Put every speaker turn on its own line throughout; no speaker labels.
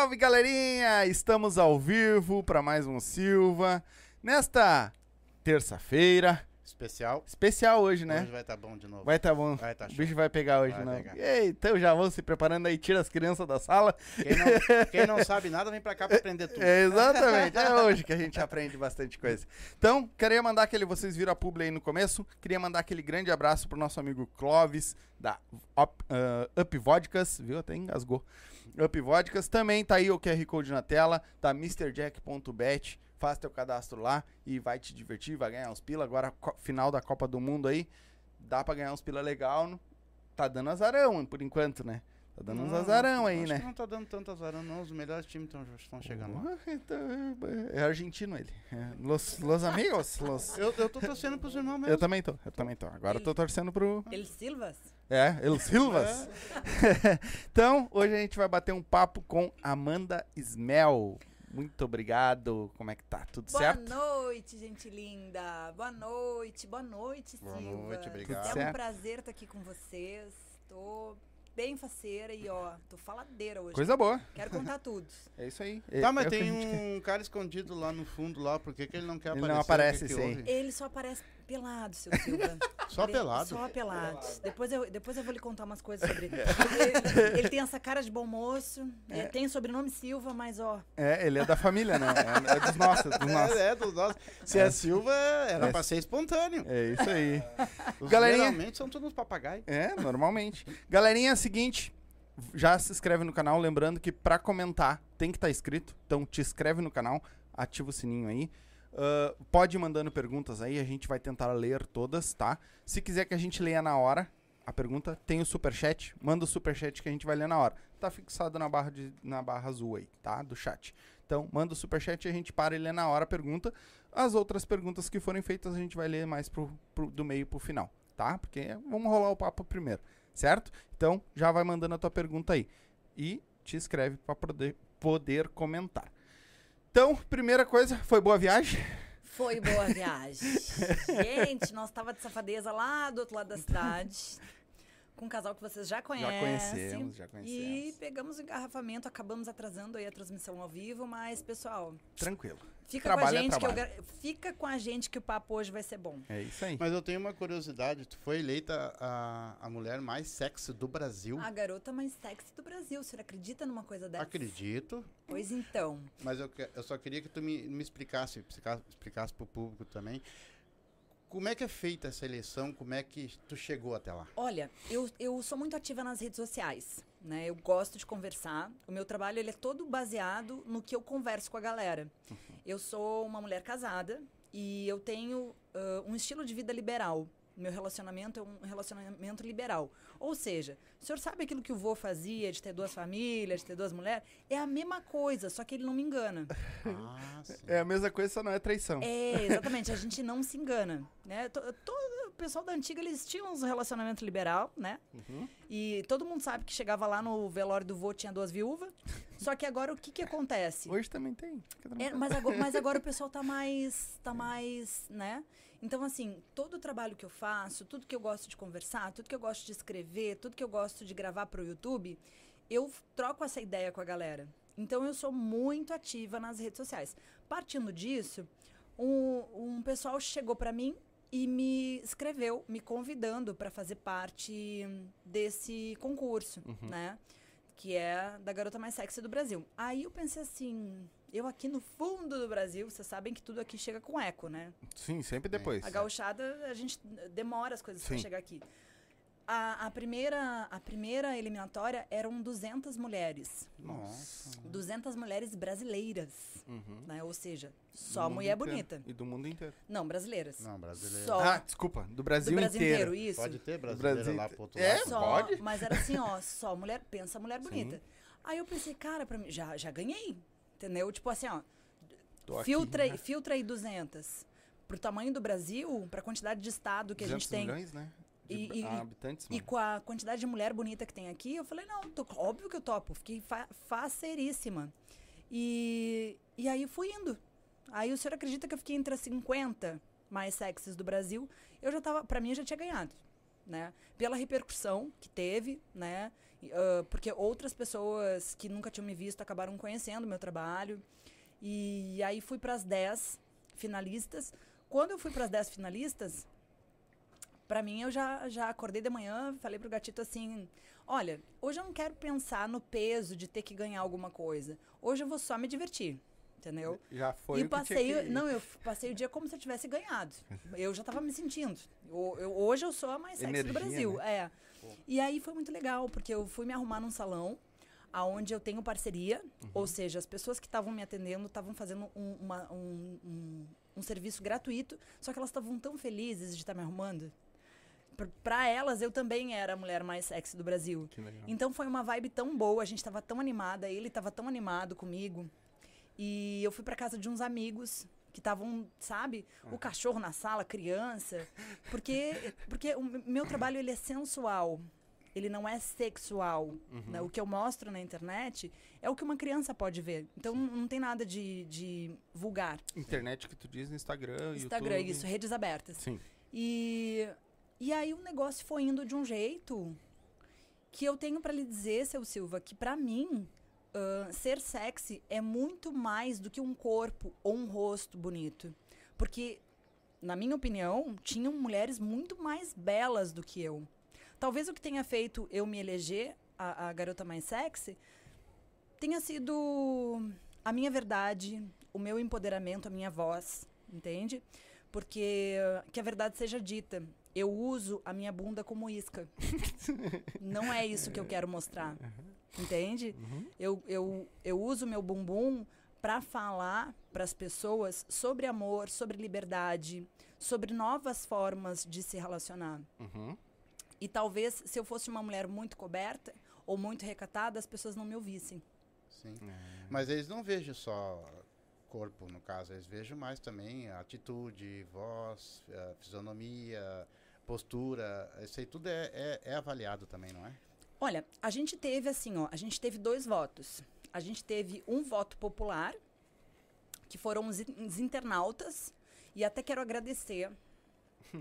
Salve, galerinha! Estamos ao vivo para mais um Silva. Nesta terça-feira,
Especial.
especial hoje, né?
Hoje vai estar bom de novo.
Vai tá bom.
Vai tá
o bicho vai pegar hoje,
Vai
não.
pegar.
Ei, então já vão se preparando aí, tira as crianças da sala.
Quem não, quem não sabe nada, vem pra cá pra aprender tudo.
É, exatamente, é hoje que a gente aprende bastante coisa. Então, queria mandar aquele, vocês viram a publi aí no começo, queria mandar aquele grande abraço pro nosso amigo Clóvis, da Up, ah, Up Vodkas, viu? Até engasgou. Up Vodkas, também tá aí o QR Code na tela, tá MrJack.bet, faz teu cadastro lá e vai te divertir, vai ganhar uns pila, agora final da Copa do Mundo aí, dá pra ganhar uns pila legal, no- tá dando azarão por enquanto, né? Tá dando uns
Não,
azarão aí,
acho
né?
que não tá dando tanto azarão, não. Os melhores times estão chegando lá.
Ah, então, é argentino ele. É, Los, los amigos. Los...
Eu, eu tô torcendo pros irmãos mesmo.
Eu também tô, eu também tô. Agora eu tô torcendo pro.
El Silvas?
É, El Silvas. então, hoje a gente vai bater um papo com Amanda Smell. Muito obrigado. Como é que tá? Tudo
Boa
certo?
noite, gente linda. Boa noite, boa noite,
Boa
Silva.
noite, obrigado.
É
certo.
um prazer estar aqui com vocês. Tô bem faceira e ó, tô faladeira hoje.
Coisa boa.
Quero contar tudo.
É isso aí.
Tá,
É-
mas
é
tem
gente quer.
um cara escondido lá no fundo lá, por que, que ele não quer
Ele
aparecer?
não aparece,
que que
sim.
Ele só aparece pelado, seu Silva.
Só pelado?
Só pelado. Depois eu, depois eu vou lhe contar umas coisas sobre ele. Ele, ele tem essa cara de bom moço, é, tem sobrenome Silva, mas ó,
É, ele é da família, né? É, é dos nossos, dos nossos.
É, é, dos nossos. Se é Silva, era
É.
pra ser espontâneo.
É isso aí.
Os
Galerinha-
Geralmente são todos papagaios.
É, normalmente. Galerinha, é o seguinte, já se inscreve no canal, lembrando que pra comentar tem que estar inscrito, então te inscreve no canal, ativa o sininho aí. Ah, pode ir mandando perguntas aí, a gente vai tentar ler todas, tá? Se quiser que a gente leia na hora a pergunta, tem o superchat, manda o superchat que a gente vai ler na hora. Tá fixado na barra, de, na barra azul aí, tá? Do chat. Então, manda o superchat e a gente para e lê na hora a pergunta. As outras perguntas que forem feitas a gente vai ler mais pro, pro- do meio pro final, tá? Porque vamos rolar o papo primeiro, certo? Então, já vai mandando a tua pergunta aí. E te inscreve para poder, poder comentar. Então, primeira coisa, foi boa viagem?
Foi boa viagem. Gente, nós tava de safadeza lá do outro lado da cidade. Com um casal que vocês já conhecem.
conhecemos, já
E
conhecemos.
pegamos o engarrafamento, acabamos atrasando aí a transmissão ao vivo, mas, pessoal,
Tranquilo.
Fica
Trabalho
com
é
a gente que eu fica com a gente que o papo hoje vai ser bom.
É isso aí.
Mas eu tenho uma curiosidade. Tu foi eleita a, a mulher mais sexy do Brasil.
A garota mais sexy do Brasil. O senhor acredita numa coisa dessa?
Acredito.
Pois então.
Mas eu, eu só queria que tu me, me explicasse, explicasse, explicasse pro público também. Como é que é feita essa eleição? Como é que tu chegou até lá?
Olha, eu, eu sou muito ativa nas redes sociais, né? Eu gosto de conversar. O meu trabalho ele é todo baseado no que eu converso com a galera. Eu sou uma mulher casada e eu tenho ah, um estilo de vida liberal. Meu relacionamento é um relacionamento liberal. Ou seja, o senhor sabe aquilo que o vô fazia de ter duas famílias, de ter duas mulheres? É a mesma coisa, só que ele não me engana.
Ah.
É a mesma coisa, só não é traição.
É, exatamente, a gente não se engana, né? To- Todo o pessoal da antiga, eles tinham um relacionamento liberal, né?
Uhum.
E todo mundo sabe que chegava lá no velório do vô, tinha duas viúvas. Só que agora o que que acontece?
Hoje também tem.
É, mas, agora, mas agora o pessoal tá mais, tá mais, né? Então, assim, todo o trabalho que eu faço, tudo que eu gosto de conversar, tudo que eu gosto de escrever, tudo que eu gosto de gravar pro YouTube, eu troco essa ideia com a galera. Então, eu sou muito ativa nas redes sociais. Partindo disso, um, um pessoal chegou para mim e me escreveu, me convidando para fazer parte desse concurso, né? Que é da garota mais sexy do Brasil. Aí eu pensei assim, eu aqui no fundo do Brasil, vocês sabem que tudo aqui chega com eco, né?
Sim, sempre depois.
A gauchada, a gente demora as coisas para chegar aqui. A, a primeira, a primeira eliminatória eram 200 mulheres.
Nossa.
200 mulheres brasileiras,
Uhum.
né? Ou seja, só mulher
inteiro.
bonita.
E do mundo inteiro.
Não, brasileiras.
Não, brasileiro.
Só
Ah, desculpa. Do Brasil,
do Brasil inteiro,
inteiro.
isso.
Pode ter brasileiro
Brasil
lá pro outro
É,
lado.
Só,
pode?
mas era assim, ó, só mulher, pensa mulher bonita. Aí eu pensei, cara, pra mim, já, já ganhei, entendeu? Tipo assim, ó,
Tô aqui,
filtra, aí-
né?
filtra aí 200. Pro tamanho do Brasil, pra quantidade de estado que a
200
gente tem.
milhões, né?
E- e-
habitantes,
E
mano.
com a quantidade de mulher bonita que tem aqui, eu falei, não, tô- óbvio que eu topo. Fiquei fa faceríssima. E, e aí fui indo. Aí o senhor acredita que eu fiquei entre as 50 mais sexys do Brasil? Eu já tava, pra mim, eu já tinha ganhado, né? Pela repercussão que teve, né? E, ah, porque outras pessoas que nunca tinham me visto acabaram conhecendo o meu trabalho. E aí fui para as 10 finalistas. Quando eu fui para as 10 finalistas, Pra mim, eu já, já acordei de manhã, falei pro gatito assim: olha, hoje eu não quero pensar no peso de ter que ganhar alguma coisa. Hoje eu vou só me divertir. Entendeu?
Já foi
e
o que
passei,
tinha que...
não, eu passei o dia como se eu tivesse ganhado. Eu já tava me sentindo. Eu- eu- hoje eu sou a mais sexy do
Energia,
Brasil.
né?
É. E aí foi muito legal, porque eu fui me arrumar num salão aonde eu tenho parceria,
Uhum.
ou seja, as pessoas que estavam me atendendo estavam fazendo um, uma- um- um- um serviço gratuito, só que elas estavam tão felizes de estar me arrumando. Pra- Pra elas, eu também era a mulher mais sexy do Brasil. Então foi uma vibe tão boa, a gente tava tão animada, ele tava tão animado comigo. E eu fui pra casa de uns amigos que estavam, sabe, o cachorro na sala, criança, porque porque o meu trabalho ele é sensual. Ele não é sexual. né? O que eu mostro na internet é o que uma criança pode ver. Então não não tem nada de, de vulgar.
Internet que tu diz no Instagram,
Instagram,
YouTube.
isso, redes abertas.
Sim.
E, e aí o negócio foi indo de um jeito que eu tenho pra lhe dizer, seu Silva, que pra mim ahn, ser sexy é muito mais do que um corpo ou um rosto bonito. Porque, na minha opinião, tinham mulheres muito mais belas do que eu. Talvez o que tenha feito eu me eleger a, a garota mais sexy tenha sido a minha verdade, o meu empoderamento, a minha voz, entende? Porque que a verdade seja dita, eu uso a minha bunda como isca. Não é isso que eu quero mostrar. Entende? Eu, eu, eu uso meu bumbum para falar para as pessoas sobre amor, sobre liberdade, sobre novas formas de se relacionar.
Uhum.
E talvez se eu fosse uma mulher muito coberta ou muito recatada, as pessoas não me ouvissem.
Sim.
É.
Mas eles não vejam só corpo, no caso, eles vejam mais também atitude, voz, eh, fisionomia, postura. Isso aí tudo é, é, é avaliado também, não é?
Olha, a gente teve assim, ó, a gente teve dois votos. A gente teve um voto popular, que foram os, os internautas, e até quero agradecer.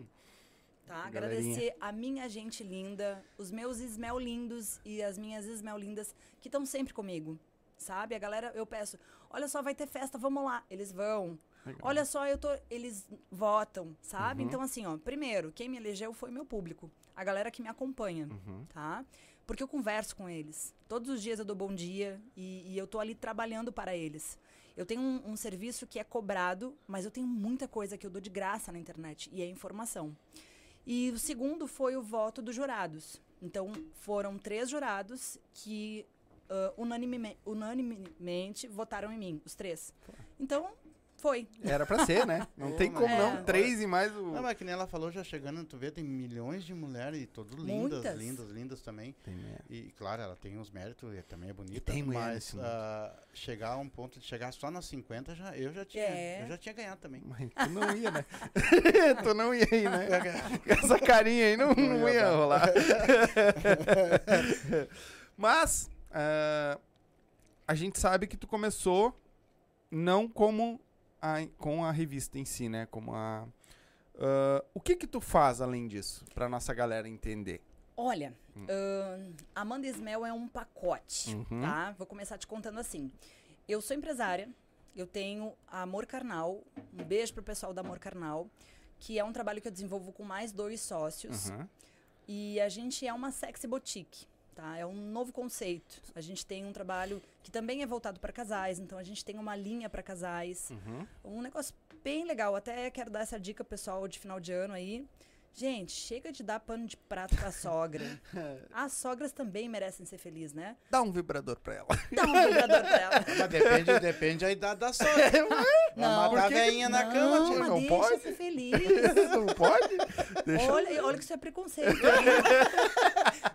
Tá?
Galerinha.
Agradecer a minha gente linda, os meus Ismel lindos e as minhas Ismel lindas que estão sempre comigo. Sabe? A galera, eu peço, olha só, vai ter festa, vamos lá. Eles vão.
Legal.
Olha só, eu tô. Eles votam, sabe?
Uhum.
Então, assim, ó, primeiro, quem me elegeu foi meu público. A galera que me acompanha,
Uhum.
tá? Porque eu converso com eles. Todos os dias eu dou bom dia e, e eu tô ali trabalhando para eles. Eu tenho um, um serviço que é cobrado, mas eu tenho muita coisa que eu dou de graça na internet e é informação. E o segundo foi o voto dos jurados. Então, foram três jurados que unanimeme- unanimemente votaram em mim, os três. Então, foi.
Era pra ser, né? Não
Pô,
tem como
mas-
não.
É.
Três e mais o.
Não, mas que nem ela falou, já chegando, tu vê, tem milhões de mulheres e todas lindas,
Muitas.
lindas, lindas também.
Tem?
E claro, ela tem os méritos e também é bonita.
E tem
mas
nesse mundo.
ah, chegar a um ponto de chegar só nas 50, já, eu já tinha,
É.
eu já tinha ganhado também.
Mas tu não ia, né? tu não ia aí, né? Essa carinha aí não, não,
Não ia
ia rolar. Mas ah, a gente sabe que tu começou não como a- com a revista em si, né? Como a. ah, o que que tu faz além disso, pra nossa galera entender?
Olha,
Hum.
ahn, Amanda Ismel é um pacote,
Uhum.
tá? Vou começar te contando assim. Eu sou empresária, eu tenho a Amor Carnal, um beijo pro pessoal da Amor Carnal, que é um trabalho que eu desenvolvo com mais dois sócios.
Uhum.
E a gente é uma sexy boutique, tá? É um novo conceito. A gente tem um trabalho que também é voltado para casais, então a gente tem uma linha para casais.
Uhum.
Um negócio bem legal. Até quero dar essa dica pessoal de final de ano aí. Gente, chega de dar pano de prato pra sogra. As sogras também merecem ser felizes, né?
Dá um vibrador pra ela.
Dá um vibrador pra ela.
Mas depende, depende da idade da sogra. Vai
Não,
matar a na
não,
cama, tio.
mas
não
deixa
pode?
ser feliz.
não pode? Deixa
Olha, olha que isso é preconceito.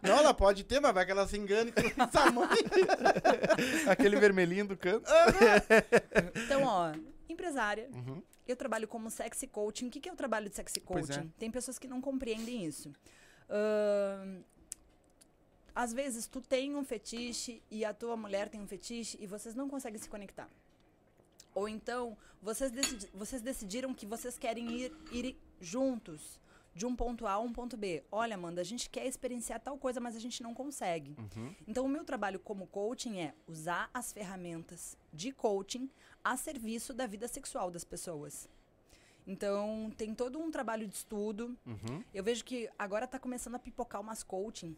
Não, ela pode ter, mas vai que ela se engane com o tamanho.
aquele vermelhinho do canto.
Então, ó, empresária.
Uhum.
Eu trabalho como sexy coaching. O que, que é o trabalho de sexy
Pois
coaching?
é.
Tem pessoas que não compreendem isso. Ahn, às vezes, tu tem um fetiche e a tua mulher tem um fetiche e vocês não conseguem se conectar. Ou então, vocês, decidi- vocês decidiram que vocês querem ir, ir juntos de um ponto A a um ponto B. Olha, Amanda, a gente quer experienciar tal coisa, mas a gente não consegue.
Uhum.
Então, o meu trabalho como coaching é usar as ferramentas de coaching a serviço da vida sexual das pessoas. Então, tem todo um trabalho de estudo.
Uhum.
Eu vejo que agora tá começando a pipocar umas coaching.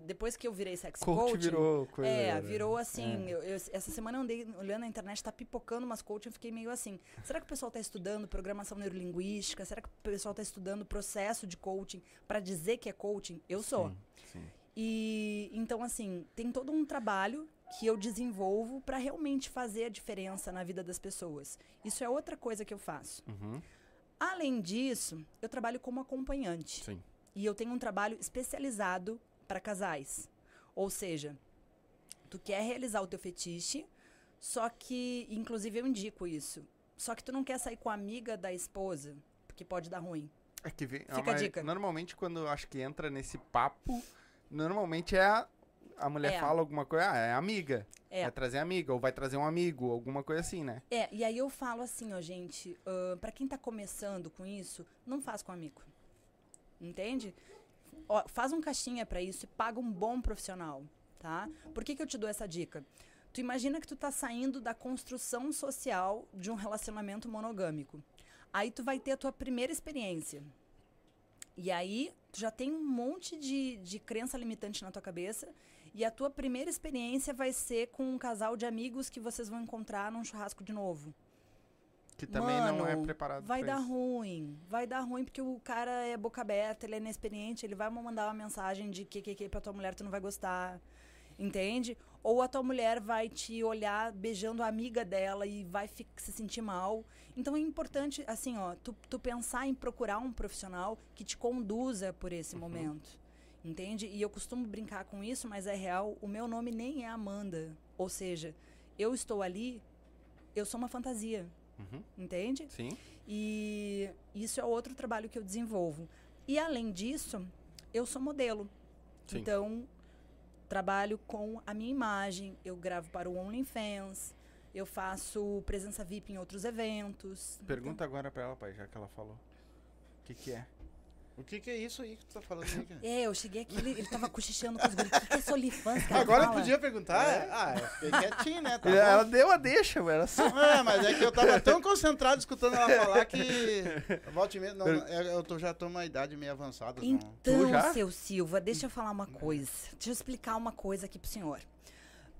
Depois que eu virei sex
Coach
coaching.
virou coisa.
É, virou assim.
É.
eu- eu- essa semana eu andei olhando na internet, tá pipocando umas coaching, eu fiquei meio assim. Será que o pessoal tá estudando programação neurolinguística? Será que o pessoal tá estudando processo de coaching para dizer que é coaching? Eu sou.
Sim, sim.
E então, assim, tem todo um trabalho que eu desenvolvo para realmente fazer a diferença na vida das pessoas. Isso é outra coisa que eu faço.
Uhum.
Além disso, eu trabalho como acompanhante.
Sim.
E eu tenho um trabalho especializado para casais. Ou seja, tu quer realizar o teu fetiche, só que, inclusive eu indico isso, só que tu não quer sair com a amiga da esposa, porque pode dar ruim.
É que vem,
Fica a dica.
Normalmente, quando eu acho que entra nesse papo, normalmente é a, a mulher
É.
fala alguma coisa, ah, é amiga.
É.
Vai trazer amiga, ou vai trazer um amigo, alguma coisa assim, né?
É, e aí eu falo assim, ó, gente, para pra quem tá começando com isso, não faz com amigo. Entende? Ó, faz um caixinha pra isso e paga um bom profissional, tá? Por que, que eu te dou essa dica? Tu imagina que tu tá saindo da construção social de um relacionamento monogâmico. Aí tu vai ter a tua primeira experiência. E aí, tu já tem um monte de, de crença limitante na tua cabeça. E a tua primeira experiência vai ser com um casal de amigos que vocês vão encontrar num churrasco de novo.
Que também não é
Mano,
preparado
Vai dar
isso.
ruim. Vai dar ruim porque o cara é boca aberta, ele é inexperiente, ele vai mandar uma mensagem de que, que, que pra tua mulher tu não vai gostar. Entende? Ou a tua mulher vai te olhar beijando a amiga dela e vai se sentir mal. Então é importante, assim, ó, tu, tu pensar em procurar um profissional que te conduza por esse
Uhum.
momento. Entende? E eu costumo brincar com isso, mas é real. O meu nome nem é Amanda. Ou seja, eu estou ali, eu sou uma fantasia.
Uhum.
Entende?
Sim.
E isso é outro trabalho que eu desenvolvo. E além disso, eu sou modelo.
Sim.
Então, trabalho com a minha imagem, eu gravo para o OnlyFans, eu faço presença VIP em outros eventos.
Pergunta agora pra ela, pai, já que ela falou. O que que é?
O que, que é isso aí que tu tá falando aí, cara?
É, eu cheguei aqui, ele, ele tava cochichando com os guris. O que, que é solifãs, cara?
Agora
Fala.
podia perguntar? Ah, eu fiquei quietinho, né? Tá
Ela
bom.
deu a deixa, mano. Era só.
É, mas é que eu tava tão concentrado escutando ela falar que. Volte mesmo. Não, não, eu tô, já tô numa idade meio avançada. Não.
Então,
já?
seu Silva, deixa eu falar uma coisa. Deixa eu explicar uma coisa aqui pro senhor.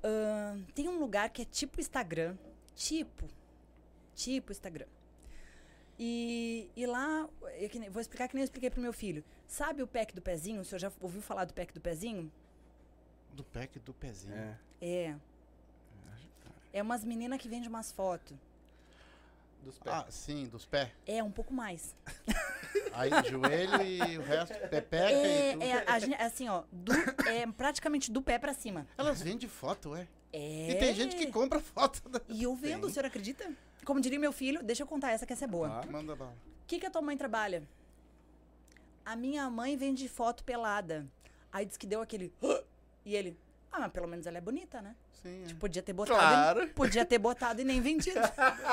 Ahn, tem um lugar que é tipo Instagram. Tipo. Tipo Instagram. E, e lá, eu vou explicar que nem eu expliquei pro meu filho. Sabe o pack do pezinho? O senhor já ouviu falar do pack do pezinho?
Do pack do pezinho.
É.
É. É umas meninas que vendem umas fotos.
Dos pés.
Ah, sim, dos pés.
É, um pouco mais.
Aí joelho e o resto, pepeca
É,
e tudo.
é, a assim, ó, do- é praticamente do pé pra cima.
Elas vendem foto, ué.
É.
E tem gente que compra foto. Da...
E eu vendo,
Tem.
o senhor acredita? Como diria meu filho, deixa eu contar essa que essa é boa.
Claro.
Manda bala.
O que, que a tua mãe trabalha? A minha mãe vende foto pelada. Aí diz que deu aquele. E ele. Ah, mas pelo menos ela é bonita, né?
Sim. é.
Podia ter botado.
Claro.
E, podia ter botado e nem vendido.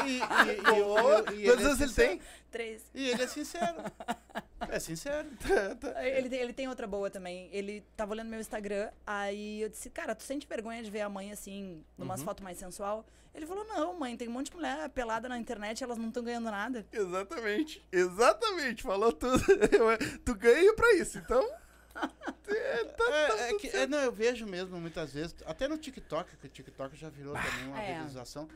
E, e, e, e, e, e
Quantos
ele é
anos ele
sincero.
tem?
Três.
E ele é sincero. É sincero.
Ele, tem- ele tem outra boa também. Ele tava olhando meu Instagram, aí eu disse, cara, tu sente vergonha de ver a mãe assim, numas
Uhum.
fotos mais sensual? Ele falou, não, mãe, tem um monte de mulher pelada na internet, elas não estão ganhando nada.
Exatamente. Exatamente. Falou tudo. tu ganha pra isso, então.
É, é que, é, não, eu vejo mesmo muitas vezes, até no TikTok, que o TikTok já virou também uma
É.
visualização.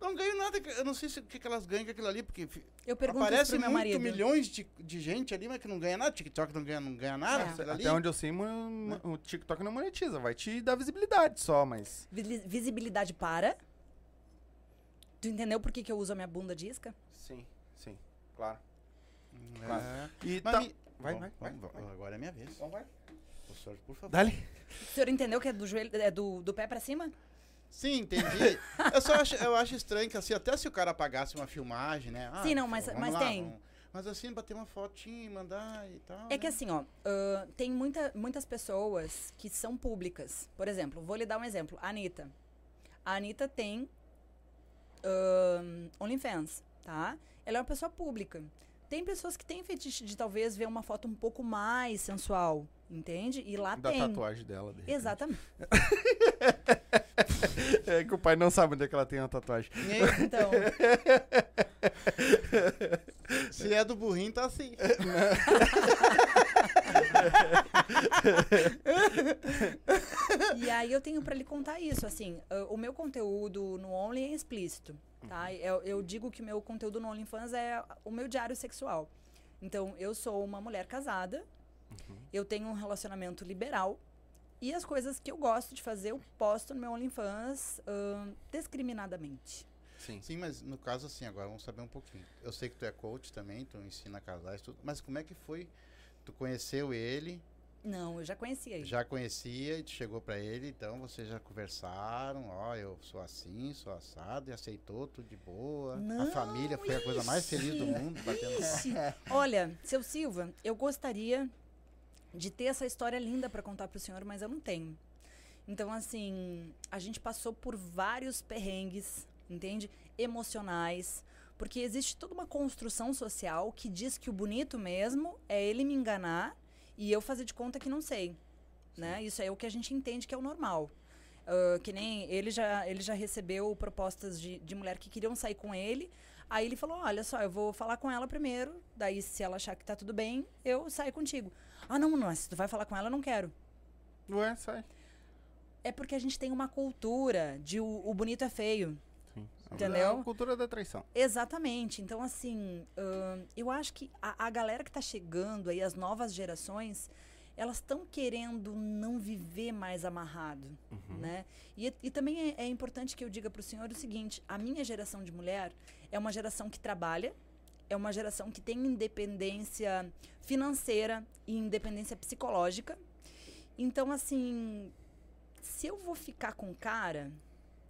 Não ganho nada, eu não sei se, o que, que elas ganham com aquilo ali, porque
Eu pergunto isso
aparece
meu
muito
marido.
milhões de, de gente ali, mas que não ganha nada. TikTok não ganha, não ganha nada.
É.
ali.
Até onde eu sei, mo- o TikTok não monetiza. Vai te dar visibilidade só, mas.
Visi- Visibilidade para. Tu entendeu por que, que eu uso a minha bunda de isca?
Sim, sim. Claro.
É.
E
Mas
tá.
me-
Vai,
Bom,
vai, vai,
vamos,
vai.
Agora é minha vez.
Então vai.
Professor, por favor.
Dali.
O senhor entendeu que é do joelho, é do, do pé pra cima?
Sim, entendi. eu só acho, eu acho estranho que assim, até se o cara apagasse uma filmagem, né? Ah,
Sim, não, mas- mas
lá,
tem.
vamos- Mas assim, bater uma fotinha e mandar e tal.
É que
né?
assim, ó, ahn, tem muita, muitas pessoas que são públicas. Por exemplo, vou lhe dar um exemplo. A Anitta. A Anitta tem ahn, OnlyFans, tá? Ela é uma pessoa pública. Tem pessoas que têm fetiche de talvez ver uma foto um pouco mais sensual, entende? E lá
Da
tem.
tatuagem dela. de.
Exatamente.
É que o pai não sabe onde é que ela tem a tatuagem.
Então,
Se é do burrinho, tá assim.
E aí eu tenho pra lhe contar isso, assim, o meu conteúdo no Only é explícito, tá? Eu, eu digo que o meu conteúdo no OnlyFans é o meu diário sexual. Então, eu sou uma mulher casada, eu tenho um relacionamento liberal, e as coisas que eu gosto de fazer, eu posto no meu OnlyFans ahn, discriminadamente.
Sim.
Sim, mas no caso assim, agora vamos saber um pouquinho. Eu sei que tu é coach também, tu ensina casais, tudo. Mas como é que foi? Tu conheceu ele,
Não, eu já conhecia ele.
já conhecia e tu chegou pra ele, então vocês já conversaram, ó, eu sou assim, sou assado, e aceitou tudo de boa. a
Não,
família foi a coisa mais feliz do
ixi.
mundo, batendo
Ixi. Olha, seu Silva, eu gostaria de ter essa história linda para contar pro senhor, mas eu não tenho. Então, assim, a gente passou por vários perrengues, entende? Emocionais. Porque existe toda uma construção social que diz que o bonito mesmo é ele me enganar e eu fazer de conta que não sei. Né? Isso é o que a gente entende que é o normal. Ah, que nem ele já, ele já recebeu propostas de, de mulher que queriam sair com ele. Aí ele falou: Olha só, eu vou falar com ela primeiro. Daí, se ela achar que tá tudo bem, eu saio contigo. Ah, não, não, se tu vai falar com ela, eu não quero.
Ué, sai.
É porque a gente tem uma cultura de o, o bonito é feio.
Sim.
Entendeu?
É a cultura da traição.
Exatamente. Então, assim, ahn, eu acho que a, a galera que tá chegando aí, as novas gerações, elas estão querendo não viver mais amarrado, né? E, e também é, é importante que eu diga para o senhor o seguinte: a minha geração de mulher é uma geração que trabalha, é uma geração que tem independência financeira e independência psicológica. Então, assim, se eu vou ficar com o cara,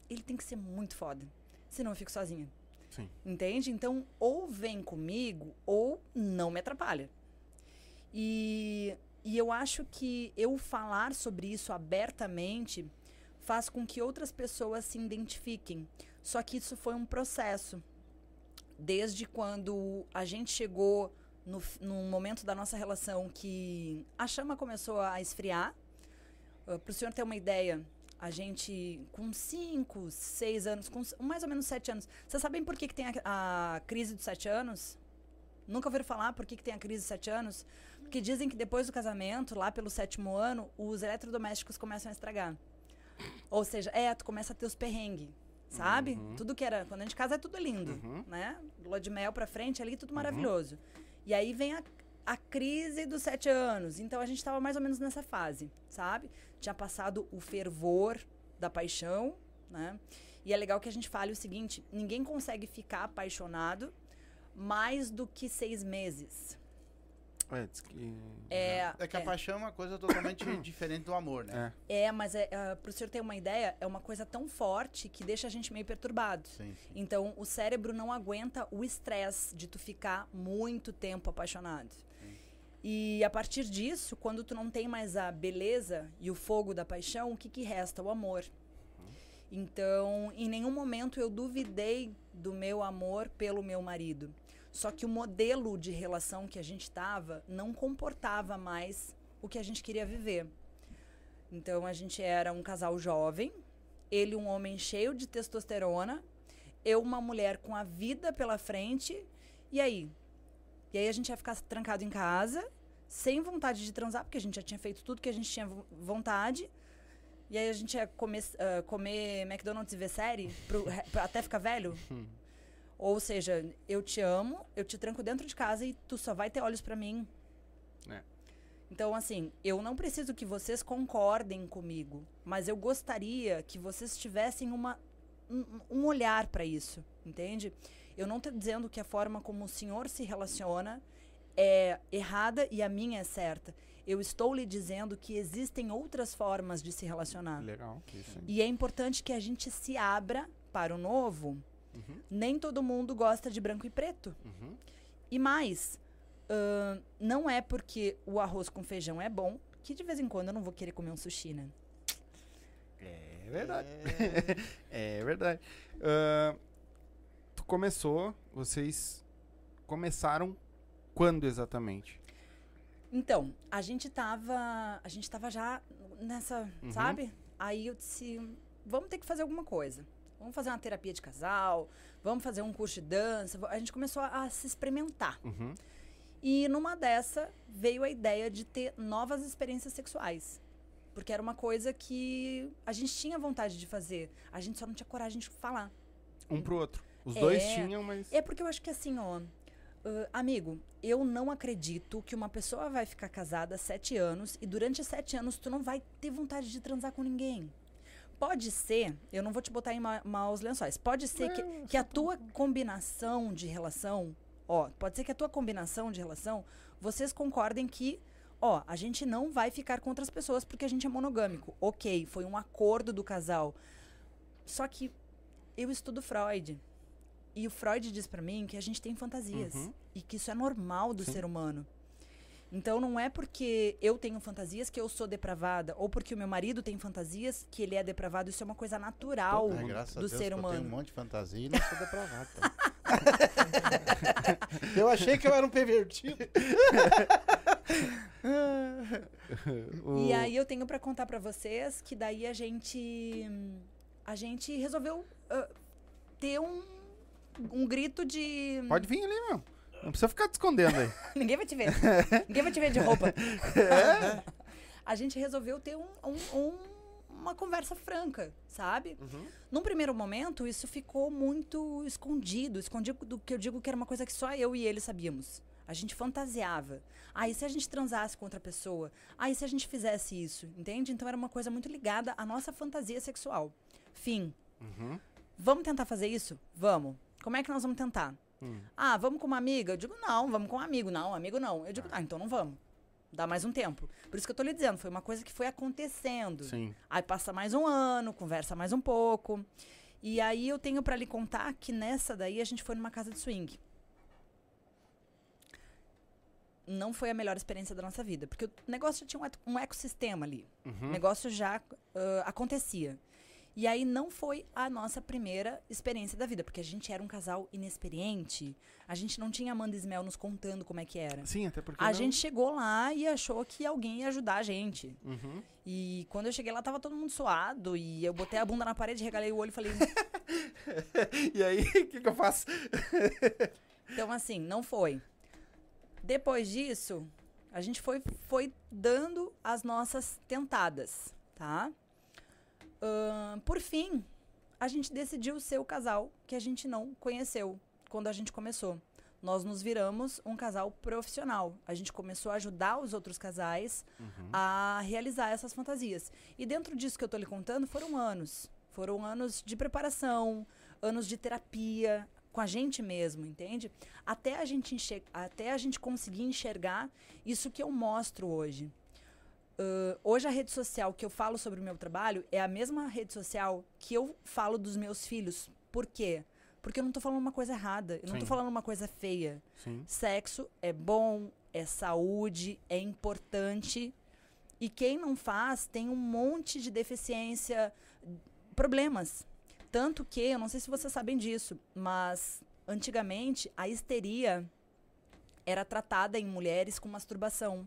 ele tem que ser muito foda. Senão eu fico sozinha.
Sim.
Entende? Então, ou vem comigo, ou não me atrapalha. E, e eu acho que eu falar sobre isso abertamente faz com que outras pessoas se identifiquem. Só que isso foi um processo. Desde quando a gente chegou no, num momento da nossa relação que a chama começou a esfriar. Uh, Para o senhor ter uma ideia, a gente, com 5, 6 anos, com mais ou menos 7 anos. Vocês sabem por que, que tem a, a crise dos 7 anos? Nunca ouviram falar por que, que tem a crise dos 7 anos? Porque dizem que depois do casamento, lá pelo sétimo ano, os eletrodomésticos começam a estragar. Ou seja, é, tu começa a ter os perrengues, sabe? Tudo que era. Quando a gente casa é tudo lindo,
Uhum.
né? Lua de mel pra frente ali, tudo maravilhoso. E aí vem a, a crise dos sete anos. Então a gente tava mais ou menos nessa fase, sabe? Tinha passado o fervor da paixão, né? E é legal que a gente fale o seguinte: ninguém consegue ficar apaixonado mais do que seis meses.
É, diz que...
É,
É que a
é.
paixão é uma coisa totalmente diferente do amor, né?
É.
É, mas é, uh, pro senhor ter uma ideia, é uma coisa tão forte que deixa a gente meio perturbado.
Sim, sim.
Então, o cérebro não aguenta o estresse de tu ficar muito tempo apaixonado. E a partir disso, quando tu não tem mais a beleza e o fogo da paixão, o que, que resta? O amor. Então, em nenhum momento eu duvidei do meu amor pelo meu marido. Só que o modelo de relação que a gente estava não comportava mais o que a gente queria viver. Então, a gente era um casal jovem, ele um homem cheio de testosterona, eu uma mulher com a vida pela frente. E aí? E aí a gente ia ficar trancado em casa, sem vontade de transar, porque a gente já tinha feito tudo que a gente tinha vo- vontade. E aí a gente ia comer, ah, comer McDonald's e ver série pro, pra até ficar velho. Ou seja, eu te amo, eu te tranco dentro de casa e tu só vai ter olhos pra mim.
É.
Então, assim, eu não preciso que vocês concordem comigo, mas eu gostaria que vocês tivessem uma, um, um olhar para isso, entende? Eu não estou dizendo que a forma como o senhor se relaciona é errada e a minha é certa. Eu estou lhe dizendo que existem outras formas de se relacionar.
Legal. Isso.
E é importante que a gente se abra para o novo. Nem todo mundo gosta de branco e preto.
Uhum.
E mais, ahn, não é porque o arroz com feijão é bom que de vez em quando eu não vou querer comer um sushi, né?
É verdade. É verdade. Ah, tu começou, vocês começaram quando exatamente?
Então, a gente tava. A gente tava já nessa,
Uhum.
sabe? Aí eu disse, vamos ter que fazer alguma coisa. Vamos fazer uma terapia de casal, vamos fazer um curso de dança. A gente começou a, a se experimentar.
Uhum.
E numa dessa veio a ideia de ter novas experiências sexuais. Porque era uma coisa que a gente tinha vontade de fazer. A gente só não tinha coragem de falar.
Um pro outro. Os
É.
dois tinham, mas.
É porque eu acho que assim, ó. ãh, amigo, eu não acredito que uma pessoa vai ficar casada sete anos e durante sete anos tu não vai ter vontade de transar com ninguém. Pode ser, eu não vou te botar em ma maus lençóis, pode ser que, que a tua combinação de relação, ó, pode ser que a tua combinação de relação, vocês concordem que, ó, a gente não vai ficar com outras pessoas porque a gente é monogâmico. Ok, foi um acordo do casal. Só que eu estudo Freud. E o Freud diz pra mim que a gente tem fantasias.
Uhum.
E que isso é normal do
Sim.
ser humano. Então não é porque eu tenho fantasias que eu sou depravada, ou porque o meu marido tem fantasias que ele é depravado. Isso é uma coisa natural
É,
do
Deus
ser
que Eu tenho um
humano.
monte de fantasia e não sou depravado. eu achei que eu era um pervertido.
E aí eu tenho pra contar pra vocês que daí a gente a gente resolveu ah, ter um um grito de
Pode vir ali, meu. Não precisa ficar te escondendo aí.
Ninguém vai te ver. Ninguém vai te ver de roupa. A gente resolveu ter um- um- um- uma conversa franca, sabe? Num primeiro momento, isso ficou muito escondido. Escondido do que eu digo que era uma coisa que só eu e ele sabíamos. A gente fantasiava. Ah, e se a gente transasse com outra pessoa? Ah, e se a gente fizesse isso? Entende? Então era uma coisa muito ligada à nossa fantasia sexual. Fim.
Uhum.
Vamos tentar fazer isso? Vamos. Como é que nós vamos tentar?
Hum.
Ah, vamos com uma amiga? Eu digo, não, vamos com um amigo. Não, amigo não. Eu digo, ah, então não vamos. Dá mais um tempo. Por isso que eu tô lhe dizendo, foi uma coisa que foi acontecendo.
Sim.
Aí passa mais um ano, conversa mais um pouco. E aí eu tenho pra lhe contar que nessa daí a gente foi numa casa de swing. Não foi a melhor experiência da nossa vida, porque o negócio já tinha um, um ecossistema ali. O
Uhum.
negócio já ah, acontecia. E aí não foi a nossa primeira experiência da vida, porque a gente era um casal inexperiente. A gente não tinha Amanda Ismel nos contando como é que era.
Sim, até porque.
A
não-
gente chegou lá e achou que alguém ia ajudar a gente.
Uhum.
E quando eu cheguei lá, tava todo mundo suado. E eu botei a bunda na parede, regalei o olho e falei.
E aí, o que, que eu faço?
Então, assim, não foi. Depois disso, a gente foi, foi dando as nossas tentadas, tá? Por fim, a gente decidiu ser o casal que a gente não conheceu quando a gente começou. Nós nos viramos um casal profissional. A gente começou a ajudar os outros casais a realizar essas fantasias. E dentro disso que eu tô lhe contando, foram anos. Foram anos de preparação, anos de terapia com a gente mesmo, entende? Até a gente, enxer- até a gente conseguir enxergar isso que eu mostro hoje. Ãh, hoje a rede social que eu falo sobre o meu trabalho é a mesma rede social que eu falo dos meus filhos. Por quê? Porque eu não tô falando uma coisa errada, eu não tô
Sim.
falando uma coisa feia.
Sim.
Sexo é bom, é saúde, é importante. E quem não faz tem um monte de deficiência, problemas. Tanto que, eu não sei se vocês sabem disso, mas antigamente a histeria era tratada em mulheres com masturbação.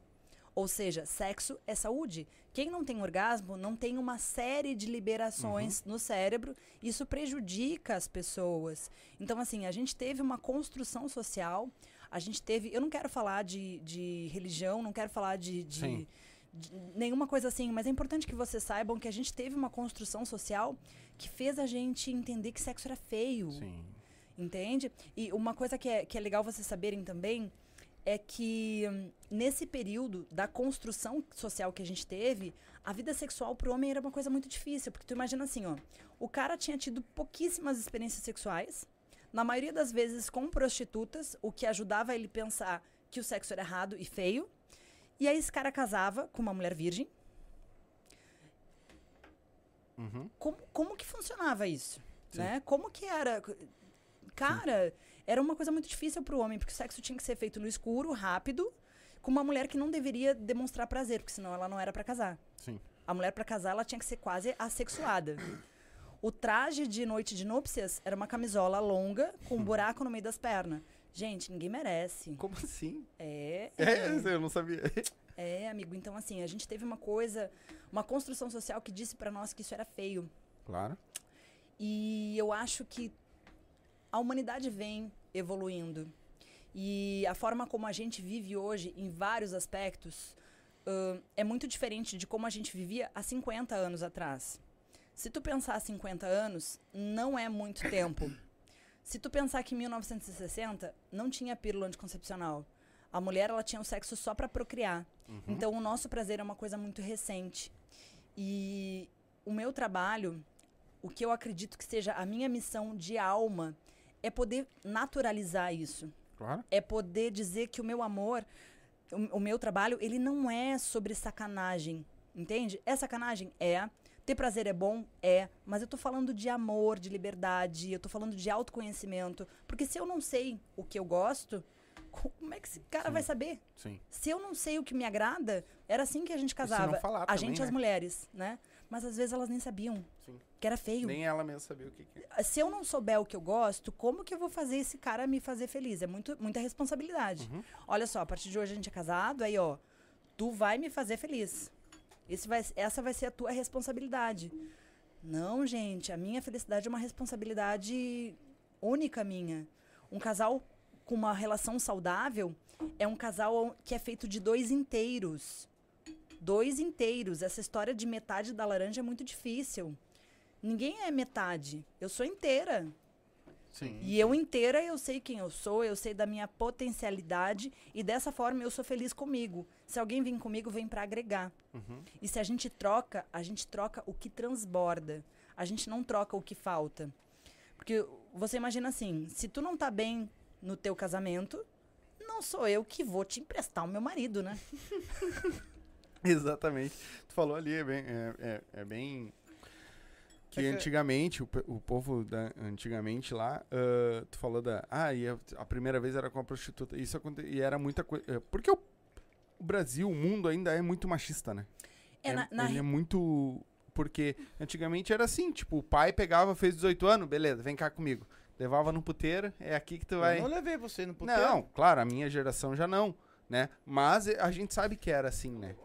Ou seja, sexo é saúde. Quem não tem orgasmo não tem uma série de liberações no cérebro. Isso prejudica as pessoas. Então, assim, a gente teve uma construção social. A gente teve. Eu não quero falar de, de religião, não quero falar de, de nenhuma coisa assim, mas é importante que vocês saibam que a gente teve uma construção social que fez a gente entender que sexo era feio.
Sim.
Entende? E uma coisa que é, que é legal vocês saberem também é que nesse período da construção social que a gente teve, a vida sexual pro homem era uma coisa muito difícil. Porque tu imagina assim, ó. O cara tinha tido pouquíssimas experiências sexuais, na maioria das vezes com prostitutas, o que ajudava ele pensar que o sexo era errado e feio. E aí esse cara casava com uma mulher virgem.
Uhum.
Como, como que funcionava isso?
Sim.
Né? Como que era? Cara, era uma coisa muito difícil pro homem, porque o sexo tinha que ser feito no escuro, rápido, com uma mulher que não deveria demonstrar prazer, porque senão ela não era pra casar.
Sim.
A mulher pra casar, ela tinha que ser quase assexuada. O traje de noite de núpcias era uma camisola longa com um buraco no meio das pernas. Gente, ninguém merece.
Como assim?
É.
É, eu não sabia.
É, amigo. Então, assim, a gente teve uma coisa, uma construção social que disse pra nós que isso era feio.
Claro.
E eu acho que a humanidade vem evoluindo. E a forma como a gente vive hoje, em vários aspectos, ãh, é muito diferente de como a gente vivia há 50 anos atrás. Se tu pensar há 50 anos, não é muito tempo. Se tu pensar que em 1960 não tinha pílula anticoncepcional. A mulher ela tinha o sexo só para procriar. Então o nosso prazer é uma coisa muito recente. E o meu trabalho, o que eu acredito que seja a minha missão de alma, é poder naturalizar isso.
Claro.
É poder dizer que o meu amor, o, o meu trabalho, ele não é sobre sacanagem. Entende? É sacanagem? É. Ter prazer é bom? É. Mas eu tô falando de amor, de liberdade, eu tô falando de autoconhecimento. Porque se eu não sei o que eu gosto, como é que esse cara
Sim.
vai saber?
Sim.
Se eu não sei o que me agrada, era assim que a gente casava. a
também,
gente e as
né?
mulheres, né? Mas às vezes elas nem sabiam
Sim.
Que era feio.
Nem ela mesma sabia o que, que é.
Se eu não souber o que eu gosto, como que eu vou fazer esse cara me fazer feliz? É muito, muita responsabilidade.
Uhum.
Olha só, a partir de hoje a gente é casado, aí ó, tu vai me fazer feliz. Esse vai, essa vai ser a tua responsabilidade. Não, gente, a minha felicidade é uma responsabilidade única minha. Um casal com uma relação saudável é um casal que é feito de dois inteiros. Dois inteiros. Essa história de metade da laranja é muito difícil. Ninguém é metade. Eu sou inteira.
Sim.
E eu inteira, eu sei quem eu sou, eu sei da minha potencialidade e dessa forma eu sou feliz comigo. Se alguém vem comigo, vem para agregar.
Uhum.
E se a gente troca, a gente troca o que transborda. A gente não troca o que falta. Porque você imagina assim, se tu não tá bem no teu casamento, não sou eu que vou te emprestar o meu marido, né?
Exatamente. Tu falou ali, é bem. É, é- é bem que
É que-
antigamente, o, o povo da, antigamente lá, ah, tu falou da. Ah, e a, a primeira vez era com a prostituta. Isso aconte, e era muita coisa. Porque o, o Brasil, o mundo ainda é muito machista, né?
É, na, na
ele
re-
é muito. Porque antigamente era assim, tipo, o pai pegava, fez 18 anos, beleza, vem cá comigo. Levava no puteiro, é aqui que tu vai.
Eu não levei você no puteiro.
Não, claro, a minha geração já não, né? Mas a gente sabe que era assim, né?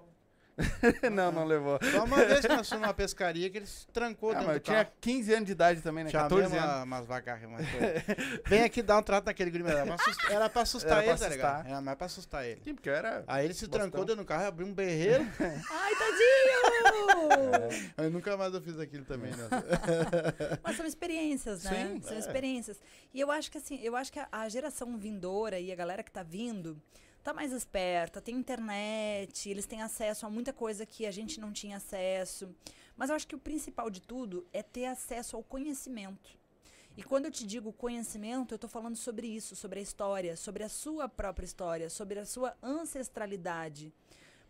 não, não levou.
Só uma vez que nós fomos numa pescaria que eles trancou
Ah,
dentro
mas eu tinha
carro.
15 anos de idade também, né?
Chamei
14
uma,
anos.
umas vagarras, foi. Vem aqui dar um trato naquele guri, era pra assustar, era pra assustar
Era pra
ele, tá ligado? Era mais pra assustar ele.
Sim, porque eu era.
Aí ele se
Bostão.
trancou dentro do carro, abriu um berreiro.
Ai, tadinho!
Aí nunca mais eu fiz aquilo também, né?
Mas são experiências, né?
Sim,
são
é.
experiências. E eu acho que assim, eu acho que a, a geração vindoura e a galera que tá vindo tá mais esperta, tem internet, eles têm acesso a muita coisa que a gente não tinha acesso. Mas eu acho que o principal de tudo é ter acesso ao conhecimento. E quando eu te digo conhecimento, eu tô falando sobre isso, sobre a história, sobre a sua própria história, sobre a sua ancestralidade.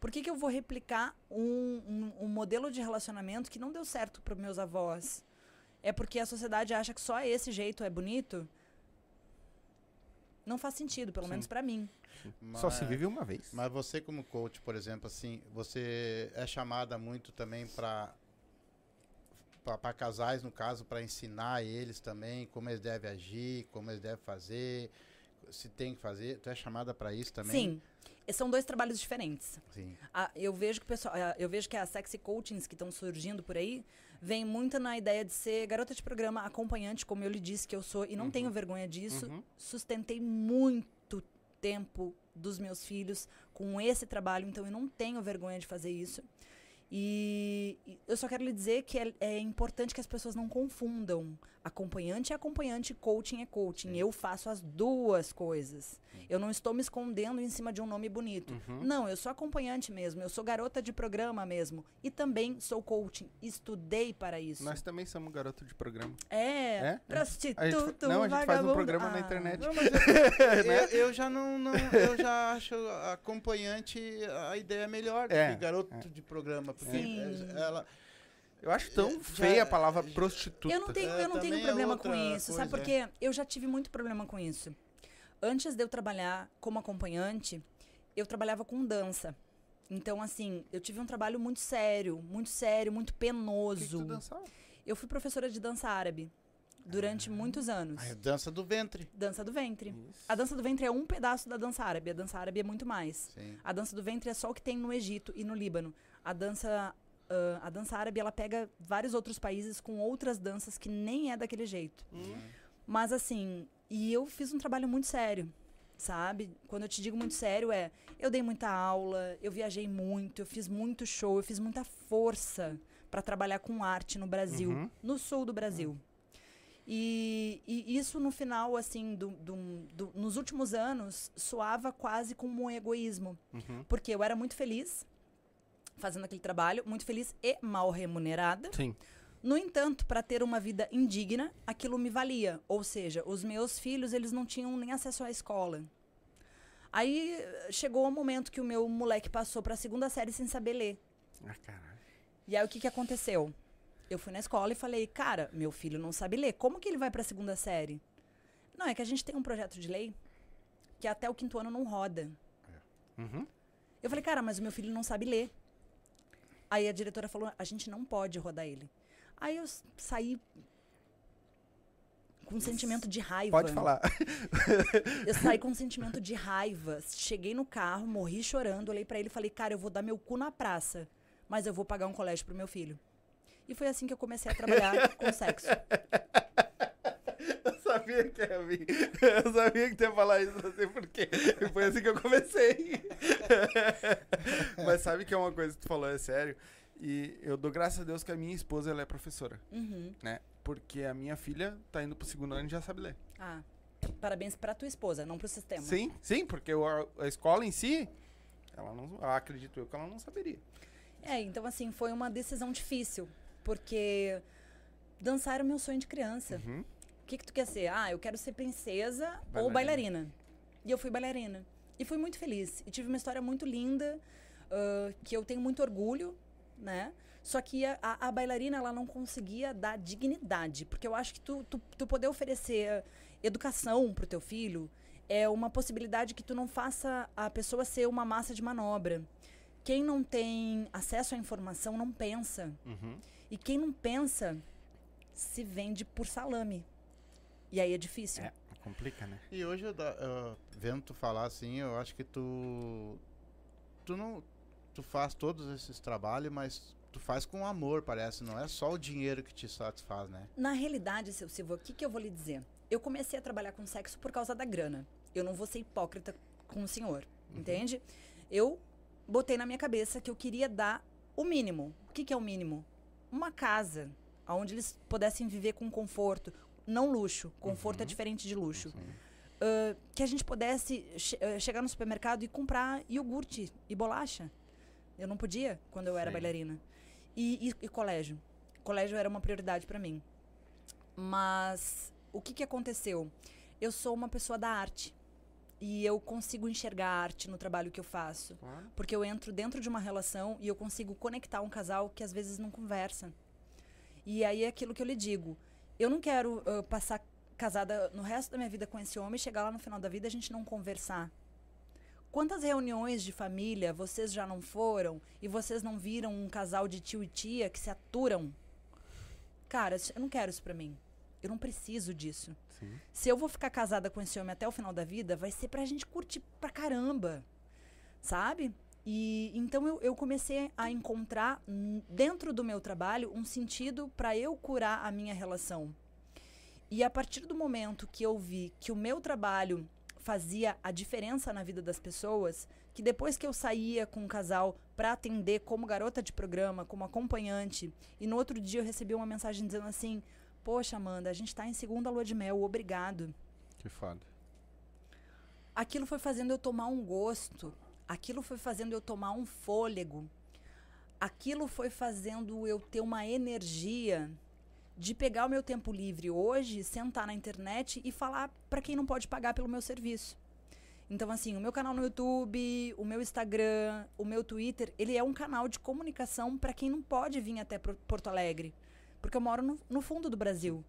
Por que, que eu vou replicar um, um, um modelo de relacionamento que não deu certo para meus avós? É porque a sociedade acha que só esse jeito é bonito? Não faz sentido, pelo
Sim.
menos para mim.
Só se
Mas-
vive uma vez.
Mas você como coach, por exemplo, assim, você é chamada muito também para para casais, no caso, para ensinar eles também como eles devem agir, como eles devem fazer, se tem que fazer. Tu é chamada para isso também?
Sim, e são dois trabalhos diferentes.
Sim.
Ah, eu vejo que o pessoal, eu vejo que as sexy coachings que estão surgindo por aí vem muito na ideia de ser garota de programa acompanhante, como eu lhe disse que eu sou e não tenho vergonha disso.
Uhum.
Sustentei muito tempo dos meus filhos com esse trabalho, então eu não tenho vergonha de fazer isso. E, eu só quero lhe dizer que é, é importante que as pessoas não confundam. Acompanhante é acompanhante, coaching é coaching. Eu faço as duas coisas. Eu não estou me escondendo em cima de um nome bonito.
Uhum.
Não, eu sou acompanhante mesmo. Eu sou garota de programa mesmo. E também sou coaching. Estudei para isso.
Nós também somos garoto de programa.
É,
É?
prostituto,
A gente não, a gente faz um
vagabundo.
programa na
Ah,
internet.
Não, mas eu, eu, eu já não, não- eu já acho acompanhante a ideia melhor do
É,
que garoto
é.
de programa, porque
Sim.
ela
Eu acho tão
Já-
feia a palavra prostituta.
Eu não tenho,
É,
eu não tenho
é
problema com isso, sabe por
coisa,
quê? Eu já tive muito problema com isso. Antes de eu trabalhar como acompanhante, eu trabalhava com dança. Então, assim, eu tive um trabalho muito sério, muito sério, muito
O que que
penoso.
tu dançava?
eu fui professora de dança árabe durante muitos anos.
a dança do ventre.
Dança do ventre.
Isso.
A dança do ventre é um pedaço da dança árabe. A dança árabe é muito mais.
Sim.
A dança do ventre é só o que tem no Egito e no Líbano. A dança, ah, a dança árabe ela pega vários outros países com outras danças que nem é daquele jeito.
Hum.
Mas assim, e eu fiz um trabalho muito sério, sabe? Quando eu te digo muito sério é, eu dei muita aula, eu viajei muito, eu fiz muito show, eu fiz muita força para trabalhar com arte no Brasil,
Uhum.
no sul do Brasil. E, e isso no final, assim, do, do- do- nos últimos anos, soava quase como um egoísmo.
Uhum.
Porque eu era muito feliz fazendo aquele trabalho, muito feliz e mal remunerada.
Sim.
No entanto, para ter uma vida indigna, aquilo me valia. Ou seja, os meus filhos, eles não tinham nem acesso à escola. Aí chegou o momento que o meu moleque passou para a segunda série sem saber ler.
Ah, caralho.
E aí o que, que aconteceu? Eu fui na escola e falei, cara, meu filho não sabe ler. Como que ele vai para a segunda série? Não, é que a gente tem um projeto de lei que até o quinto ano não roda.
Uhum.
Eu falei, cara, mas o meu filho não sabe ler. Aí a diretora falou, a gente não pode rodar ele. Aí eu saí com um sentimento de raiva.
Pode falar.
Eu saí com um sentimento de raiva. Cheguei no carro, morri chorando, olhei pra ele e falei, cara, eu vou dar meu cu na praça, mas eu vou pagar um colégio pro meu filho. E foi assim que eu comecei a trabalhar com sexo.
Eu sabia que ia vir. Eu sabia que tu ia falar isso, não sei porquê. E foi assim que eu comecei. Mas sabe que é uma coisa que tu falou, é sério. E eu dou graças a Deus que a minha esposa ela é professora,
Uhum.
né? Porque a minha filha tá indo pro segundo ano e já sabe ler.
Ah, parabéns pra tua esposa, não pro sistema.
Sim, sim, porque a, a escola em si, ela não, acredito eu que ela não saberia.
É, então assim, foi uma decisão difícil, porque dançar era o meu sonho de criança.
Uhum.
O que, que tu quer ser? Ah, eu quero ser princesa ou
Bailarina.
bailarina. E eu fui bailarina. E fui muito feliz. E tive uma história muito linda, ah, que eu tenho muito orgulho, né? Só que a, a- a bailarina, ela não conseguia dar dignidade. Porque eu acho que tu, tu, tu poder oferecer educação pro teu filho é uma possibilidade que tu não faça a pessoa ser uma massa de manobra. quem não tem acesso à informação não pensa.
Uhum.
E quem não pensa se vende por salame. E aí é difícil.
É, complica, né?
E hoje, eu, vendo tu falar assim, eu acho que tu. Tu não. Tu faz todos esses trabalhos, mas tu faz com amor, parece. Não é só o dinheiro que te satisfaz, né?
Na realidade, seu Silva, o que, que eu vou lhe dizer? Eu comecei a trabalhar com sexo por causa da grana. Eu não vou ser hipócrita com o senhor, entende? Eu botei na minha cabeça que eu queria dar o mínimo. O que, que é o mínimo? Uma casa onde eles pudessem viver com conforto, não luxo. Conforto é diferente de luxo. Ah, que a gente pudesse che- ah, chegar no supermercado e comprar iogurte e bolacha. Eu não podia quando eu era
Sim.
bailarina. E, e- e colégio. Colégio era uma prioridade para mim. Mas o que, que aconteceu? Eu sou uma pessoa da arte. E eu consigo enxergar a arte no trabalho que eu faço.
Claro.
Porque eu entro dentro de uma relação e eu consigo conectar um casal que às vezes não conversa. E aí é aquilo que eu lhe digo. Eu não quero ah, passar casada no resto da minha vida com esse homem e chegar lá no final da vida e a gente não conversar. Quantas reuniões de família vocês já não foram e vocês não viram um casal de tio e tia que se aturam? Cara, eu não quero isso pra mim. Eu não preciso disso.
Sim.
Se eu vou ficar casada com esse homem até o final da vida, vai ser pra gente curtir pra caramba. Sabe? E então eu, eu comecei a encontrar hum, dentro do meu trabalho um sentido pra eu curar a minha relação. E a partir do momento que eu vi que o meu trabalho fazia a diferença na vida das pessoas, que depois que eu saía com um casal pra atender como garota de programa, como acompanhante, e no outro dia eu recebi uma mensagem dizendo assim: Poxa, Amanda, a gente tá em segunda lua de mel, obrigado.
Que foda.
Aquilo foi fazendo eu tomar um gosto, aquilo foi fazendo eu tomar um fôlego, aquilo foi fazendo eu ter uma energia de pegar o meu tempo livre hoje, sentar na internet e falar para quem não pode pagar pelo meu serviço. Então, assim, o meu canal no YouTube, o meu Instagram, o meu Twitter, ele é um canal de comunicação para quem não pode vir até Porto Alegre. Porque eu moro no, no fundo do Brasil.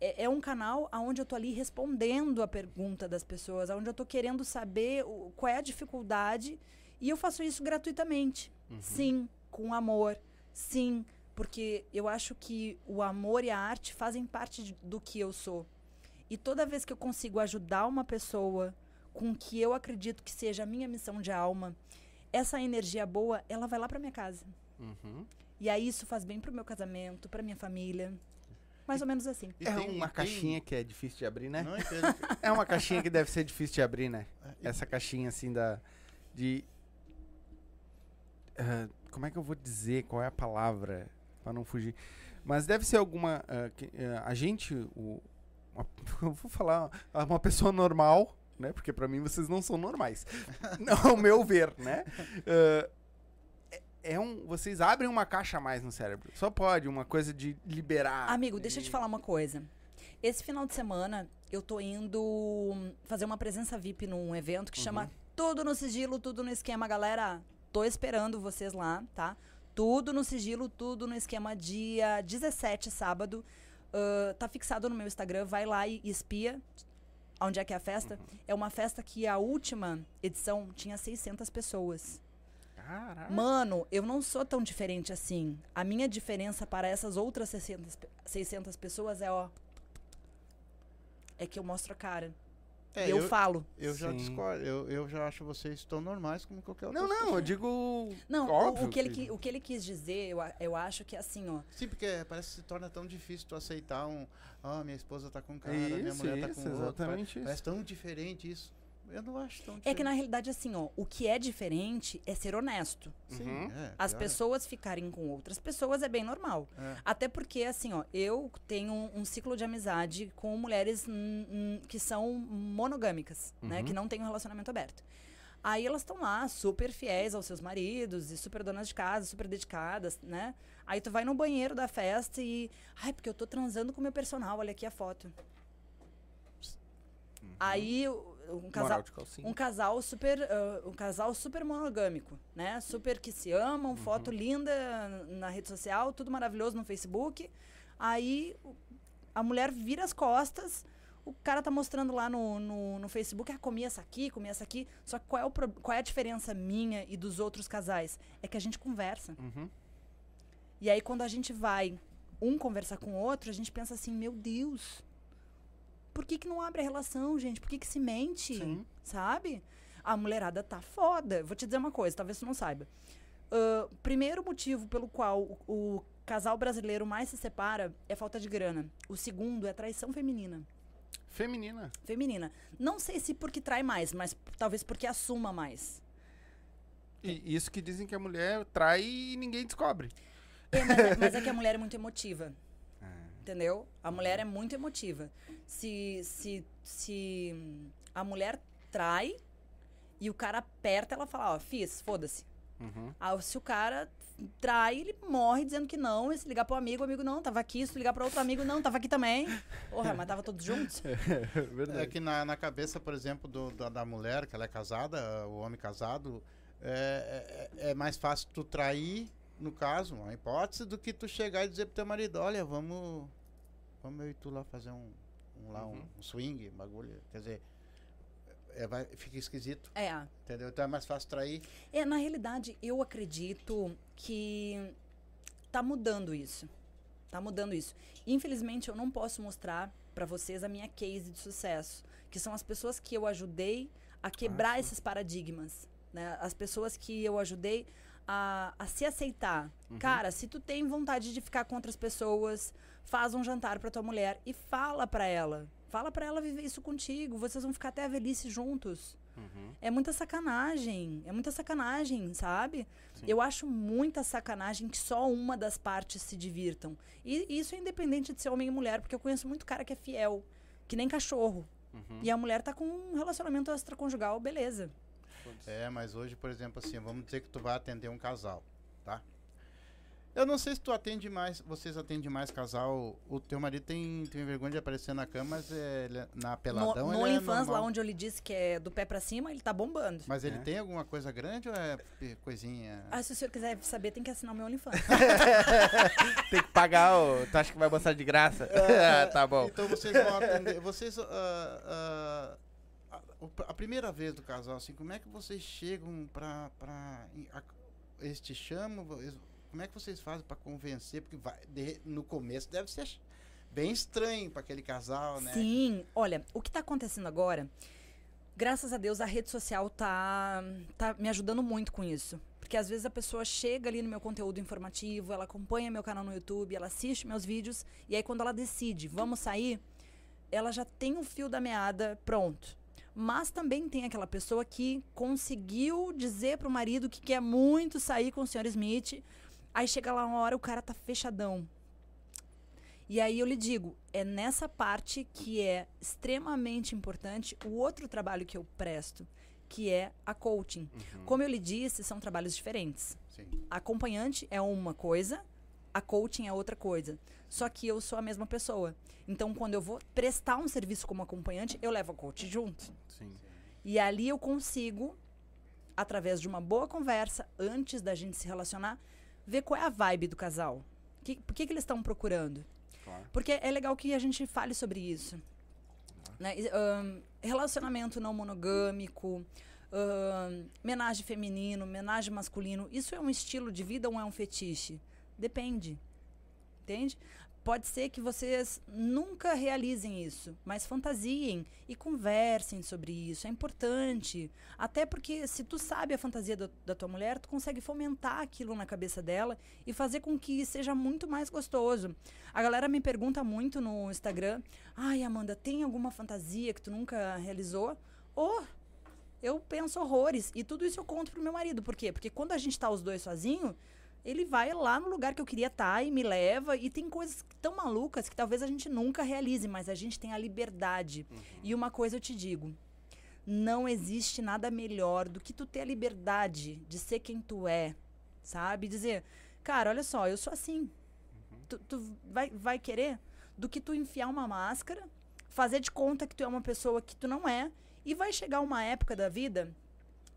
É, é um canal onde eu tô ali respondendo a pergunta das pessoas, onde eu tô querendo saber o- qual é a dificuldade. E eu faço isso gratuitamente. Sim, com amor. Sim, porque eu acho que o amor e a arte fazem parte de- do que eu sou. E toda vez que eu consigo ajudar uma pessoa com o que eu acredito que seja a minha missão de alma, essa energia boa, ela vai lá para minha casa.
Uhum.
E aí isso faz bem pro meu casamento, pra minha família. Mais ou menos assim.
E
é
tem-
uma
tem-
caixinha que é difícil de abrir, né?
Não entendo.
É uma caixinha que deve ser difícil de abrir, né?
e-
Essa caixinha assim da. De. ah, como é que eu vou dizer? Qual é a palavra? Pra não fugir. Mas deve ser alguma. ah, que, ah, a gente. O, uma- eu vou falar. Uma pessoa normal, né? Porque pra mim vocês não são normais. não, ao meu ver, né? Ah, é- um, vocês abrem uma caixa a mais no cérebro. Só pode, uma coisa de liberar.
Amigo, deixa eu te falar uma coisa. Esse final de semana eu tô indo fazer uma presença VIP num evento que chama Tudo no Sigilo, Tudo no Esquema, galera. Tô esperando vocês lá, tá? Tudo no sigilo, tudo no esquema, dia 17, sábado. Ah, tá fixado no meu Instagram, vai lá e espia onde é que é a festa. É uma festa que a última edição tinha 600 pessoas.
Caraca.
Mano, eu não sou tão diferente assim. A minha diferença para essas outras 600, pe- 600 pessoas é, ó. É que eu mostro a cara.
É,
eu,
eu,
falo.
eu já
Sim.
discordo. Eu, eu já acho vocês tão normais como qualquer outra
Não, não,
pessoa.
eu digo.
Não, o-
óbvio
o, que ele, o que ele quis dizer, eu, eu acho que é assim, ó.
Sim, porque parece que se torna tão difícil tu aceitar um. Ah, minha esposa tá com cara, minha
Isso,
mulher tá
isso,
com outro.
exatamente isso.
Parece tão diferente isso. Eu não acho tão diferente.
É que na realidade, assim, ó, o que é diferente é ser honesto.
Sim,
Uhum.
é,
As
pior.
pessoas ficarem com outras pessoas é bem normal.
É.
Até porque, assim, ó, eu tenho um, um ciclo de amizade com mulheres que são monogâmicas, né?
Uhum.
Que não têm um relacionamento aberto. Aí elas estão lá, super fiéis aos seus maridos e super donas de casa, super dedicadas, né? Aí tu vai no banheiro da festa e. Ai, porque eu tô transando com o meu personal, olha aqui a foto. Aí o- um casal. Um casal super, ah, um casal super monogâmico, né? Super que se amam, foto linda na rede social, tudo maravilhoso no Facebook. Aí a mulher vira as costas, O cara tá mostrando lá no, no, no Facebook, ah, comi essa aqui, comi essa aqui. Só que qual é, o, qual é a diferença minha e dos outros casais? É que a gente conversa.
Uhum.
E aí, quando a gente vai um conversar com o outro, a gente pensa assim, meu Deus, por que, que não abre a relação, gente? Por que, que se mente?
Sim.
Sabe? A mulherada tá foda. Vou te dizer uma coisa, talvez você não saiba. Ah, primeiro motivo pelo qual o, o casal brasileiro mais se separa é falta de grana. O segundo é traição feminina.
Feminina.
Feminina. Não sei se porque trai mais, mas talvez porque assuma mais.
E isso que dizem que a mulher trai e ninguém descobre.
É, mas, é, mas é que a mulher é muito emotiva. Entendeu? A mulher é muito emotiva. Se, se, se hum, a mulher trai e o cara aperta, ela fala, ó, fiz, foda-se.
Uhum.
Ah, se o cara trai, ele morre dizendo que não. E se ligar pro amigo, o amigo não, tava aqui. Se tu ligar pro outro amigo, não, tava aqui também. Porra, mas tava todos juntos.
É que na, na cabeça, por exemplo, do, da, da mulher, que ela é casada, o homem casado, é, é, é mais fácil tu trair, no caso, uma hipótese, do que tu chegar e dizer pro teu marido, olha, vamos, vamos eu e tu lá fazer um, um lá, um,
Uhum.
um swing, um bagulho. Quer dizer, é, vai, fica esquisito,
É.
entendeu? Então é mais fácil trair.
É, na realidade, eu acredito que tá mudando isso. Tá mudando isso. Infelizmente, eu não posso mostrar pra vocês a minha case de sucesso, que são as pessoas que eu ajudei a quebrar esses paradigmas, né? As pessoas que eu ajudei a, a se aceitar. Cara, se tu tem vontade de ficar com outras pessoas, faz um jantar pra tua mulher e fala pra ela. Fala pra ela viver isso contigo. Vocês vão ficar até a velhice juntos.
Uhum.
É muita sacanagem. É muita sacanagem, sabe?
Sim.
Eu acho muita sacanagem que só uma das partes se divirtam. E isso é independente de ser homem e mulher, porque eu conheço muito cara que é fiel, que nem cachorro.
Uhum.
E a mulher tá com um relacionamento extraconjugal, beleza.
É, mas hoje, por exemplo, assim, vamos dizer que tu vai atender um casal, tá? Eu não sei se tu atende mais, vocês atendem mais casal. O teu marido tem, tem vergonha de aparecer na cama, mas é, ele é- na
No,
peladão
no
ele é
OnlyFans, lá
normal.
onde eu lhe disse que é do pé pra cima, ele tá bombando.
Mas ele
É.
tem alguma coisa grande ou é coisinha?
Ah, se o senhor quiser saber, tem que assinar o meu OnlyFans.
Tem que pagar o. Tu acha que vai mostrar de graça? tá bom.
Então vocês vão atender. Vocês. ah, ah, a, primeira vez do casal, assim, como é que vocês chegam pra. pra em- a- como é que vocês fazem pra convencer? Porque vai, de- no começo deve ser bem estranho pra aquele casal, né?
Sim, olha, o que tá acontecendo agora, graças a Deus a rede social tá, tá me ajudando muito com isso. Porque às vezes a pessoa chega ali no meu conteúdo informativo, ela acompanha meu canal no YouTube, ela assiste meus vídeos, e aí quando ela decide, vamos sair, ela já tem o fio da meada pronto. Mas também tem aquela pessoa que conseguiu dizer pro marido que quer muito sair com o Sr. Smith, aí chega lá uma hora o cara tá fechadão. E aí eu lhe digo, é nessa parte que é extremamente importante o outro trabalho que eu presto, que é a coaching.
Uhum.
Como eu lhe disse, são trabalhos diferentes.
Sim.
Acompanhante é uma coisa, a coaching é outra coisa. Só que eu sou a mesma pessoa. Então, quando eu vou prestar um serviço como acompanhante, eu levo a coach junto.
Sim.
E ali eu consigo, através de uma boa conversa, antes da gente se relacionar, ver qual é a vibe do casal. Que, por que, que eles estão procurando?
Claro.
Porque é legal que a gente fale sobre isso. Né? Ahn, relacionamento não monogâmico, ahn, menagem feminino, menagem masculino, isso é um estilo de vida ou é um fetiche? Depende. Entende? Pode ser que vocês nunca realizem isso, mas fantasiem e conversem sobre isso. É importante. Até porque se tu sabe a fantasia do- da tua mulher, tu consegue fomentar aquilo na cabeça dela e fazer com que seja muito mais gostoso. A galera me pergunta muito no Instagram: "Ai, Amanda, tem alguma fantasia que tu nunca realizou?" Ou eu penso horrores e tudo isso eu conto pro meu marido. Por quê? Porque quando a gente tá os dois sozinho, ele vai lá no lugar que eu queria estar e me leva. E tem coisas tão malucas que talvez a gente nunca realize, mas a gente tem a liberdade. E uma coisa eu te digo: não existe nada melhor do que tu ter a liberdade de ser quem tu é, sabe? Dizer, cara, olha só, eu sou assim. Tu, tu vai, vai querer do que tu enfiar uma máscara, fazer de conta que tu é uma pessoa que tu não é, e vai chegar uma época da vida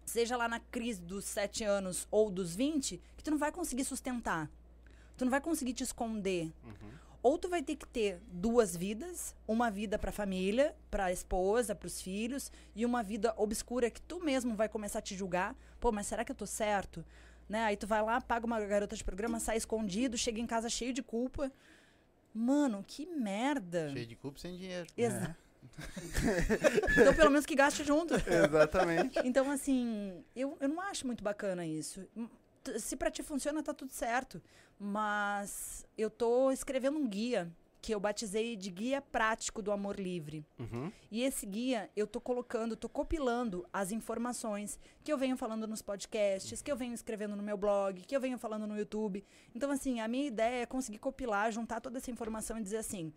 seja lá na crise dos 7 anos ou dos 20, que tu não vai conseguir sustentar. Tu não vai conseguir te esconder. ou tu vai ter que ter duas vidas, uma vida pra família, pra esposa, pros filhos, e uma vida obscura que tu mesmo vai começar a te julgar. Pô, mas será que eu tô certo? Né? Aí tu vai lá, paga uma garota de programa, sai escondido, chega em casa cheio de culpa. Mano, que merda.
Cheio de culpa sem dinheiro.
Exa- então, pelo menos que gaste junto.
Exatamente.
Então, assim, eu, eu não acho muito bacana isso. Hum, Se pra ti funciona, tá tudo certo. Mas eu tô escrevendo um guia que eu batizei de Guia Prático do Amor Livre.
Uhum.
E esse guia eu tô colocando, tô compilando as informações que eu venho falando nos podcasts, que eu venho escrevendo no meu blog, que eu venho falando no YouTube. Então, assim, a minha ideia é conseguir compilar, juntar toda essa informação e dizer assim: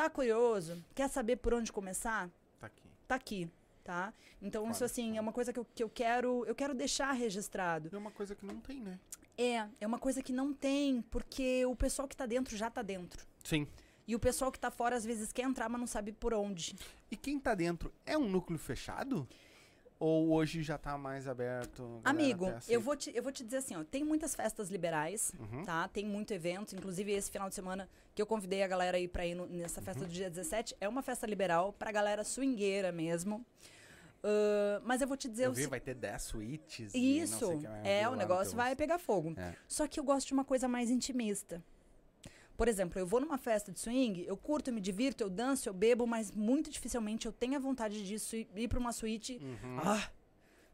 tá curioso? Quer saber por onde começar?
Tá aqui.
tá aqui, tá? Então isso
Foda,
assim é uma coisa que eu, que eu quero, eu quero deixar registrado.
É uma coisa que não tem, né?
É, é uma coisa que não tem, porque o pessoal que tá dentro já tá dentro.
Sim.
E o pessoal que tá fora às vezes quer entrar, mas não sabe por onde.
E quem tá dentro é um núcleo fechado? Ou hoje já tá mais aberto?
Amigo, eu vou, te, eu vou te dizer assim, ó, tem muitas festas liberais,
Uhum.
tá? Tem muito evento, inclusive esse final de semana que eu convidei a galera aí pra ir no- nessa
Uhum.
festa do dia 17, é uma festa liberal pra galera swingueira mesmo. Ahn, mas eu vou te dizer
Eu vi,
se-
vai ter 10 suítes.
Isso, é, o negócio vai pegar fogo.
É.
Só que eu gosto de uma coisa mais intimista. Por exemplo, eu vou numa festa de swing, eu curto, eu me divirto, eu danço, eu bebo, mas muito dificilmente eu tenho a vontade de sui- ir pra uma suíte.
Uhum.
Ah,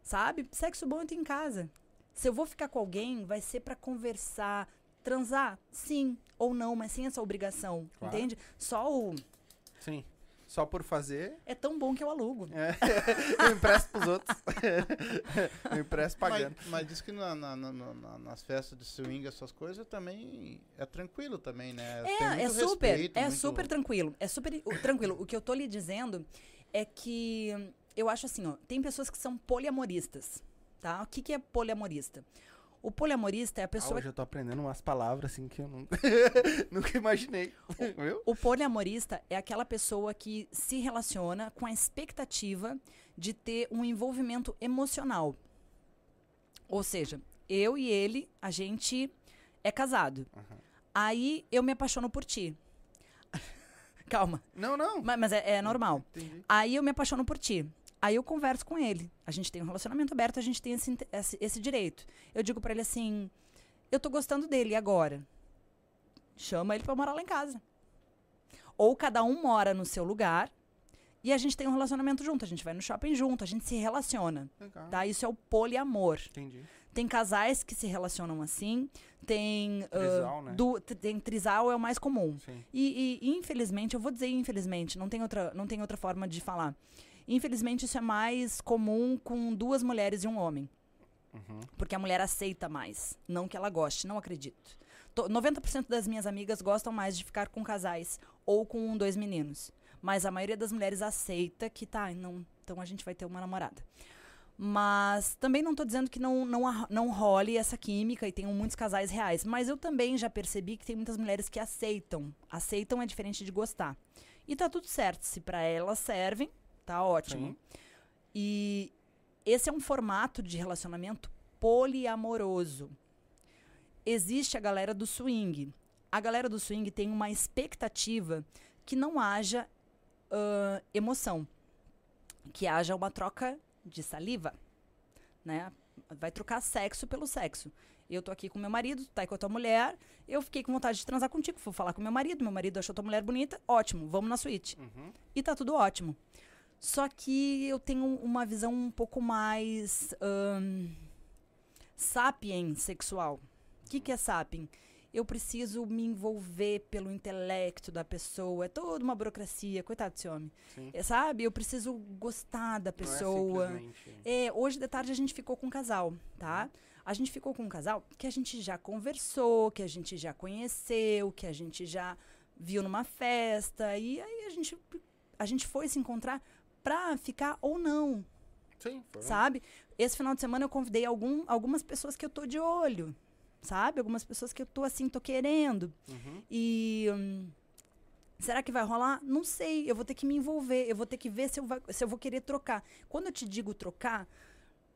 sabe? Sexo bom eu tenho em casa. Se eu vou ficar com alguém, vai ser pra conversar, transar, sim ou não, mas sem essa obrigação,
Claro.
entende? Só o
Sim. Só por fazer,
é tão bom que eu alugo.
eu empresto pros outros. eu empresto pagando.
Mas, mas diz que na- na- na- na- nas festas de swing, essas coisas também é tranquilo também, né? Tem
É, é super,
respeito,
é
muito-
super tranquilo. É super o- tranquilo. O que eu tô lhe dizendo é que eu acho assim, ó, tem pessoas que são poliamoristas, tá? O que que é poliamorista? O poliamorista é a
Ah,
pessoa
hoje eu tô aprendendo umas palavras assim que eu nunca, nunca imaginei. Viu?
O poliamorista é aquela pessoa que se relaciona com a expectativa de ter um envolvimento emocional. Ou seja, eu e ele, a gente é casado.
Aham.
Aí eu me apaixono por ti. Calma,
Não, não.
ma- mas é, é normal.
Entendi.
Aí eu me apaixono por ti. Aí eu converso com ele. A gente tem um relacionamento aberto, a gente tem esse, esse, esse direito. Eu digo pra ele assim: eu tô gostando dele agora. Chama ele pra morar lá em casa. Ou cada um mora no seu lugar e a gente tem um relacionamento junto. A gente vai no shopping junto, a gente se relaciona.
Legal.
Tá? Isso é o poliamor.
Entendi.
Tem casais que se relacionam assim, tem. ah,
Trisal, né?
du- t- tem trisal, é o mais comum. E, e, infelizmente, eu vou dizer infelizmente, não tem, outra, não tem outra forma de falar. Infelizmente, isso é mais comum com duas mulheres e um homem.
Uhum.
Porque a mulher aceita mais. Não que ela goste, não acredito. To- 90% das minhas amigas gostam mais de ficar com casais ou com um, dois meninos. Mas a maioria das mulheres aceita que tá, não, então a gente vai ter uma namorada. Mas também não tô dizendo que não, não, não role essa química e tenham muitos casais reais. Mas eu também já percebi que tem muitas mulheres que aceitam. Aceitam é diferente de gostar. E tá tudo certo. Se pra elas servem, tá ótimo.
Sim.
E esse é um formato de relacionamento poliamoroso. Existe a galera do swing. A galera do swing tem uma expectativa que não haja ãh, emoção, que haja uma troca de saliva, né? Vai trocar sexo pelo sexo. Eu tô aqui com meu marido, tu tá aí com a tua mulher, eu fiquei com vontade de transar contigo, vou falar com meu marido, meu marido achou tua mulher bonita, ótimo, vamos na suíte
Uhum.
e tá tudo ótimo. Só que eu tenho uma visão um pouco mais ahn, sapien sexual. O que, que é sapien? Eu preciso me envolver pelo intelecto da pessoa. É toda uma burocracia. Coitado desse homem. É, sabe? Eu preciso gostar da
Não é
pessoa.
simplesmente-
É, hoje de tarde a gente ficou com um casal, tá? A gente ficou com um casal que a gente já conversou, que a gente já conheceu, que a gente já viu numa festa. E aí a gente, a gente foi se encontrar pra ficar ou não,
Sim, foi.
sabe? Esse final de semana eu convidei algum, algumas pessoas que eu tô de olho, sabe? Algumas pessoas que eu tô assim, tô querendo.
Uhum.
E. hum, será que vai rolar? Não sei. Eu vou ter que me envolver. Eu vou ter que ver se eu, vai- se eu vou querer trocar. Quando eu te digo trocar,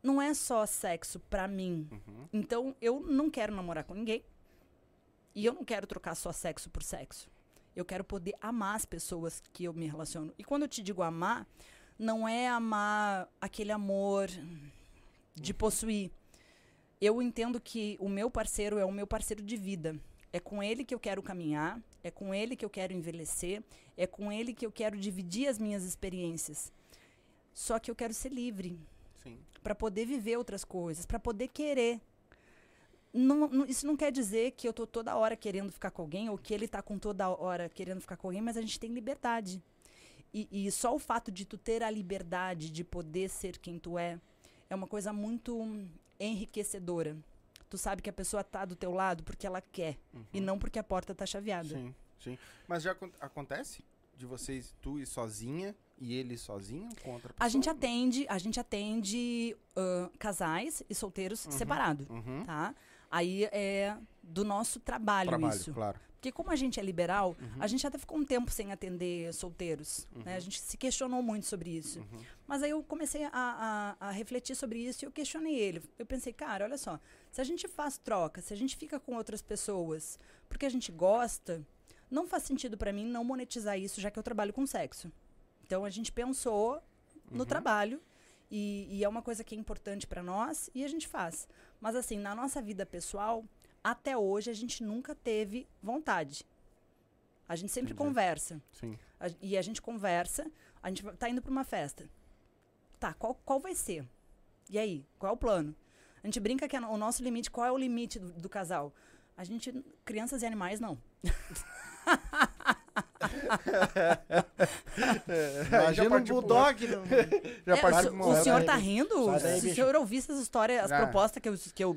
não é só sexo pra mim.
Uhum.
Então, eu não quero namorar com ninguém. E eu não quero trocar só sexo por sexo. Eu quero poder amar as pessoas que eu me relaciono. E quando eu te digo amar, não é amar aquele amor de possuir. Eu entendo que o meu parceiro é o meu parceiro de vida. É com ele que eu quero caminhar, é com ele que eu quero envelhecer, é com ele que eu quero dividir as minhas experiências. Só que eu quero ser livre para poder viver outras coisas, para poder querer. Não- não- isso não quer dizer que eu tô toda hora querendo ficar com alguém ou que ele tá com toda hora querendo ficar com alguém, mas a gente tem liberdade. E, e só o fato de tu ter a liberdade de poder ser quem tu é é uma coisa muito enriquecedora. Tu sabe que a pessoa tá do teu lado porque ela quer e não porque a porta tá chaveada.
Sim, sim. Mas já acon- acontece de vocês, tu ir sozinha e ele sozinho outra pessoa?
A gente atende, a gente atende ãh, casais e solteiros
Uhum.
separado,
Uhum.
tá? Aí é do nosso trabalho,
Trabalho,
isso.
claro.
Porque como a gente é liberal,
Uhum.
a gente até ficou um tempo sem atender solteiros. né? A gente se questionou muito sobre isso.
Uhum.
Mas aí eu comecei a, a- a refletir sobre isso e eu questionei ele. Eu pensei, cara, olha só, se a gente faz troca, se a gente fica com outras pessoas porque a gente gosta, não faz sentido pra mim não monetizar isso, já que eu trabalho com sexo. Então a gente pensou no
Uhum.
trabalho e, e é uma coisa que é importante pra nós e a gente faz. Mas assim, na nossa vida pessoal, até hoje a gente nunca teve vontade. A gente sempre
Entendi.
conversa.
Sim.
A- e a gente conversa, a gente tá indo pra uma festa. Tá, qual, qual vai ser? E aí, qual é o plano? A gente brinca que a o nosso limite, qual é o limite do, do casal? A gente, crianças e animais, não.
Imagina um
pro
bulldog. não-
Já
É,
partiu
o,
pro
o senhor tá rindo?
Sai daí,
Se o senhor ouvisse essas histórias, as
Ah.
propostas que eu... Que eu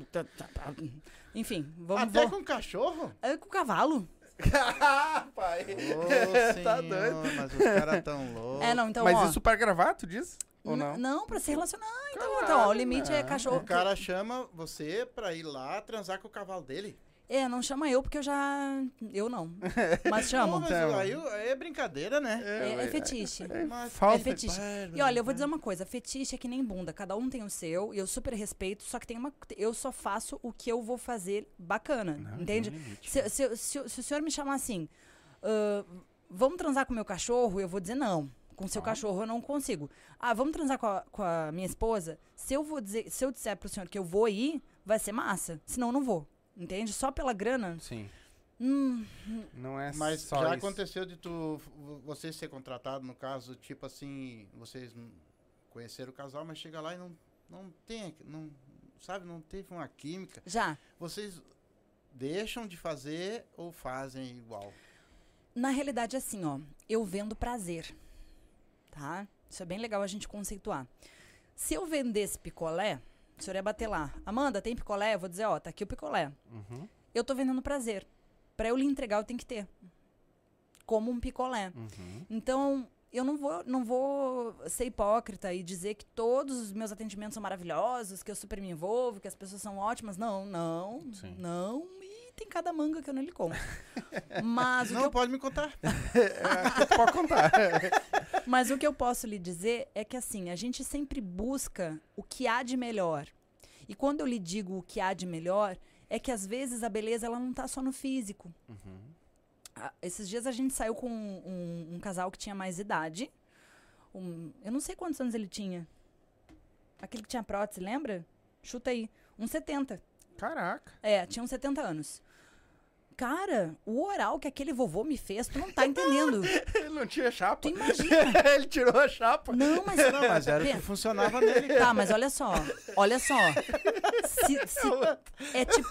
enfim, vamos...
Até
vou-
com cachorro?
É com o cavalo.
Pai.
Ô,
Tá doido.
Mas os caras tão loucos.
É, não, então,
Mas
ó...
isso pra gravar, tu diz? Ou não?
Não, pra se relacionar. Então,
Caralho,
então ó, o limite é
não.
cachorro.
O cara chama você pra ir lá transar com o cavalo dele.
É, não chama eu, porque eu já... Eu não. Mas chamam.
mas
Chama.
aí, aí é brincadeira, né?
É, é fetiche.
Mas-
falta-
É fetiche. E olha, eu vou dizer uma coisa, fetiche é que nem bunda, cada um tem o seu, e eu super respeito, só que tem uma. Eu só faço o que eu vou fazer bacana.
Não,
entende?
limite.
Se, se- se- se o senhor me chamar assim, "Ah, vamos transar com o meu cachorro, eu vou dizer não. Com o seu
Ah.
cachorro eu não consigo. Ah, vamos transar com a, com a minha esposa? Se eu vou dizer, se eu disser pro senhor que eu vou ir, vai ser massa. Senão eu não vou. Entende? Só pela grana.
Sim.
Hum,
Não é
Mas
só
já
isso.
aconteceu de tu você ser contratado, no caso, tipo assim, vocês conheceram o casal, mas chega lá e não, não tem, não, sabe, não teve uma química.
já.
Vocês deixam de fazer ou fazem igual?
Na realidade, assim, ó. Eu vendo prazer. Tá? Isso é bem legal a gente conceituar. Se eu vendesse picolé, o senhor ia bater lá. Amanda, tem picolé? Eu vou dizer, ó, tá aqui o picolé.
Uhum,
Eu tô vendendo prazer. Pra eu lhe entregar, eu tenho que ter. Como um picolé.
uhum.
Então, eu não vou, não vou ser hipócrita e dizer que todos os meus atendimentos são maravilhosos, que eu super me envolvo, que as pessoas são ótimas. Não, não,
Sim.
não. E tem cada manga que eu não lhe conto. Mas o que
Não,
eu
pode me contar.
Pode contar.
Mas o que eu posso lhe dizer é que assim, a gente sempre busca o que há de melhor. E quando eu lhe digo o que há de melhor, é que às vezes a beleza ela não está só no físico.
Uhum.
Ah, esses dias a gente saiu com um, um- um casal que tinha mais idade. Um- eu não sei quantos anos ele tinha. Aquele que tinha prótese, lembra? Chuta aí. Uns 70.
Caraca.
É, tinha uns 70 anos. Cara, o oral que aquele vovô me fez, tu não tá entendendo.
Ele não tinha chapa.
Tu imagina.
Ele tirou a chapa.
Não, mas.
Não, mas era o que funcionava nele.
Tá, mas olha só. Olha só. Se- se- é, tipo,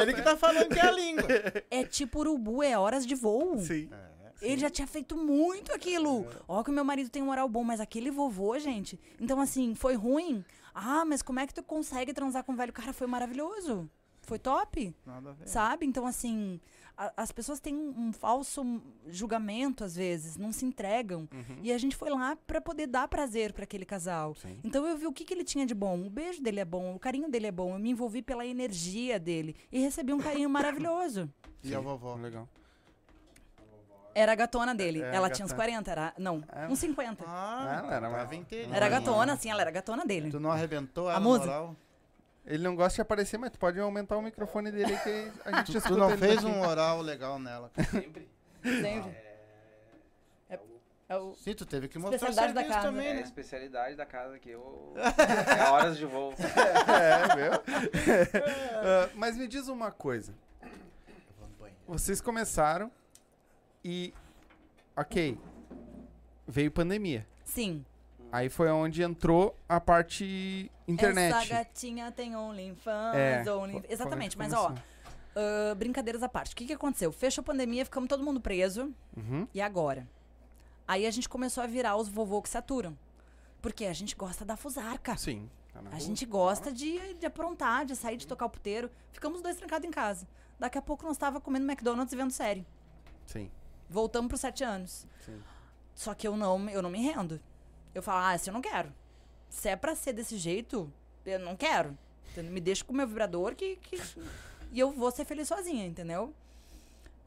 Ele que tá falando que é a língua.
é tipo urubu, é horas de voo.
Sim.
Ele já tinha feito muito aquilo. Ó, que o meu marido tem um oral bom, mas aquele vovô, gente. Então, assim, foi ruim. Ah, mas como é que tu consegue transar com o velho? Cara, foi maravilhoso. Foi top.
Nada a ver.
Sabe? Então, assim, a- as pessoas têm um, um falso julgamento, às vezes, não se entregam.
Uhum.
E a gente foi lá pra poder dar prazer pra aquele casal.
Sim.
Então eu vi o que, que ele tinha de bom. O beijo dele é bom, o carinho dele é bom. Eu me envolvi pela energia dele e recebi um carinho maravilhoso.
E a vovó?
Legal.
Era a gatona dele.
É,
ela
a
tinha uns
gatona.
40, era. Não,
É.
uns 50.
Ah,
Ela era
tava
mais-
inteirinha.
Era gatona, sim, ela era gatona dele.
Tu não arrebentou ela
A
no
musa?
oral?
Ele não gosta de aparecer, mas tu pode aumentar o microfone dele aí que a gente
Tu,
escuta
tu não
ele
fez
daqui.
um oral legal nela.
Sempre.
É, é, o-
É o-
Sim, tu teve que mostrar
Especialidade da casa.
também,
é a
né?
especialidade da casa que eu. É horas de voo.
É, viu? Ah, mas me diz uma coisa. Vocês começaram e. Ok. Veio pandemia.
Sim.
Aí foi onde entrou a parte internet.
Essa gatinha tem OnlyFans,
É,
Only... Exatamente, mas ó, ah, brincadeiras à parte. O que, que aconteceu? Fechou a pandemia, ficamos todo mundo preso.
Uhum.
E agora? Aí a gente começou a virar os vovô que se aturam. Porque a gente gosta da fusarca.
Sim. tá
A gente gosta de, de aprontar, de sair, de tocar o puteiro. Ficamos os dois trancados em casa. Daqui a pouco nós tava comendo McDonald's e vendo série.
Sim.
Voltamos pros sete anos.
Sim.
Só que eu não, eu não me rendo. Eu falo, ah, assim eu não quero. Se é pra ser desse jeito, eu não quero. Entendeu? Me deixa com o meu vibrador que, que- e eu vou ser feliz sozinha, entendeu?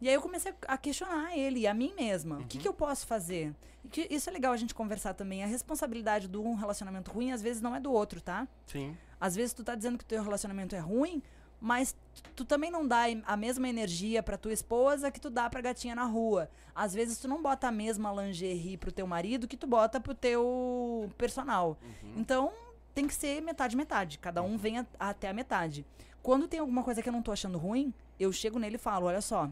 E aí eu comecei a questionar ele e a mim mesma. O que, que eu posso fazer? Que isso é legal a gente conversar também. A responsabilidade de um relacionamento ruim, às vezes, não é do outro, tá?
Sim.
Às vezes tu tá dizendo que o teu relacionamento é ruim, mas tu, também não dá a mesma energia pra tua esposa que tu dá pra gatinha na rua. Às vezes tu não bota a mesma lingerie pro teu marido que tu bota pro teu personal. Então tem que ser metade metade, cada um vem a- até a metade. Quando tem alguma coisa que eu não tô achando ruim, eu chego nele e falo, olha só,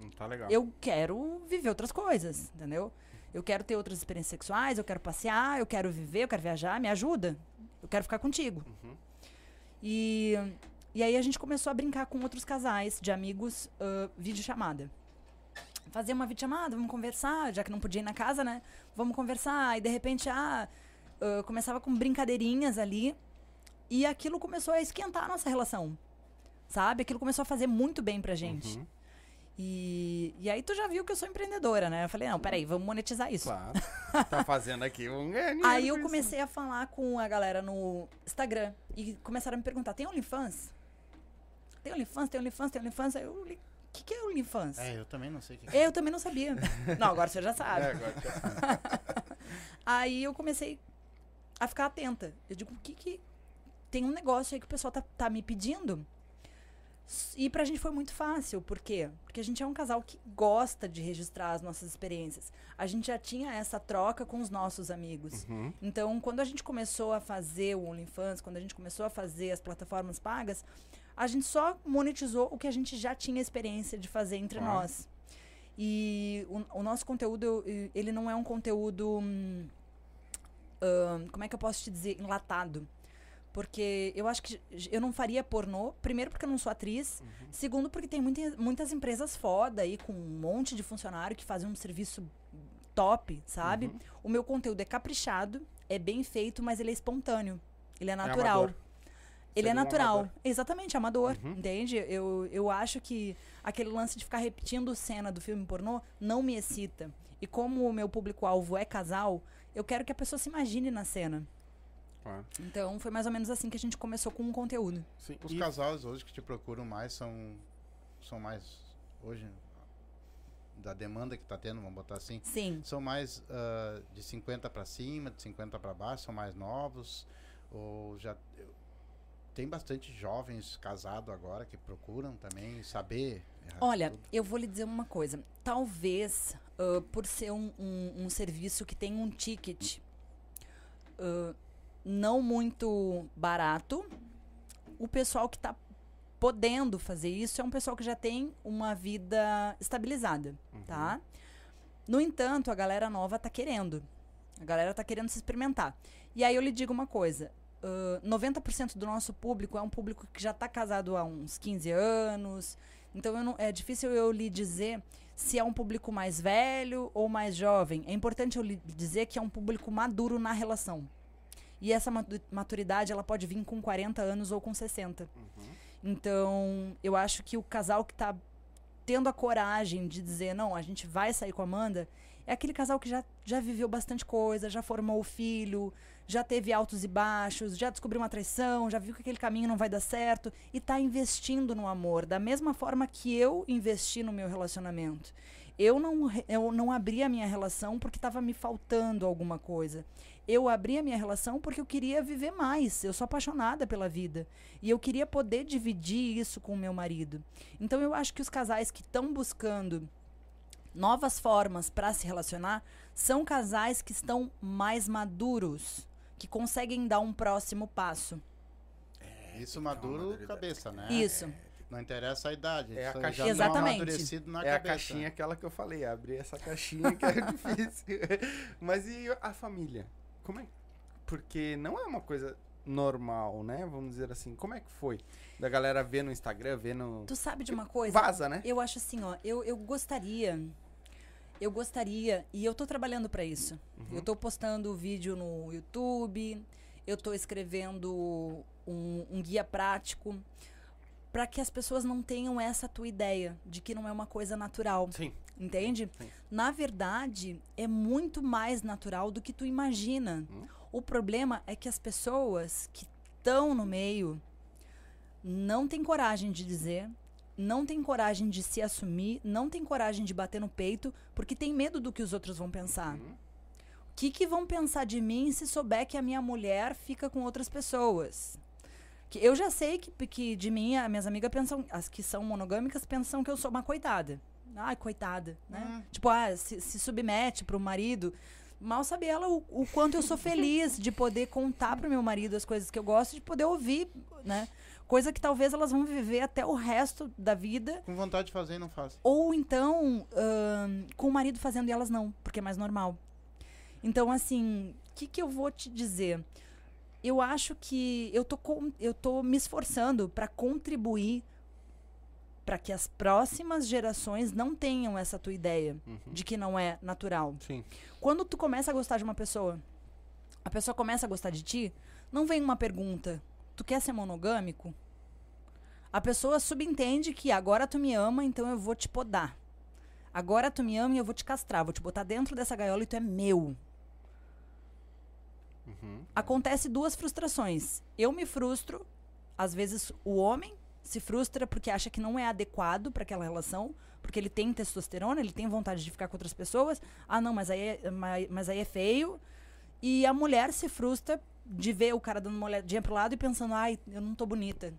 Não tá legal.
eu quero viver outras coisas, entendeu? Eu quero ter outras experiências sexuais, eu quero passear, eu quero viver, eu quero viajar, me ajuda. Eu quero ficar contigo.
Uhum.
E, e aí a gente começou a brincar com outros casais de amigos, ah, videochamada. Fazer uma videochamada, vamos conversar, já que não podia ir na casa, né? Vamos conversar. E de repente, ah, ah, começava com brincadeirinhas ali. E aquilo começou a esquentar a nossa relação. Sabe? Aquilo começou a fazer muito bem pra gente.
Uhum.
E, e aí tu já viu que eu sou empreendedora, né? Eu falei, não, peraí, vamos monetizar isso.
Claro. tá fazendo aqui um ganhar dinheiro
Aí eu comecei a falar com a galera no Instagram. E começaram a me perguntar, tem OnlyFans? Tem OnlyFans? Tem OnlyFans? Tem OnlyFans? Aí eu li, o que, que é OnlyFans?
É, eu também não sei o que é.
Eu também não sabia. não, agora você já sabe.
É, agora já sabe.
Aí eu comecei a ficar atenta. Eu digo, o que que... Tem um negócio aí que o pessoal tá, tá me pedindo. E pra gente foi muito fácil. Por quê? Porque a gente é um casal que gosta de registrar as nossas experiências. A gente já tinha essa troca com os nossos amigos.
Uhum.
Então, quando a gente começou a fazer o OnlyFans, quando a gente começou a fazer as plataformas pagas, a gente só monetizou o que a gente já tinha experiência de fazer entre
Claro.
nós. E o, o nosso conteúdo, ele não é um conteúdo. hum, como é que eu posso te dizer? Enlatado. Porque eu acho que eu não faria pornô, primeiro porque eu não sou atriz, segundo porque tem muita- muitas empresas foda aí, com um monte de funcionário que fazem um serviço top, sabe?
Uhum.
O meu conteúdo é caprichado, é bem feito, mas ele é espontâneo. Ele é natural.
amador.
Ele é natural.
amador.
Exatamente, amador.
Uhum.
Entende? Eu, eu acho que aquele lance de ficar repetindo cena do filme pornô não me excita. E como o meu público-alvo é casal, eu quero que a pessoa se imagine na cena. Então foi mais ou menos assim que a gente começou com um conteúdo.
Sim.
Os
E-
casais hoje que te procuram mais são, são mais, hoje, da demanda que tá tendo, vamos botar assim,
Sim.
são mais ah, de 50 para cima, de 50 para baixo, são mais novos, ou já... eu- Tem bastante jovens casados agora que procuram também saber. errar
Olha,
tudo.
eu vou lhe dizer uma coisa. Talvez, ah, por ser um, um- um serviço que tem um ticket ah, não muito barato, o pessoal que está podendo fazer isso é um pessoal que já tem uma vida estabilizada, tá? No entanto, a galera nova tá querendo. A galera tá querendo se experimentar. E aí eu lhe digo uma coisa. Ah, 90% do nosso público é um público que já está casado há uns 15 anos. Então não- é difícil eu lhe dizer se é um público mais velho ou mais jovem. É importante eu lhe dizer que é um público maduro na relação. E essa matu- maturidade ela pode vir com 40 anos ou com 60. Então, eu acho que o casal que tá tendo a coragem de dizer, não, a gente vai sair com a Amanda, é aquele casal que já, já viveu bastante coisa, já formou o filho, já teve altos e baixos, já descobriu uma traição, já viu que aquele caminho não vai dar certo e tá investindo no amor, da mesma forma que eu investi no meu relacionamento. Eu não, eu não abri a minha relação porque estava me faltando alguma coisa. Eu abri a minha relação porque eu queria viver mais. Eu sou apaixonada pela vida. E eu queria poder dividir isso com o meu marido. Então eu acho que os casais que estão buscando novas formas para se relacionar são casais que estão mais maduros, que conseguem dar um próximo passo.
Isso maduro cabeça, né?
Isso.
Não interessa a idade.
É a caixinha.
já tá
Exatamente.
amadurecido na
é a
cabeça.
caixinha aquela que eu falei, abrir essa caixinha que é difícil. Mas e a família? Como é? Porque não é uma coisa normal, né? Vamos dizer assim. Como é que foi? Da galera ver no Instagram, ver no.
Tu sabe de uma coisa?
Vaza, né?
Eu acho assim, ó, eu, eu gostaria. Eu gostaria, e eu tô trabalhando para isso. Eu tô postando vídeo no YouTube, eu tô escrevendo um, um guia prático para que as pessoas não tenham essa tua ideia de que não é uma coisa natural.
Sim.
Entende?
Sim.
Na verdade, é muito mais natural do que tu imagina.
Hum.
O problema é que as pessoas que estão no meio não têm coragem de dizer, não têm coragem de se assumir, não têm coragem de bater no peito, porque tem medo do que os outros vão pensar.
Uhum.
O que, que vão pensar de mim se souber que a minha mulher fica com outras pessoas? Que eu já sei que, que de mim, as minhas amigas pensam, as que são monogâmicas, pensam que eu sou uma coitada. Ai, coitada, né?
Hum.
Tipo, ah, se, se submete pro marido. Mal sabe ela o, o quanto eu sou feliz de poder contar pro meu marido as coisas que eu gosto, de poder ouvir, né? Coisa que talvez elas vão viver até o resto da vida.
Com vontade de fazer e não faz.
Ou então, ahn, com o marido fazendo e elas não, porque é mais normal. Então, assim, o que, que eu vou te dizer? Eu acho que eu tô, com- eu tô me esforçando para contribuir para que as próximas gerações não tenham essa tua ideia
Uhum.
de que não é natural.
Sim.
Quando tu começa a gostar de uma pessoa, a pessoa começa a gostar de ti, não vem uma pergunta: tu quer ser monogâmico? A pessoa subentende que agora tu me ama, então eu vou te podar. Agora tu me ama e eu vou te castrar, vou te botar dentro dessa gaiola e tu é meu.
Uhum.
Acontece duas frustrações. Eu me frustro, às vezes o homem se frustra porque acha que não é adequado para aquela relação, porque ele tem testosterona, ele tem vontade de ficar com outras pessoas. Ah, não, mas aí é, mas, mas aí é feio. E a mulher se frustra de ver o cara dando uma olhadinha pro lado e pensando: "Ai, eu não tô bonita.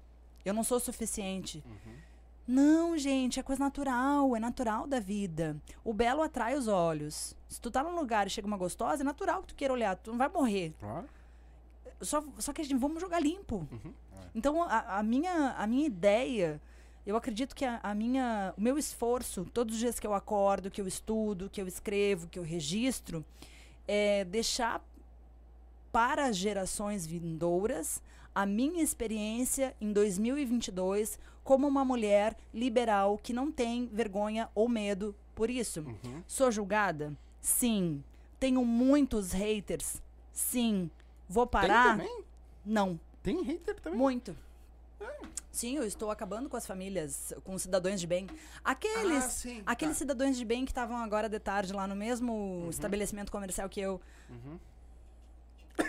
Eu não sou o suficiente". Não, gente, é coisa natural, é natural da vida. O belo atrai os olhos. Se tu tá num lugar e chega uma gostosa, é natural que tu queira olhar, tu não vai morrer.
Claro.
Só, só que a gente vamos jogar limpo.
Uhum.
Então, a, a minha, a minha ideia, eu acredito que a, a minha, o meu esforço, todos os dias que eu acordo, que eu estudo, que eu escrevo, que eu registro, é deixar para as gerações vindouras a minha experiência em 2022 como uma mulher liberal que não tem vergonha ou medo por isso.
Uhum.
Sou julgada? Sim. Tenho muitos haters? Sim. Vou parar?
Tem também?
Não.
Tem hater também?
Muito. Sim, eu estou acabando com as famílias, com os cidadãos de bem. Aqueles,
Ah, sim.
aqueles
Tá.
cidadãos de bem que estavam agora de tarde lá no mesmo estabelecimento comercial que eu.
Uhum.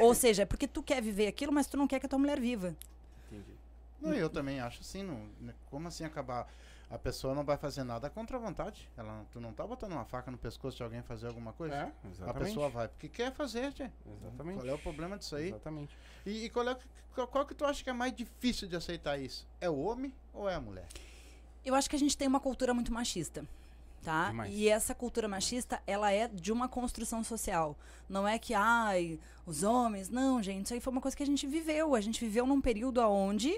Ou seja, é porque tu quer viver aquilo, mas tu não quer que a tua mulher viva.
Entendi.
Não, eu também acho assim, não, né, como assim acabar? A pessoa não vai fazer nada contra a vontade. Ela, tu não tá botando uma faca no pescoço de alguém fazer alguma coisa?
É,
A pessoa vai porque quer fazer, tia.
Exatamente.
Qual é o problema disso aí?
Exatamente.
E, e qual, é, qual, qual que tu acha que é mais difícil de aceitar isso? É o homem ou é a mulher?
Eu acho que a gente tem uma cultura muito machista. Tá?
Demais.
E essa cultura machista, ela é de uma construção social. Não é que, ai, os homens. Não, gente, isso aí foi uma coisa que a gente viveu. A gente viveu num período onde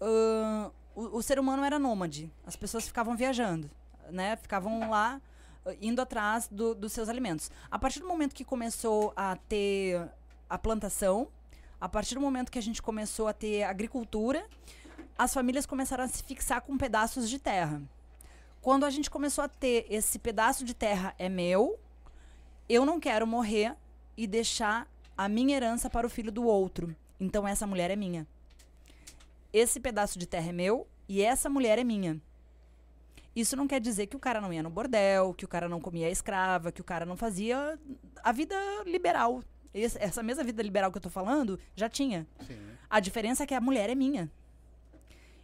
ahn, o, o ser humano era nômade. As pessoas ficavam viajando, né? Ficavam lá indo atrás do- dos seus alimentos. A partir do momento que começou a ter a plantação, a partir do momento que a gente começou a ter agricultura, as famílias começaram a se fixar com pedaços de terra. Quando a gente começou a ter esse pedaço de terra é meu, eu não quero morrer e deixar a minha herança para o filho do outro. Então essa mulher é minha. Esse pedaço de terra é meu e essa mulher é minha. Isso não quer dizer que o cara não ia no bordel, que o cara não comia escrava, que o cara não fazia a vida liberal. Essa mesma vida liberal que eu tô falando já tinha.
Sim.
A diferença é que a mulher é minha.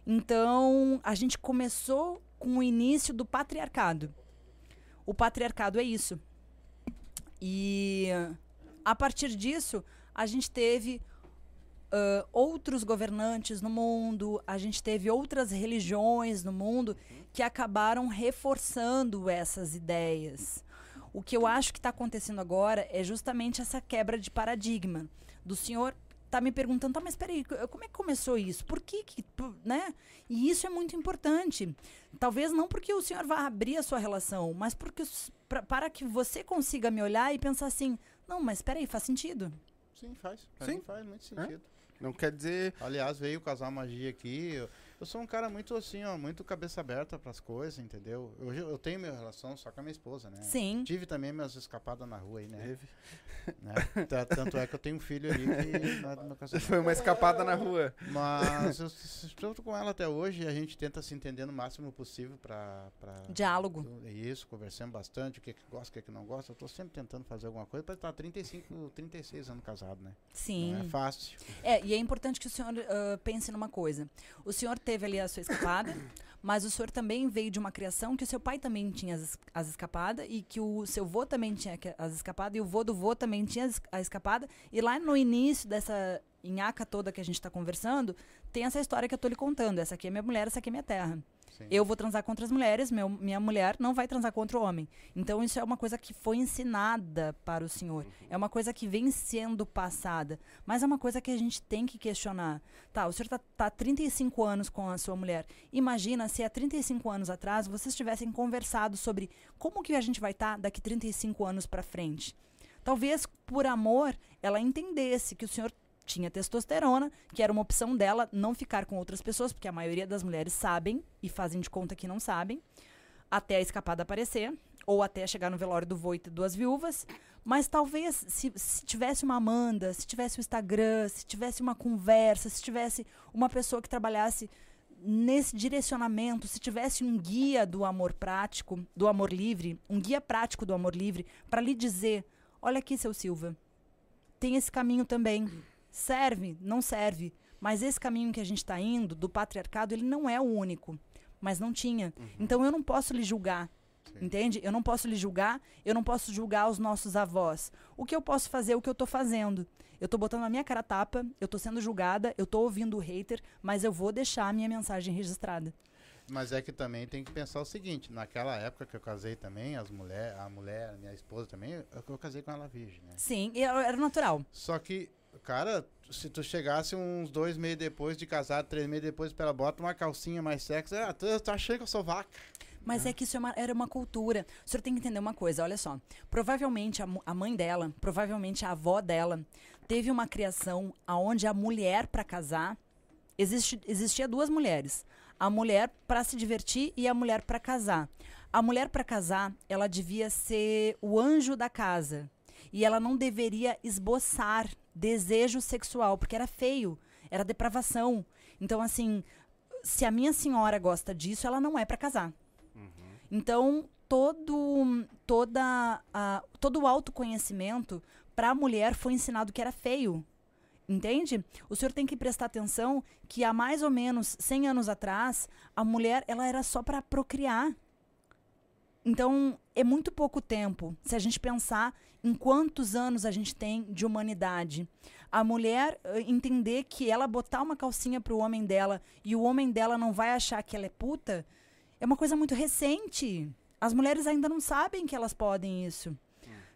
Então, a gente começou com o início do patriarcado. O patriarcado é isso. E a partir disso, a gente teve ah, outros governantes no mundo, a gente teve outras religiões no mundo que acabaram reforçando essas ideias. O que eu acho que está acontecendo agora é justamente essa quebra de paradigma. Do senhor tá me perguntando, tá, mas peraí, como é que começou isso? Por que, que né? E isso é muito importante. Talvez não porque o senhor vai abrir a sua relação, mas porque pra- para que você consiga me olhar e pensar assim, não, mas peraí, faz sentido.
Sim, faz.
Sim.
faz muito sentido.
Não quer dizer.
Aliás, veio o casal magia aqui. Eu, eu sou um cara muito assim, ó, muito cabeça aberta pras coisas, entendeu? Hoje eu tenho minha relação só com a minha esposa, né?
Sim.
Tive também minhas escapadas na rua aí, né?
Teve.
né? Ta- Tanto é que eu tenho um filho ali que é.
Foi uma escapada na rua.
Mas eu estou com ela até hoje e a gente tenta se entender no máximo possível pra. pra
Diálogo.
É Isso, conversamos bastante, o que, que gosta, o que, que não gosta. Eu tô sempre tentando fazer alguma coisa pra estar 35, 36 anos casado, né?
Sim.
Não é fácil.
É, e é importante que o senhor ah, pense numa coisa. O senhor teve ali a sua escapada, mas o senhor também veio de uma criação que o seu pai também tinha as, as escapadas e que o seu vô também tinha as escapadas e o vô do vô também tinha as- a escapada. E lá no início dessa nhaca toda que a gente está conversando, tem essa história que eu tô lhe contando. Essa aqui é minha mulher, essa aqui é minha terra.
Sim.
Eu vou transar com outras mulheres, meu, minha mulher não vai transar com outro homem. Então isso é uma coisa que foi ensinada para o senhor. É uma coisa que vem sendo passada. Mas é uma coisa que a gente tem que questionar. Tá, o senhor tá, tá há 35 anos com a sua mulher. Imagina se há 35 anos atrás vocês tivessem conversado sobre como que a gente vai estar daqui 35 anos para frente. Talvez por amor ela entendesse que o senhor tinha testosterona, que era uma opção dela não ficar com outras pessoas, porque a maioria das mulheres sabem e fazem de conta que não sabem, até a escapada aparecer, ou até chegar no velório do vô e duas viúvas. Mas talvez, se, se tivesse uma Amanda, se tivesse o Instagram, se tivesse uma conversa, se tivesse uma pessoa que trabalhasse nesse direcionamento, se tivesse um guia do amor prático, do amor livre, um guia prático do amor livre, para lhe dizer: olha aqui, seu Silva, tem esse caminho também. Serve? Não serve. Mas esse caminho que a gente está indo, do patriarcado, ele não é o único. Mas não tinha. Então eu não posso lhe julgar.
Sim.
Entende? Eu não posso lhe julgar, eu não posso julgar os nossos avós. O que eu posso fazer é o que eu tô fazendo. Eu tô botando a minha cara tapa, eu tô sendo julgada, eu tô ouvindo o hater, mas eu vou deixar a minha mensagem registrada.
Mas é que também tem que pensar o seguinte, naquela época que eu casei também, as mulher, a mulher, minha esposa também, eu, eu casei com ela virgem, né?
Sim, e era natural.
Só que, cara, se tu chegasse uns dois meses depois de casado, três meses depois, ela bota uma calcinha mais sexy, ah, tu tá achando que eu sou vaca.
Mas é que isso é uma- era uma cultura. O senhor tem que entender uma coisa, olha só. Provavelmente a, a mãe dela, provavelmente a avó dela, teve uma criação aonde a mulher para casar existe, existia duas mulheres. A mulher para se divertir e a mulher para casar. A mulher para casar, ela devia ser o anjo da casa. E ela não deveria esboçar desejo sexual, porque era feio, era depravação. Então, assim, se a minha senhora gosta disso, ela não é para casar. Então, todo, toda, a- todo o autoconhecimento para a mulher foi ensinado que era feio. Entende? O senhor tem que prestar atenção que há mais ou menos 100 anos atrás, a mulher ela era só para procriar. Então, é muito pouco tempo. Se a gente pensar em quantos anos a gente tem de humanidade. A mulher eh, entender que ela botar uma calcinha pro homem dela e o homem dela não vai achar que ela é puta, é uma coisa muito recente. As mulheres ainda não sabem que elas podem isso.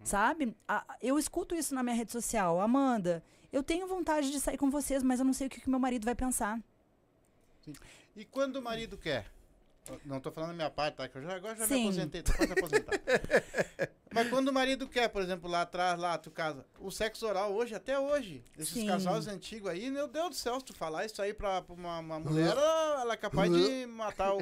Sabe? A- eu escuto isso na minha rede social. Amanda, eu tenho vontade de sair com vocês, mas eu não sei o que, que meu marido vai pensar.
E quando o marido quer? Não tô falando da minha parte, tá? Que eu já, agora já me
Sim.
aposentei, tô quase aposentado. Mas quando o marido quer, por exemplo, lá atrás, lá, tu casa, o sexo oral hoje, até hoje, esses
Sim.
casais antigos aí, meu Deus do céu, se tu falar isso aí pra, pra uma, uma mulher, ela ela é capaz de matar o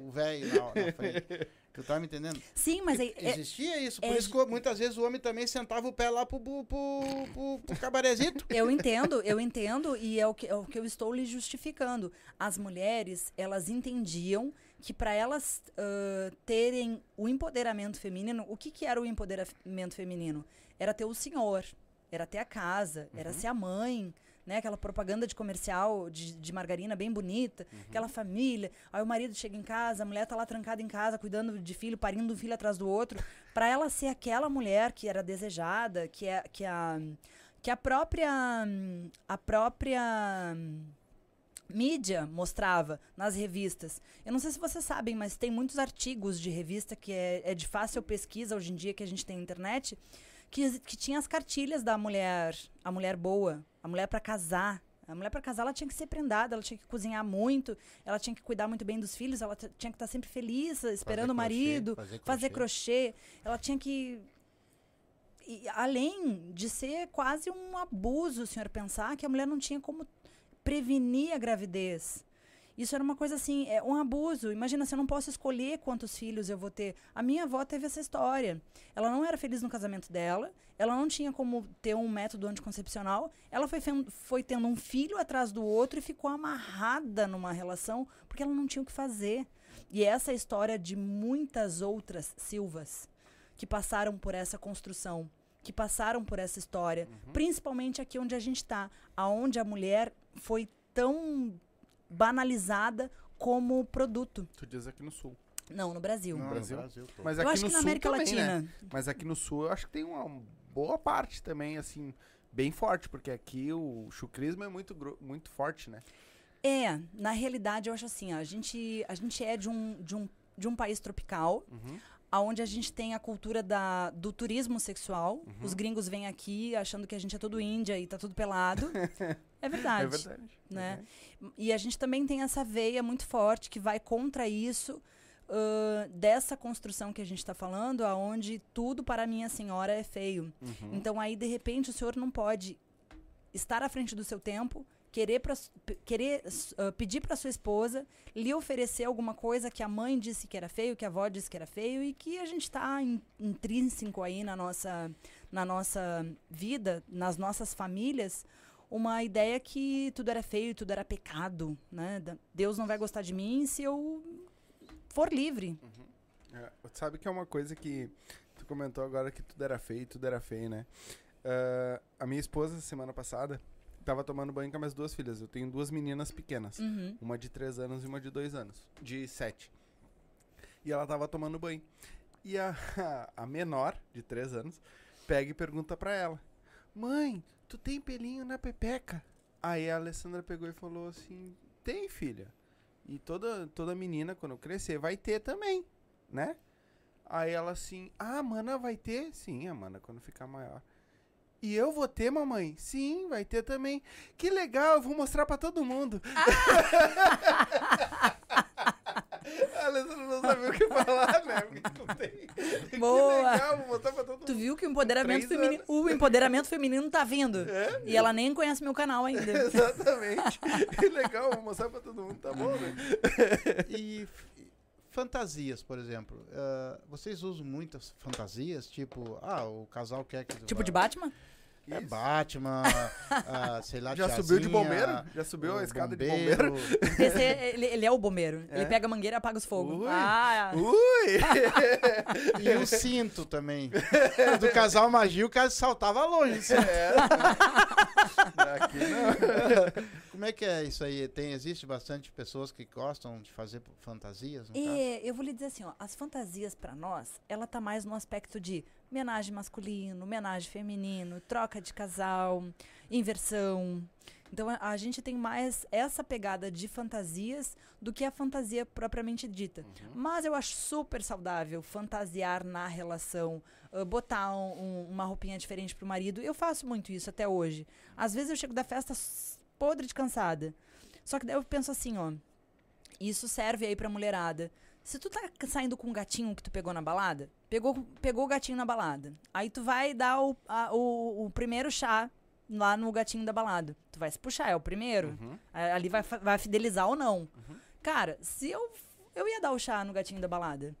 o velho na, na frente. Tu tá me entendendo?
Sim, mas é, é-
Existia isso. Por
é
isso que muitas vezes o homem também sentava o pé lá pro, pro, pro, pro, cabarezito.
Eu entendo, eu entendo, e é o, que, é o que eu estou lhe justificando. As mulheres, elas entendiam que para elas ãh, terem o empoderamento feminino, o que, que era o empoderamento feminino? Era ter o senhor, era ter a casa, era ser a mãe, né? Aquela propaganda de comercial de, de margarina bem bonita, aquela família. Aí o marido chega em casa, a mulher tá lá trancada em casa, cuidando de filho, parindo um filho atrás do outro. Para ela ser aquela mulher que era desejada, que, é, que a que a própria a própria mídia mostrava nas revistas. Eu não sei se vocês sabem, mas tem muitos artigos de revista que é, é de fácil pesquisa hoje em dia que a gente tem na internet, que, que tinha as cartilhas da mulher, a mulher boa, a mulher para casar. A mulher para casar ela tinha que ser prendada, ela tinha que cozinhar muito, ela tinha que cuidar muito bem dos filhos, ela tinha que estar sempre feliz, esperando o
crochê,
marido,
fazer
fazer
crochê.
crochê. Ela tinha que. e além de ser quase um abuso, o senhor pensar que a mulher não tinha como prevenir a gravidez. Isso era uma coisa assim, é um abuso. Imagina, se eu não posso escolher quantos filhos eu vou ter. A minha avó teve essa história. Ela não era feliz no casamento dela, ela não tinha como ter um método anticoncepcional. Ela foi, foi tendo um filho atrás do outro e ficou amarrada numa relação porque ela não tinha o que fazer. E essa é a história de muitas outras Silvas que passaram por essa construção, que passaram por essa história, principalmente aqui onde a gente está, aonde a mulher foi tão banalizada como produto.
Tu diz aqui no sul.
Não, no Brasil.
Não, no
Brasil?
todo.
Mas
eu
aqui
acho
no
que na
sul
América
também, né?
Latina.
Mas aqui no sul eu acho que tem uma boa parte também, assim, bem forte, porque aqui o chucrismo é muito, muito forte, né?
É, na realidade eu acho assim, a gente a gente é de um de um, de um país tropical,
Uhum.
aonde a gente tem a cultura da, do turismo sexual.
Uhum.
Os gringos vêm aqui achando que a gente é todo índia e tá tudo pelado. é verdade.
É verdade.
né?
verdade.
E a gente também tem essa veia muito forte que vai contra isso, ãh, dessa construção que a gente está falando, aonde tudo para minha senhora é feio.
Uhum.
Então aí, de repente, o senhor não pode estar à frente do seu tempo, querer, pra, querer ãh, pedir para sua esposa, lhe oferecer alguma coisa que a mãe disse que era feio, que a avó disse que era feio, e que a gente está intrínseco aí na nossa, na nossa vida, nas nossas famílias, uma ideia que tudo era feio, tudo era pecado, né? Deus não vai gostar de mim se eu for livre.
É, sabe que é uma coisa que tu comentou agora que tudo era feio, tudo era feio, né? Ah, a minha esposa, semana passada, tava tomando banho com as minhas duas filhas. Eu tenho duas meninas pequenas.
Uhum.
Uma de 3 anos e uma de 2 anos. De 7. E ela tava tomando banho. E a, a menor, de 3 anos, pega e pergunta pra ela: Mãe, tu tem pelinho na pepeca? Aí a Alessandra pegou e falou assim: Tem, filha. E toda, toda menina, quando crescer, vai ter também, né? Aí ela assim: Ah, a mana vai ter? Sim, a mana quando ficar maior. E eu vou ter, mamãe? Sim, vai ter também. Que legal, eu vou mostrar pra todo mundo. A Alessandra não sabia o que falar, né? Porque tem.
Boa.
Que legal, vou mostrar pra todo
Tu
mundo.
viu que o empoderamento, feminino, o empoderamento feminino tá vindo. E ela nem conhece meu canal ainda.
Exatamente. Que legal, vou mostrar pra todo mundo, tá bom, né?
E fantasias, por exemplo. Ah, vocês usam muitas fantasias? Tipo, ah, o casal quer que.
Tipo de Batman?
É. Batman, ah, sei lá,
Já subiu de
tiazinha,
bombeiro? Já subiu a escada de
bombeiro.
bombeiro?
Esse é- ele, ele é o bombeiro.
É?
Ele pega a mangueira e apaga os fogos.
Ui.
Ah,
Ui!
E o cinto também. Do casal magia, o cara saltava longe. assim.
É. Aqui não.
Como é que é isso aí? Tem, existe bastante pessoas que gostam de fazer fantasias? no caso?
É, eu vou lhe dizer assim, ó, as fantasias pra nós, ela tá mais no aspecto de homenagem masculino, homenagem feminino, troca de casal, inversão. Então a, a gente tem mais essa pegada de fantasias do que a fantasia propriamente dita. Mas eu acho super saudável fantasiar na relação, ah, botar um- um- uma roupinha diferente pro marido. Eu faço muito isso até hoje. Às vezes eu chego da festa podre de cansada. Só que daí eu penso assim, ó, isso serve aí pra mulherada. Se tu tá saindo com um gatinho que tu pegou na balada, pegou, pegou o gatinho na balada. Aí tu vai dar o, a- o, o primeiro chá lá no gatinho da balada. Tu vai se puxar, é o primeiro.
Uhum.
A- Ali vai, vai fidelizar ou não. Cara, se eu, eu ia dar o chá no gatinho da balada,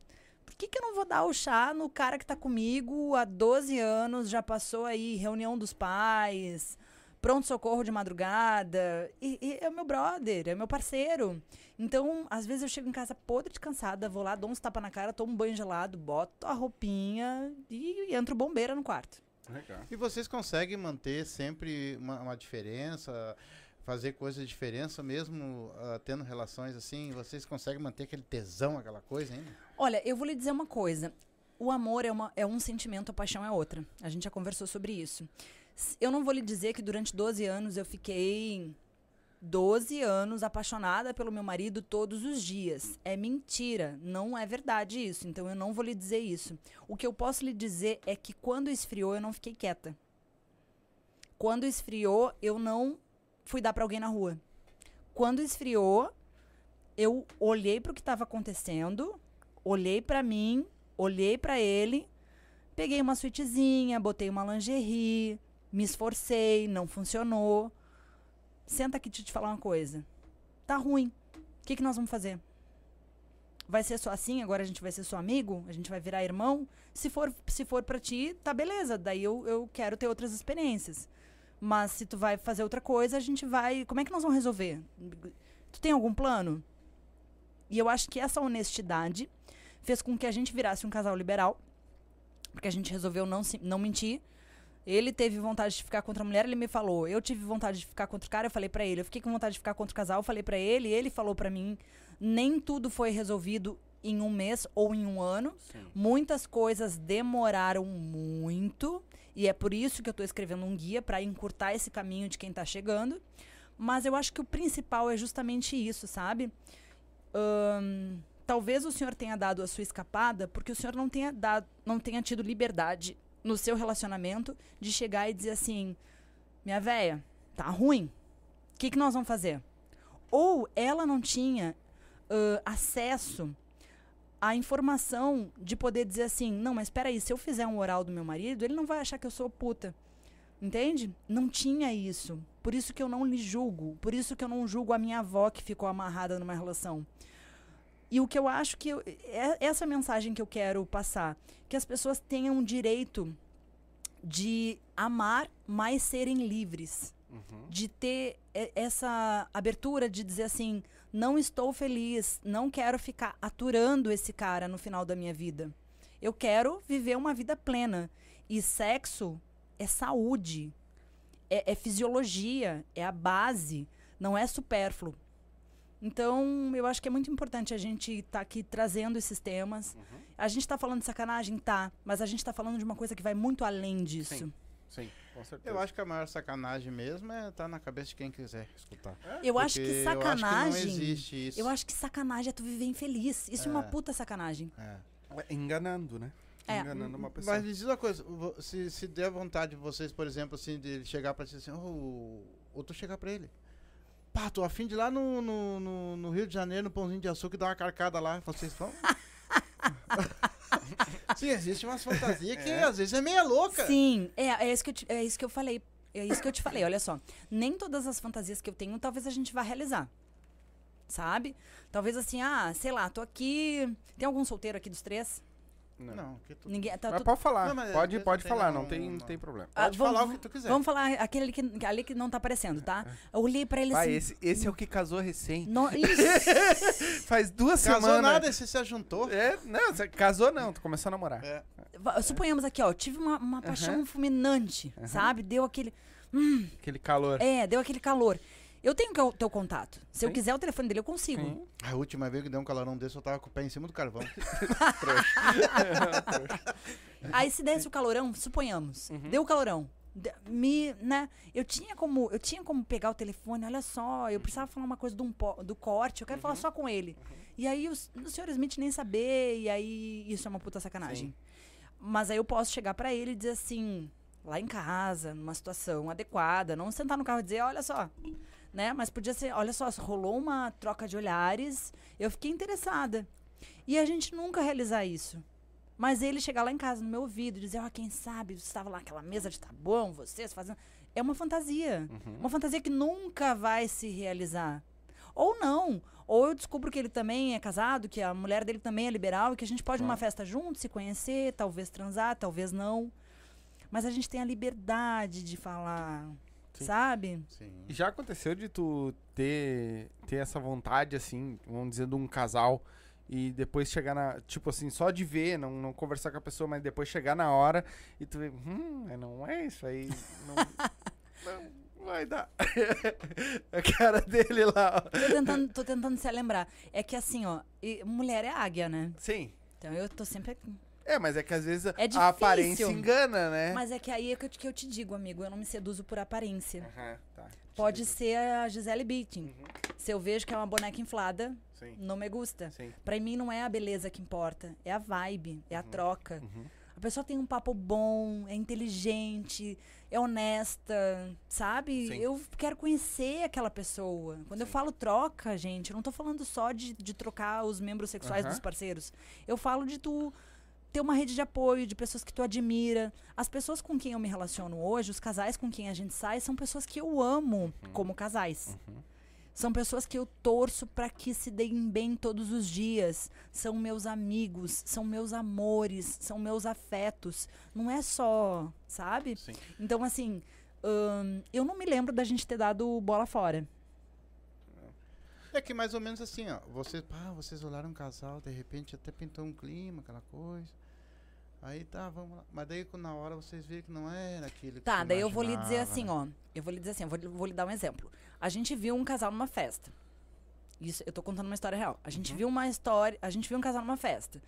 por que, que eu não vou dar o chá no cara que tá comigo há 12 anos, já passou aí reunião dos pais, pronto-socorro de madrugada? E, e é o meu brother, é meu parceiro. Então, às vezes eu chego em casa podre de cansada, vou lá, dou uns tapa na cara, tomo um banho gelado, boto a roupinha e entro bombeira no quarto.
Legal.
E vocês conseguem manter sempre uma, uma diferença, fazer coisas de diferença, mesmo ah, tendo relações assim? Vocês conseguem manter aquele tesão, aquela coisa ainda?
Olha, eu vou lhe dizer uma coisa. O amor é, uma, é um sentimento, a paixão é outra. A gente já conversou sobre isso. Eu não vou lhe dizer que durante 12 anos eu fiquei 12 anos apaixonada pelo meu marido todos os dias. É mentira, não é verdade isso. Então eu não vou lhe dizer isso. O que eu posso lhe dizer é que quando esfriou eu não fiquei quieta. Quando esfriou, eu não fui dar pra alguém na rua. Quando esfriou, eu olhei pro que estava acontecendo, olhei pra mim, olhei pra ele, peguei uma suítezinha, botei uma lingerie, me esforcei, não funcionou. Senta aqui deixa te falar uma coisa. Tá ruim. O que, que nós vamos fazer? Vai ser só assim? Agora a gente vai ser só amigo? A gente vai virar irmão? Se for, se for pra ti, tá beleza. Daí eu, eu quero ter outras experiências. Mas se tu vai fazer outra coisa, a gente vai. Como é que nós vamos resolver? Tu tem algum plano? E eu acho que essa honestidade fez com que a gente virasse um casal liberal, porque a gente resolveu não, não mentir. Ele teve vontade de ficar contra a mulher, ele me falou. Eu tive vontade de ficar contra o cara, eu falei pra ele. Eu fiquei com vontade de ficar contra o casal, eu falei pra ele, ele falou pra mim. Nem tudo foi resolvido em um mês ou em um ano. Muitas coisas demoraram muito. E é por isso que eu tô escrevendo um guia para encurtar esse caminho de quem tá chegando. Mas eu acho que o principal é justamente isso, sabe? Talvez o senhor tenha dado a sua escapada porque o senhor não tenha dado, não tenha tido liberdade no seu relacionamento de chegar e dizer assim: minha véia, tá ruim. O que, que nós vamos fazer? Ou ela não tinha ãh, acesso à informação de poder dizer assim: não, mas espera aí, se eu fizer um oral do meu marido, ele não vai achar que eu sou puta. Entende? Não tinha isso. Por isso que eu não lhe julgo. Por isso que eu não julgo a minha avó que ficou amarrada numa relação. E o que eu acho que eu, é essa mensagem que eu quero passar, que as pessoas tenham o direito de amar, mas serem livres, de ter e- essa abertura de dizer assim, não estou feliz, não quero ficar aturando esse cara no final da minha vida. Eu quero viver uma vida plena. E sexo é saúde, é, é fisiologia, é a base, não é supérfluo. Então, eu acho que é muito importante a gente estar aqui trazendo esses temas. A gente está falando de sacanagem? Tá. Mas a gente está falando de uma coisa que vai muito além disso.
Sim. Sim, com certeza.
Eu acho que a maior sacanagem mesmo é estar na cabeça de quem quiser escutar.
Eu acho que
Eu acho que
sacanagem.
não existe isso.
Eu acho que sacanagem é tu viver infeliz. Isso é, uma
É.
puta sacanagem.
É.
Enganando, né?
É.
Enganando uma pessoa.
Mas me diz uma coisa, se, se der vontade de vocês, por exemplo, assim, de ele chegar pra ti assim, ô, ou tu chegar pra ele. Pá, tô afim de ir lá no, no, no, no Rio de Janeiro, no Pãozinho de Açúcar, e dar uma carcada lá. Vocês vão? Sim, existe umas fantasias que às vezes é meia louca.
Sim, é, é, isso que eu te- é isso que eu falei. É isso que eu te falei, olha só. Nem todas as fantasias que eu tenho, talvez a gente vá realizar. Sabe? Talvez assim, ah, sei lá, tô aqui. Tem algum solteiro aqui dos três?
Não.
Não, que tu...
Ninguém. Tá
Mas
tu-
pode falar.
Não, mas
pode pode falar,
tem
não
um-
tem,
uma-
tem problema.
Ah,
Pode falar o que tu quiser.
Vamos falar aquele que, ali que não tá aparecendo, tá? Eu olhei pra ele
Ah,
assim.
esse, esse é o que casou recém.
no- Isso.
Faz duas
Casou
semanas.
nada, esse se ajuntou.
É, não, você casou não, tu começou a namorar.
É.
Va- Suponhamos aqui, ó, tive uma, uma paixão fulminante, sabe? Deu aquele.
Aquele calor.
É, deu aquele calor. Eu tenho que- o teu contato. Se eu
Sim.
quiser o telefone dele, eu consigo.
Sim.
A última vez que deu um calorão desse, eu tava com o pé em cima do carvão.
Aí se desse o calorão, suponhamos, deu o calorão. Me, né? Eu tinha como, eu tinha como pegar o telefone, olha só, eu precisava falar uma coisa do, um po- do corte, eu quero falar só com ele. E aí o, s- o senhor Smith nem saber, e aí isso é uma puta sacanagem. Mas aí eu posso chegar pra ele e dizer assim, lá em casa, numa situação adequada, não sentar no carro e dizer, olha só, né? Mas podia ser, olha só, rolou uma troca de olhares, eu fiquei interessada. E a gente nunca realizar isso. Mas ele chegar lá em casa, no meu ouvido, e dizer, ó, quem sabe, você estava lá naquela mesa de tabuão, vocês fazendo. É uma fantasia. Uma fantasia que nunca vai se realizar. Ou não. Ou eu descubro que ele também é casado, que a mulher dele também é liberal, e que a gente pode ir numa festa junto, se conhecer, talvez transar, talvez não. Mas a gente tem a liberdade de falar,
Sim.
sabe?
Sim.
E já aconteceu de tu ter, ter essa vontade, assim, vamos dizer, de um casal e depois chegar na. Tipo assim, só de ver, não, não conversar com a pessoa, mas depois chegar na hora e tu ver, hum, não é isso aí. Não, não vai dar. a cara dele lá. ó.
Tô tentando, tô tentando se lembrar. É que assim, ó, e mulher é águia, né?
Sim.
Então eu tô sempre
É, mas é que às vezes
É
a aparência engana, né?
Mas é que aí é que eu, te- que eu te digo, amigo, eu não me seduzo por aparência.
Aham, tá.
Pode ser a Gisele Bündchen. Se eu vejo que é uma boneca inflada,
Sim,
não me gusta.
sim.
Pra mim não é a beleza que importa, é a vibe, é a troca.
Uhum.
A pessoa tem um papo bom, é inteligente, é honesta, sabe?
Sim.
Eu quero conhecer aquela pessoa. Quando eu
Sim.
falo troca, gente, eu não tô falando só de, de trocar os membros sexuais dos parceiros. Eu falo de tu ter uma rede de apoio, de pessoas que tu admira. As pessoas com quem eu me relaciono hoje, os casais com quem a gente sai, são pessoas que eu amo como casais. São pessoas que eu torço para que se deem bem todos os dias. São meus amigos, são meus amores, são meus afetos. Não é só, sabe?
Sim.
Então, assim, hum, eu não me lembro da gente ter dado bola fora.
É que mais ou menos assim, ó. Vocês, pá, vocês olharam um casal, de repente até pintou um clima, aquela coisa. Aí tá, vamos lá. Mas daí na hora vocês viram que não era aquilo que
Tá, daí eu vou lhe dizer assim,
né?
ó. Eu vou lhe dizer assim, eu vou, lhe- vou lhe dar um exemplo. A gente viu um casal numa festa. Isso, eu tô contando uma história real. A
Uhum.
gente viu uma história, a gente viu um casal numa festa.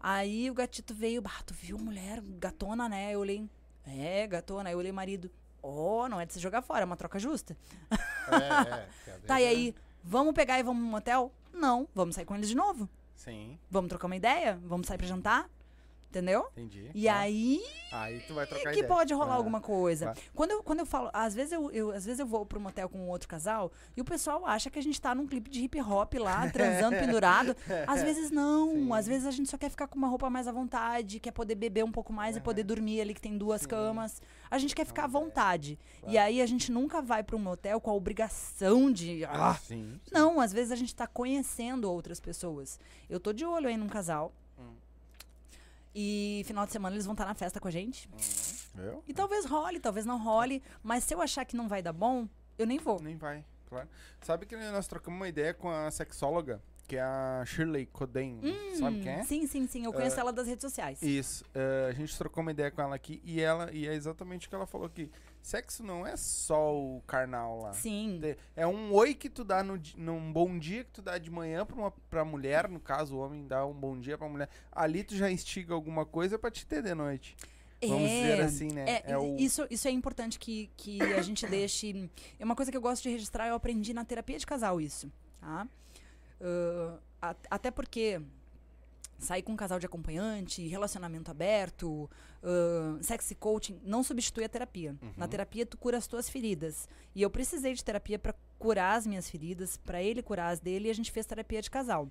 Aí o gatito veio, bah, tu viu mulher gatona, né? Eu olhei, é, gatona. Aí eu olhei marido, ó, não é de se jogar fora, é uma troca justa.
É, é.
Tá, e aí, vamos pegar e vamos no motel? Não, vamos sair com eles de novo.
Sim,
Vamos trocar uma ideia? Vamos sair pra jantar? Entendeu?
entendi.
E
Tá.
aí
Aí tu vai trocar
que
ideia.
pode rolar
Ah,
alguma coisa.
claro.
Quando, eu, quando eu falo, às vezes eu, eu- às vezes eu vou pro motel com um outro casal e o pessoal acha que a gente tá num clipe de hip hop lá, transando pendurado. Às vezes não,
Sim.
às vezes a gente só quer ficar com uma roupa mais à vontade, quer poder beber um pouco mais e poder dormir ali que tem duas
Sim.
camas. A gente quer ficar à vontade.
Claro.
E aí a gente nunca vai pro motel com a obrigação de. Ah,
Sim, sim.
não, às vezes a gente tá conhecendo outras pessoas. Eu tô de olho aí num casal.
Hum.
E final de semana eles vão estar na festa com a gente.
Viu?
E talvez role, talvez não role. Mas se eu achar que não vai dar bom, eu nem vou.
Nem vai, claro. Sabe que nós trocamos uma ideia com a sexóloga, que é a Shirley Coden. Sabe quem é?
Hum, Sim, sim, sim. Eu conheço ela das redes sociais.
Isso. eh, a gente trocou uma ideia com ela aqui e ela e é exatamente o que ela falou que sexo não é só o carnal lá.
Sim.
É um oi que tu dá no, num bom dia que tu dá de manhã pra, uma, pra mulher, no caso, o homem dá um bom dia pra mulher. Ali tu já instiga alguma coisa pra te ter de noite. Vamos dizer assim, né?
É,
É o-
isso, isso é importante que, que a gente deixe. É uma coisa que eu gosto de registrar, eu aprendi na terapia de casal isso. Tá? Ah, a- até porque sair com um casal de acompanhante, relacionamento aberto, ah, sexy coaching, não substitui a terapia. Na terapia, tu cura as tuas feridas. E eu precisei de terapia para curar as minhas feridas, para ele curar as dele, e a gente fez terapia de casal.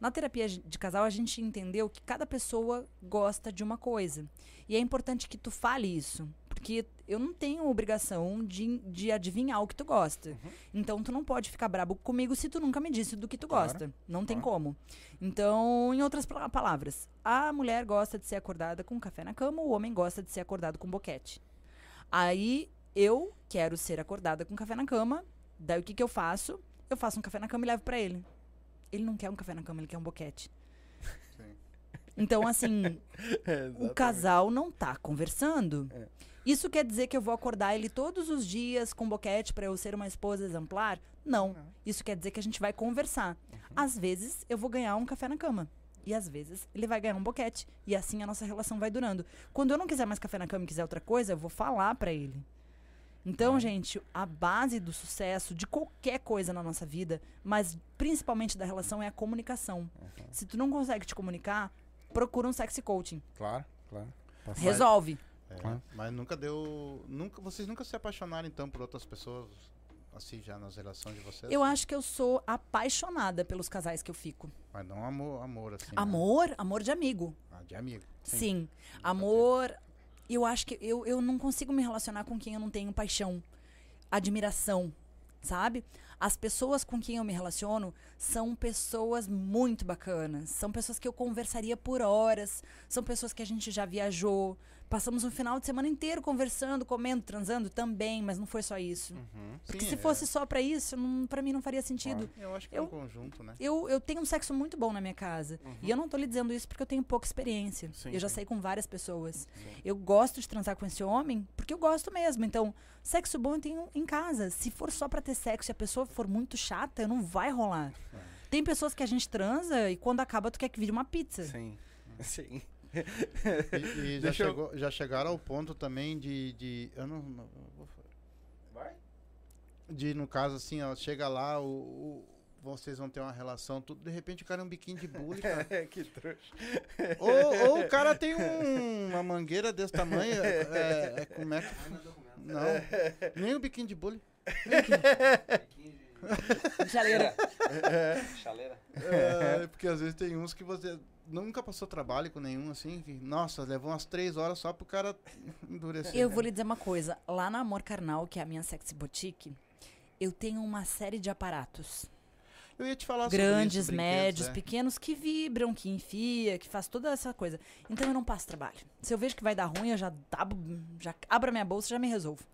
Na terapia de casal, a gente entendeu que cada pessoa gosta de uma coisa. E é importante que tu fale isso. Porque eu não tenho obrigação de, de adivinhar o que tu gosta. Então, tu não pode ficar brabo comigo se tu nunca me disse do que tu
Claro,
gosta. Não tem
claro.
como. Então, em outras pala- palavras, a mulher gosta de ser acordada com café na cama, o homem gosta de ser acordado com boquete. Aí, eu quero ser acordada com café na cama. Daí, o que, que eu faço? Eu faço um café na cama e levo pra ele. Ele não quer um café na cama, ele quer um boquete.
Sim.
Então, assim,
É,
o casal não tá conversando.
É.
Isso quer dizer que eu vou acordar ele todos os dias com boquete pra eu ser uma esposa exemplar? Não.
Não.
Isso quer dizer que a gente vai conversar. Às vezes eu vou ganhar um café na cama. E às vezes ele vai ganhar um boquete. E assim a nossa relação vai durando. Quando eu não quiser mais café na cama e quiser outra coisa, eu vou falar pra ele. Então, gente, a base do sucesso de qualquer coisa na nossa vida, mas principalmente da relação, é a comunicação. Se tu não consegue te comunicar, procura um sexy coaching.
Claro, claro. Passar-
Resolve.
É. Mas nunca deu. Nunca, vocês nunca se apaixonaram então por outras pessoas, assim, já nas relações de vocês?
Eu acho que eu sou apaixonada pelos casais que eu fico.
Mas não amor, amor assim. né?
Amor, amor de amigo.
Ah, de amigo.
Sim. Amor. Eu acho que eu, eu não consigo me relacionar com quem eu não tenho paixão, admiração, sabe? As pessoas com quem eu me relaciono são pessoas muito bacanas. São pessoas que eu conversaria por horas. São pessoas que a gente já viajou. Passamos um final de semana inteiro conversando, comendo, transando também, mas não foi só isso.
Uhum.
Porque
Sim,
se
é.
fosse só pra isso, para mim não faria sentido.
Eu acho que é
Eu-
um conjunto, né?
Eu, eu tenho um sexo muito bom na minha casa. E eu não tô lhe dizendo isso porque eu tenho pouca experiência.
Sim,
eu já
sim.
saí com várias pessoas. Eu gosto de transar com esse homem porque eu gosto mesmo. Então, sexo bom eu tenho em casa. Se for só pra ter sexo e a pessoa for muito chata, não vai rolar. Tem pessoas que a gente transa e quando acaba tu quer que vire uma pizza.
Sim. Sim.
E, e já,
Deixa eu-
chegou- já chegaram ao ponto também de. de eu não. não-
Vai.
De, no caso, assim, ó, chega lá, o, o- vocês vão ter uma relação, tudo, de repente o cara é um biquinho de bullying, cara.
que trouxa.
ou, ou o cara tem um- uma mangueira desse tamanho, é, é- como é que. Não, nem o biquinho de bullying.
Chaleira.
Chaleira.
É, porque às vezes tem uns que você nunca passou trabalho com nenhum, assim, que, nossa, levou umas três horas só pro cara endurecer.
Eu vou lhe dizer uma coisa. Lá na Amor Carnal, que é a minha sexy boutique, eu tenho uma série de aparatos.
Eu ia te falar sobre
Grandes,
isso, brinquedos,
médios,
é.
pequenos, que vibram, que enfia, que faz toda essa coisa. Então eu não passo trabalho. Se eu vejo que vai dar ruim, eu já, dabo, já abro a minha bolsa e já me resolvo.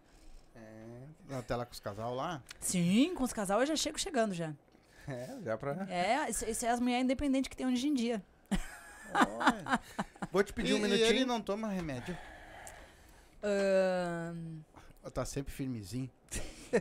Na tela com os casal lá.
Sim, com os casal eu já chego chegando já.
É, já pra.
É, isso, isso é as mulheres independentes que tem hoje em dia.
Olha.
Vou te pedir
e,
um
e
minutinho.
ele não toma remédio.
Ahn,
Tá sempre firmezinho.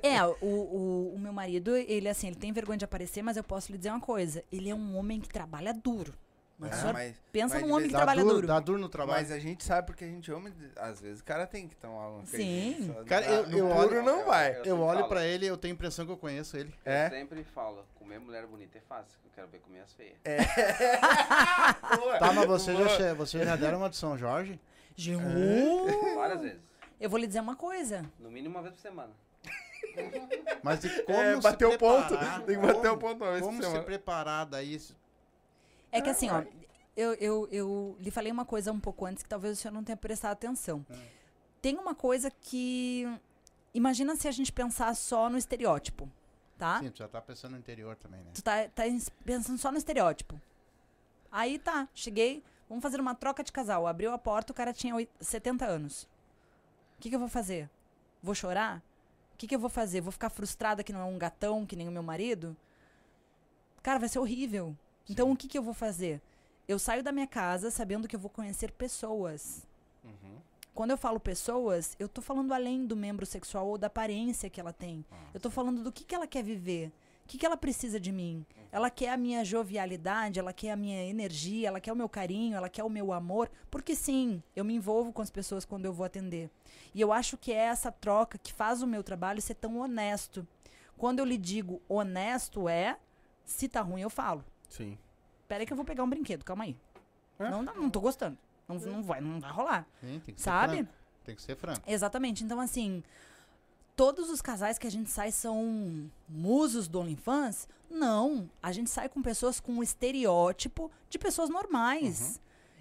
É, o, o, o meu marido, ele assim, ele tem vergonha de aparecer, mas eu posso lhe dizer uma coisa. Ele é um homem que trabalha duro. Mas senhor
mas,
pensa
mas
num homem que trabalha
duro,
duro.
Dá duro no trabalho.
mas a gente sabe porque a gente ama. Às vezes o cara tem que tomar uma
Sim.
só.
Cara, eu- eu
puro
olho-
não vai.
Eu
Eu olho
falo.
pra ele e eu tenho a impressão que eu conheço ele.
É?
Eu sempre falo, comer mulher bonita é fácil, eu quero ver comer as feias.
Tá, mas você já, você já deram uma de São Jorge?
Ju,
Várias vezes.
Eu vou lhe dizer uma coisa.
No mínimo uma vez por semana.
Mas e como
É,
se
bater o ponto. Tem que bater o ponto uma vez por
Como se preparar daí?
É que assim, ó, eu, eu, eu lhe falei uma coisa um pouco antes que talvez o senhor não tenha prestado atenção. Tem uma coisa que. Imagina se a gente pensar só no estereótipo, tá?
Sim, tu já tá pensando no interior também, né?
Tu tá, tá pensando só no estereótipo. Aí tá, cheguei, vamos fazer uma troca de casal. Abriu a porta, o cara tinha oit- 70 anos. O que, que eu vou fazer? Vou chorar? O que, que eu vou fazer? Vou ficar frustrada que não é um gatão, que nem o meu marido? Cara, vai ser horrível. Então o que, que eu vou fazer? Eu saio da minha casa sabendo que eu vou conhecer pessoas.
Uhum.
Quando eu falo pessoas, eu tô falando além do membro sexual ou da aparência que ela tem. Eu tô falando do que, que ela quer viver. O que, que ela precisa de mim? Ela quer a minha jovialidade, ela quer a minha energia, ela quer o meu carinho, ela quer o meu amor. Porque sim, eu me envolvo com as pessoas quando eu vou atender. E eu acho que é essa troca que faz o meu trabalho ser tão honesto. Quando eu lhe digo honesto é, se tá ruim eu falo.
Sim.
Pera aí que eu vou pegar um brinquedo, calma aí.
É?
Não, dá- não tô gostando. Não, não vai, não vai rolar.
Sim, tem que ser
Sabe?
franco. Tem que ser franco.
Exatamente. Então, assim, todos os casais que a gente sai são musos do OnlyFans? Não. A gente sai com pessoas com um estereótipo de pessoas normais.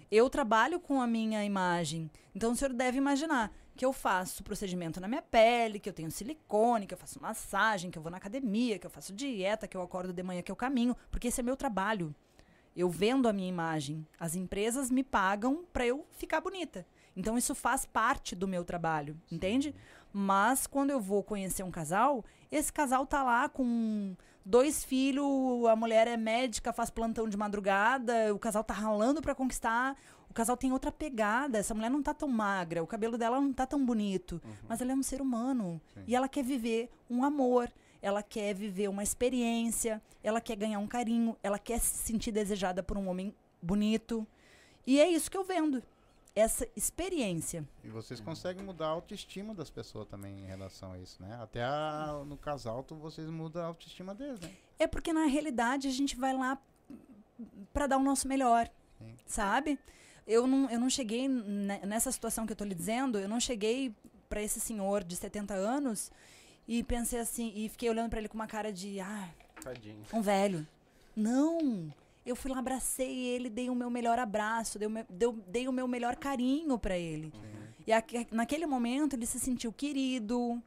Eu trabalho com a minha imagem. Então, o senhor deve imaginar que eu faço procedimento na minha pele, que eu tenho silicone, que eu faço massagem, que eu vou na academia, que eu faço dieta, que eu acordo de manhã, que eu caminho, porque esse é meu trabalho. Eu vendo a minha imagem. As empresas me pagam para eu ficar bonita. Então isso faz parte do meu trabalho, entende? Mas quando eu vou conhecer um casal, esse casal tá lá com dois filhos, a mulher é médica, faz plantão de madrugada, o casal tá ralando para conquistar, o casal tem outra pegada, essa mulher não tá tão magra, o cabelo dela não tá tão bonito, mas ela é um ser humano e ela quer viver um amor, ela quer viver uma experiência, ela quer ganhar um carinho, ela quer se sentir desejada por um homem bonito. E é isso que eu vendo. Essa experiência.
E vocês conseguem mudar a autoestima das pessoas também em relação a isso, né? Até a- no casal, tu, vocês mudam a autoestima deles, né?
É porque na realidade a gente vai lá para dar o nosso melhor,
Sim.
sabe? Eu não, eu não cheguei ne- nessa situação que eu tô lhe dizendo, eu não cheguei para esse senhor de 70 anos e pensei assim, e fiquei olhando para ele com uma cara de, ah,
Tadinho.
um velho. Não! Eu fui lá, abracei ele, dei o meu melhor abraço, dei o meu, deu- dei o meu melhor carinho para ele. E aque- naquele momento ele se sentiu querido.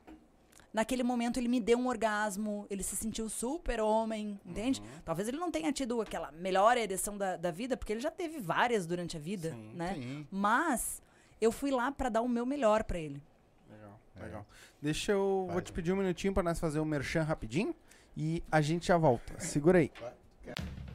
Naquele momento ele me deu um orgasmo, ele se sentiu super homem, entende? Talvez ele não tenha tido aquela melhor ereção da, da vida, porque ele já teve várias durante a vida,
Sim.
né?
Sim.
Mas eu fui lá para dar o meu melhor para ele.
Legal,
É.
legal. Deixa eu.
Vai,
vou te pedir um minutinho pra nós fazer o merchan rapidinho e a gente já volta. Segura aí.
Vai.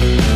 Thank you.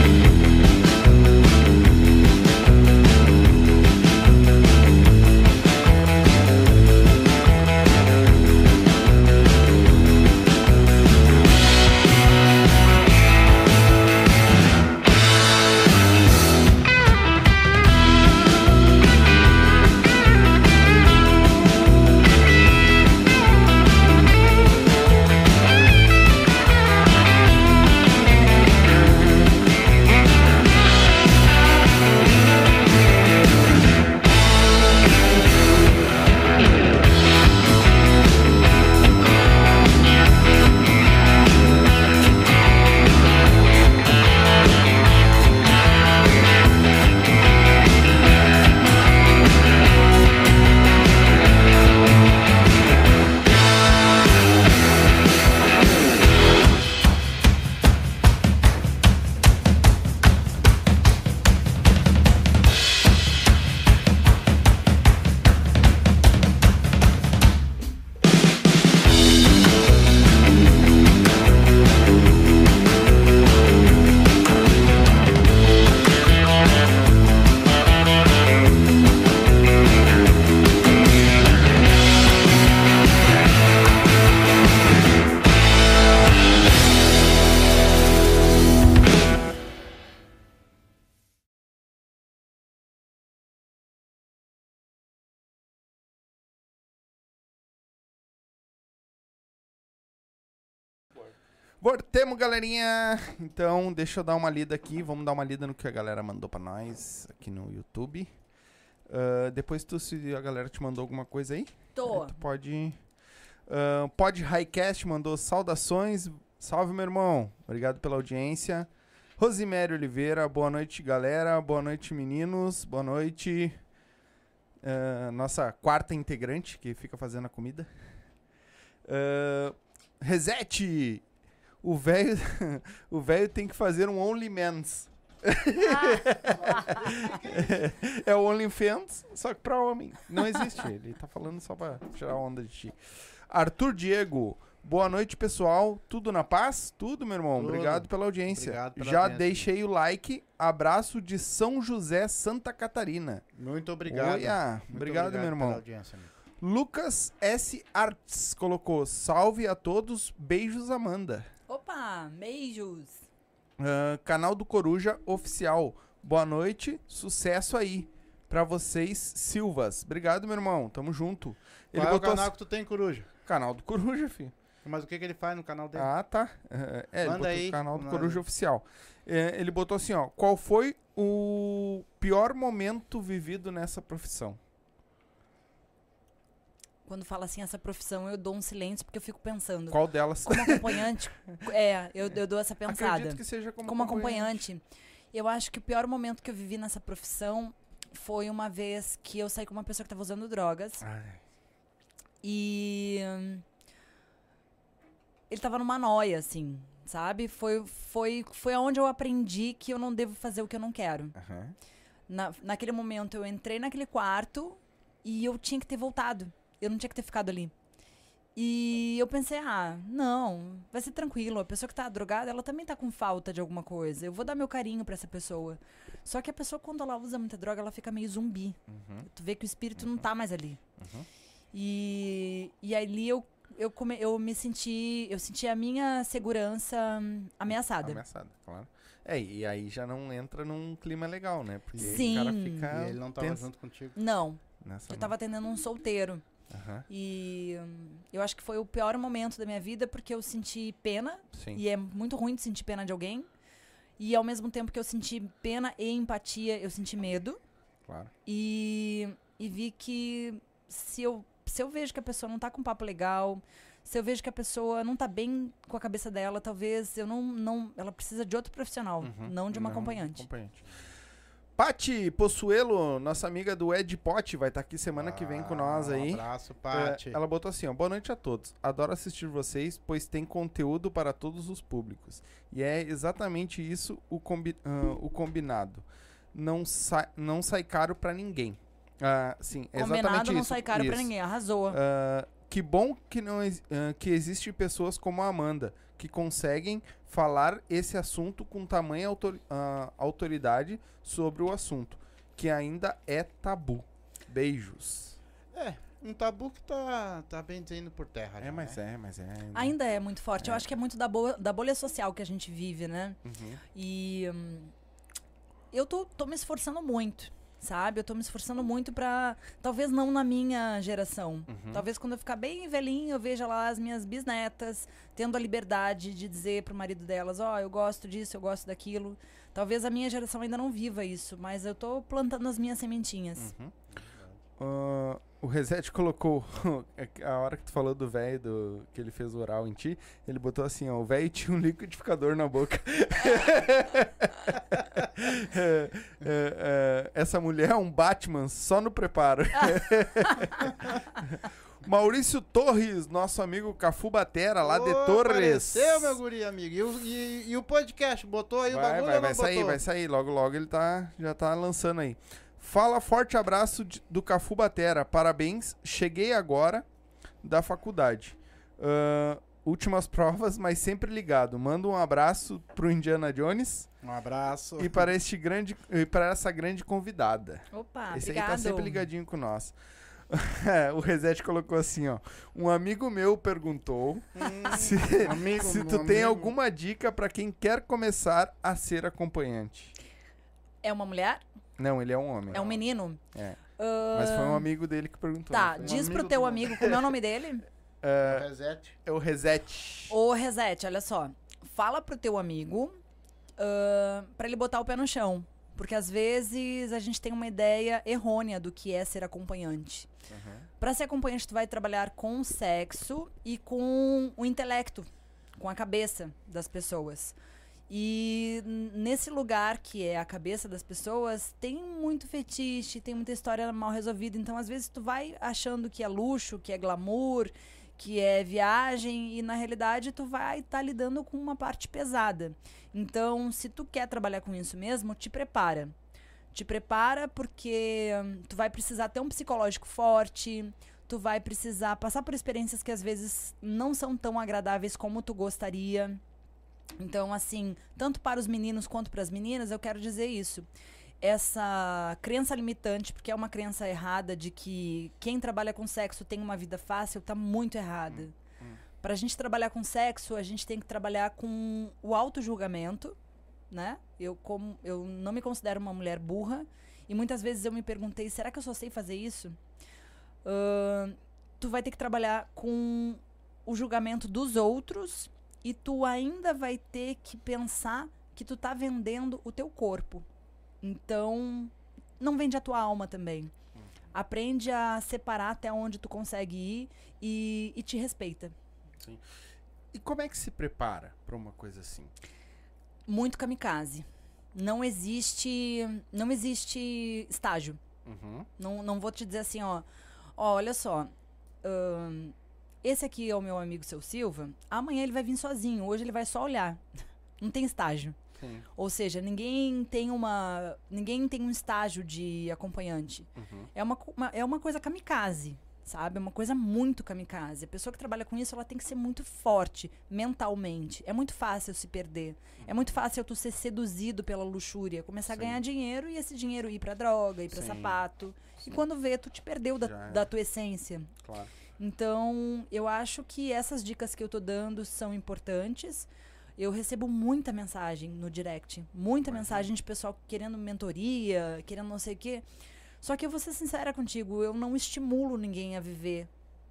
Voltemos, galerinha. Então, deixa eu dar uma lida aqui. Vamos dar uma lida no que a galera mandou pra nós aqui no YouTube. Ah, depois, tu, se a galera te mandou alguma coisa aí,
Tô.
aí tu pode. Uh, Pod Highcast mandou saudações. Salve, meu irmão. Obrigado pela audiência. Rosimério Oliveira, boa noite, galera. Boa noite, meninos. Boa noite. Ah, nossa quarta integrante que fica fazendo a comida. Ah, Reset! O velho o velho tem que fazer um OnlyMans. é o OnlyFans, só que pra homem. Não existe. Ele tá falando só pra tirar onda de ti. Arthur Diego, boa noite, pessoal. Tudo na paz? Tudo, meu irmão.
Tudo.
Obrigado pela audiência.
Obrigado pela
Já
audiência.
deixei o like. Abraço de São José, Santa Catarina.
Muito obrigado.
Olha,
Muito
obrigado, meu irmão.
pela audiência, amigo.
Lucas S. Arts colocou: Salve a todos, beijos, Amanda.
Opa, beijos.
Ah, canal do Coruja Oficial. Boa noite, sucesso aí. Pra vocês, Silvas. Obrigado, meu irmão. Tamo junto. Ele
Qual é o
botou
canal que tu tem, Coruja?
canal do Coruja, filho.
Mas o que, que ele faz no canal dele?
Ah, tá. É, é, ele
Manda
botou
aí,
o canal do
manda.
Coruja Oficial. É, ele botou assim, ó. Qual foi o pior momento vivido nessa profissão?
Quando fala assim essa profissão, eu dou um silêncio porque eu fico pensando.
Qual delas?
Como acompanhante, é, eu, eu dou essa pensada.
Acredito que seja como,
Como acompanhante, eu acho que o pior momento que eu vivi nessa profissão foi uma vez que eu saí com uma pessoa que estava usando drogas
Ai,
e ele tava numa noia, assim, sabe? Foi, foi, foi aonde eu aprendi que eu não devo fazer o que eu não quero.
aham.
Na, naquele momento eu entrei naquele quarto e eu tinha que ter voltado. Eu não tinha que ter ficado ali. E eu pensei, ah, não, vai ser tranquilo. A pessoa que tá drogada, ela também tá com falta de alguma coisa. Eu vou dar meu carinho pra essa pessoa. Só que a pessoa, quando ela usa muita droga, ela fica meio zumbi.
Uhum.
Tu vê que o espírito não tá mais ali.
Uhum.
E, e ali eu, eu, come, eu me senti. Eu senti a minha segurança ameaçada.
Ameaçada, claro. É, e aí já não entra num clima legal, né? Porque
Sim.
o cara fica
E ele não tava
tenso
junto contigo.
Não,
nessa
eu tava atendendo um solteiro.
Aham,
E hum, eu acho que foi o pior momento da minha vida porque eu senti pena.
Sim.
E é muito ruim de sentir pena de alguém. E ao mesmo tempo que eu senti pena e empatia, eu senti medo.
Claro.
E, e vi que se eu, se eu vejo que a pessoa não tá com um papo legal, se eu vejo que a pessoa não tá bem com a cabeça dela, talvez eu não. não ela precisa de outro profissional,
Uhum.
não de uma
Não,
acompanhante.
acompanhante. Pati Possuelo, nossa amiga do Ed Pot, vai estar aqui semana que vem com nós
Ah,
aí.
Um abraço,
É,
Paty.
ela botou assim, ó, boa noite a todos. Adoro assistir vocês, pois tem conteúdo para todos os públicos. E é exatamente isso o, combi ah, o combinado. Não, sai não sai caro para ninguém. Ah, sim, é exatamente
Combinado não
isso.
sai caro pra
Isso.
ninguém, arrasou.
Ah, que bom que não ah, que existem pessoas como a Amanda que conseguem falar esse assunto com tamanha autor- ah, autoridade sobre o assunto, que ainda é tabu. Beijos.
É, um tabu que tá, tá bem indo por terra.
É,
já,
mas
né?
é, mas é. ainda.
Ainda é muito forte. Eu
É.
acho que é muito da, boa, da bolha social que a gente vive, né?
Uhum.
E hum, eu tô, tô me esforçando muito, sabe? Eu tô me esforçando muito pra. Talvez não na minha geração.
Uhum.
Talvez quando eu ficar bem velhinho, eu veja lá as minhas bisnetas tendo a liberdade de dizer pro marido delas: Ó, eu gosto disso, eu gosto daquilo. Talvez a minha geração ainda não viva isso, mas eu tô plantando as minhas sementinhas.
Uhum. Ah, o Reset colocou a hora que tu falou do velho do que ele fez o oral em ti, ele botou assim, ó, o velho tinha um liquidificador na boca. É, é, é, essa mulher é um Batman só no preparo. Maurício Torres, nosso amigo Cafu Batera, lá de Torres.
Apareceu, meu guri amigo. E o, e- e o podcast? Botou aí o
Vai,
bagulho
vai,
não
vai sair, vai sair. Logo, logo ele tá, já tá lançando aí. Fala, forte abraço de- do Cafu Batera. Parabéns. Cheguei agora da faculdade. Ahn, últimas provas, mas sempre ligado. Manda um abraço pro Indiana Jones
Um abraço.
e para este grande e para essa grande convidada.
Opa,
Esse
obrigado.
aí tá sempre ligadinho com nós. o Reset colocou assim, ó. Um amigo meu perguntou se,
amigo,
se tu tem
amigo.
alguma dica pra quem quer começar a ser acompanhante.
É uma mulher?
Não, ele é um homem.
É um menino?
É.
Ah,
Mas foi um amigo dele que perguntou.
Tá,
não foi?
diz pro teu amigo como é o nome dele.
É,
Reset.
é o Reset.
Ô, Reset, olha só. Fala pro teu amigo ah, pra ele botar o pé no chão. Porque às vezes a gente tem uma ideia errônea do que é ser acompanhante. Pra ser acompanhante, tu vai trabalhar com o sexo e com o intelecto, com a cabeça das pessoas. E nesse lugar que é a cabeça das pessoas, tem muito fetiche, tem muita história mal resolvida. Então, às vezes, tu vai achando que é luxo, que é glamour, que é viagem, e na realidade tu vai estar lidando com uma parte pesada. Então, se tu quer trabalhar com isso mesmo, te prepara. Te prepara porque hum, tu vai precisar ter um psicológico forte, tu vai precisar passar por experiências que às vezes não são tão agradáveis como tu gostaria. Então, assim, tanto para os meninos quanto para as meninas, eu quero dizer isso. Essa crença limitante, porque é uma crença errada de que quem trabalha com sexo tem uma vida fácil, tá muito errada. Pra gente trabalhar com sexo, a gente tem que trabalhar com o auto-julgamento, né? Eu, como, eu não me considero uma mulher burra. E muitas vezes eu me perguntei, será que eu só sei fazer isso? Ahn, tu vai ter que trabalhar com o julgamento dos outros e tu ainda vai ter que pensar que tu tá vendendo o teu corpo. Então, não vende a tua alma também. Aprende a separar até onde tu consegue ir e, e te respeita.
E como é que se prepara pra uma coisa assim?
Muito kamikaze. Não existe, não existe estágio.
Uhum.
Não, não vou te dizer assim, ó. ó olha só. Esse aqui é o meu amigo seu Silva. Amanhã ele vai vir sozinho. Hoje ele vai só olhar. Não tem estágio.
Sim.
Ou seja, ninguém tem uma. ninguém tem um estágio de acompanhante.
Uhum.
É uma, uma- é uma coisa kamikaze, sabe? É uma coisa muito kamikaze. A pessoa que trabalha com isso, ela tem que ser muito forte mentalmente. É muito fácil se perder. É muito fácil tu ser seduzido pela luxúria, começar
Sim.
a ganhar dinheiro e esse dinheiro ir pra droga, ir pra
Sim.
sapato.
Sim.
E quando vê, tu te perdeu da,
era.
da tua essência.
Claro.
Então, eu acho que essas dicas que eu tô dando são importantes. Eu recebo muita mensagem no direct, muita
Imagino.
mensagem de pessoal querendo mentoria, querendo não sei o quê. Só que eu vou ser sincera contigo, eu não estimulo ninguém a viver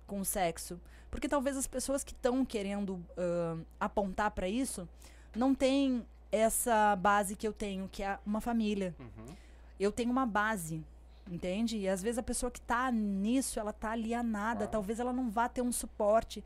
com o sexo, porque talvez as pessoas que estão querendo ah, apontar para isso não têm essa base que eu tenho, que é uma família
Uhum.
eu tenho uma base, entende? E às vezes a pessoa que tá nisso, ela tá alienada,
Claro.
talvez ela não vá ter um suporte.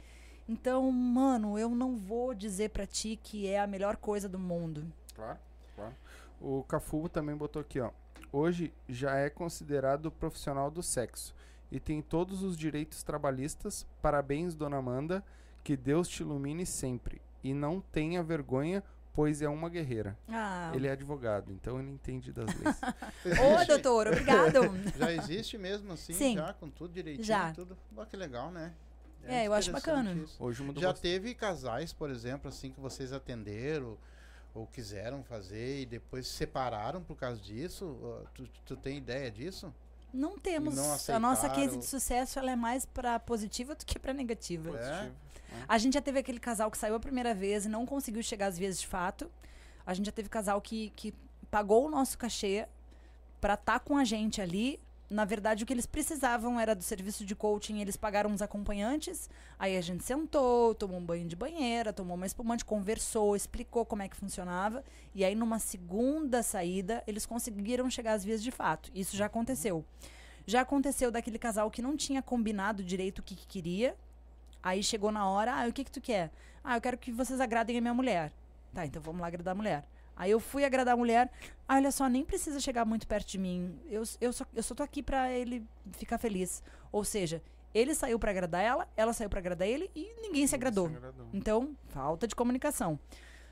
Então, mano, eu não vou dizer pra ti que é a melhor coisa do mundo.
Claro, claro. O Cafu também botou aqui, ó. Hoje já é considerado profissional do sexo e tem todos os direitos trabalhistas. Parabéns, dona Amanda. Que Deus te ilumine sempre. E não tenha vergonha, pois é uma guerreira.
Ah.
Ele é advogado, então ele entende das leis.
Ô, doutor, obrigado.
Já existe mesmo assim,
Sim.
já com tudo direitinho,
Já.
tudo. Ó, que legal, né?
É, eu acho bacana.
isso.
Hoje mudou
Já
bastante.
teve casais, por exemplo, assim que vocês atenderam ou quiseram fazer e depois se separaram por causa disso? Tu, tu tem ideia disso?
Não temos.
Não
a nossa case de sucesso ela é mais pra positiva do que pra negativa.
É.
Positivo.
A gente já teve aquele casal que saiu a primeira vez e não conseguiu chegar às vezes de fato. A gente já teve casal que, que pagou o nosso cachê pra estar com a gente ali. Na verdade, o que eles precisavam era do serviço de coaching, eles pagaram uns acompanhantes. Aí a gente sentou, tomou um banho de banheira, tomou uma espumante, conversou, explicou como é que funcionava. E aí, numa segunda saída, eles conseguiram chegar às vias de fato. Isso já aconteceu. Já aconteceu daquele casal que não tinha combinado direito o que, que queria. Aí chegou na hora, ah, o que que tu quer? Ah, eu quero que vocês agradem a minha mulher. Tá, então vamos lá agradar a mulher. Aí eu fui agradar a mulher. Ah, olha só, nem precisa chegar muito perto de mim. Eu, eu, só, eu só tô aqui pra ele ficar feliz. Ou seja, ele saiu pra agradar ela, ela saiu pra agradar ele e ninguém se agradou. Então, falta de comunicação.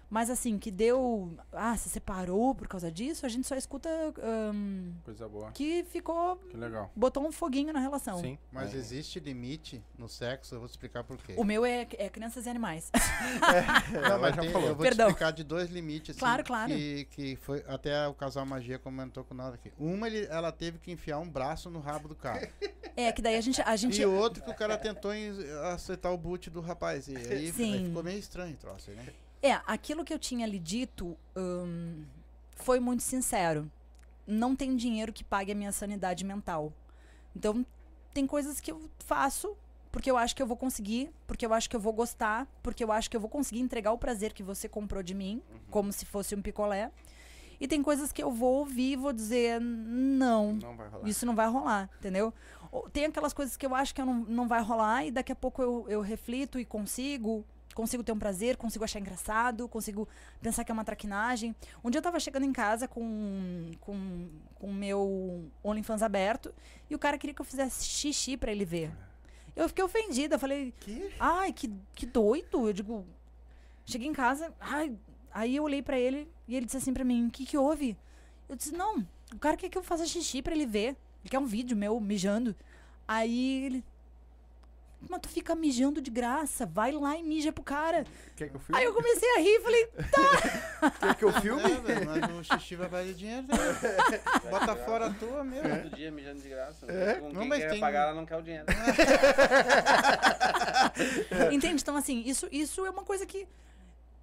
Mas assim, que deu. Ah, se separou por causa disso, a gente só escuta ahn,
Coisa boa.
que ficou.
Que legal.
botou um foguinho na relação.
Sim.
Mas
É.
existe limite no sexo, eu vou te explicar por quê.
O meu é, é crianças e animais.
Não,
Ela
mas
já
tem-
falou.
eu vou
Perdão.
te explicar de dois limites. assim,
Claro, claro.
Que, que foi até o casal Magia comentou com nós aqui. Uma, ele, ela teve que enfiar um braço no rabo do cara.
É, que daí a gente. A gente
e outro que o cara tentou acertar o boot do rapaz. E aí,
Sim.
aí ficou meio estranho o troço, né?
É, aquilo que eu tinha lhe dito hum, foi muito sincero. Não tem dinheiro que pague a minha sanidade mental. Então, tem coisas que eu faço porque eu acho que eu vou conseguir, porque eu acho que eu vou gostar, porque eu acho que eu vou conseguir entregar o prazer que você comprou de mim, como se fosse um picolé. E tem coisas que eu vou ouvir e vou dizer, não,
Não
isso não vai rolar, entendeu? Tem aquelas coisas que eu acho que eu não, não vai rolar e daqui a pouco eu, eu reflito e consigo. Consigo ter um prazer, consigo achar engraçado, consigo pensar que é uma traquinagem. Um dia eu tava chegando em casa com com com o meu OnlyFans aberto e o cara queria que eu fizesse xixi pra ele ver. Eu fiquei ofendida, falei,
Que?
ai, que, que doido. Eu digo, cheguei em casa, ai, aí eu olhei pra ele e ele disse assim pra mim, o que que houve? Eu disse, não, o cara quer que eu faça xixi pra ele ver. Ele quer um vídeo meu mijando. Aí ele, mas tu fica mijando de graça, vai lá e mija pro cara.
Quer que eu filme?
Aí eu comecei a rir e falei,
Quer que eu filme?
É, velho, mas o xixi vai valer dinheiro, né? Bota fora a tua mesmo.
Todo dia mijando de graça.
É?
Com
Não,
quem
mas
quer
tem-
pagar, ela não quer o dinheiro.
Entende? Então, assim, isso, isso é uma coisa que.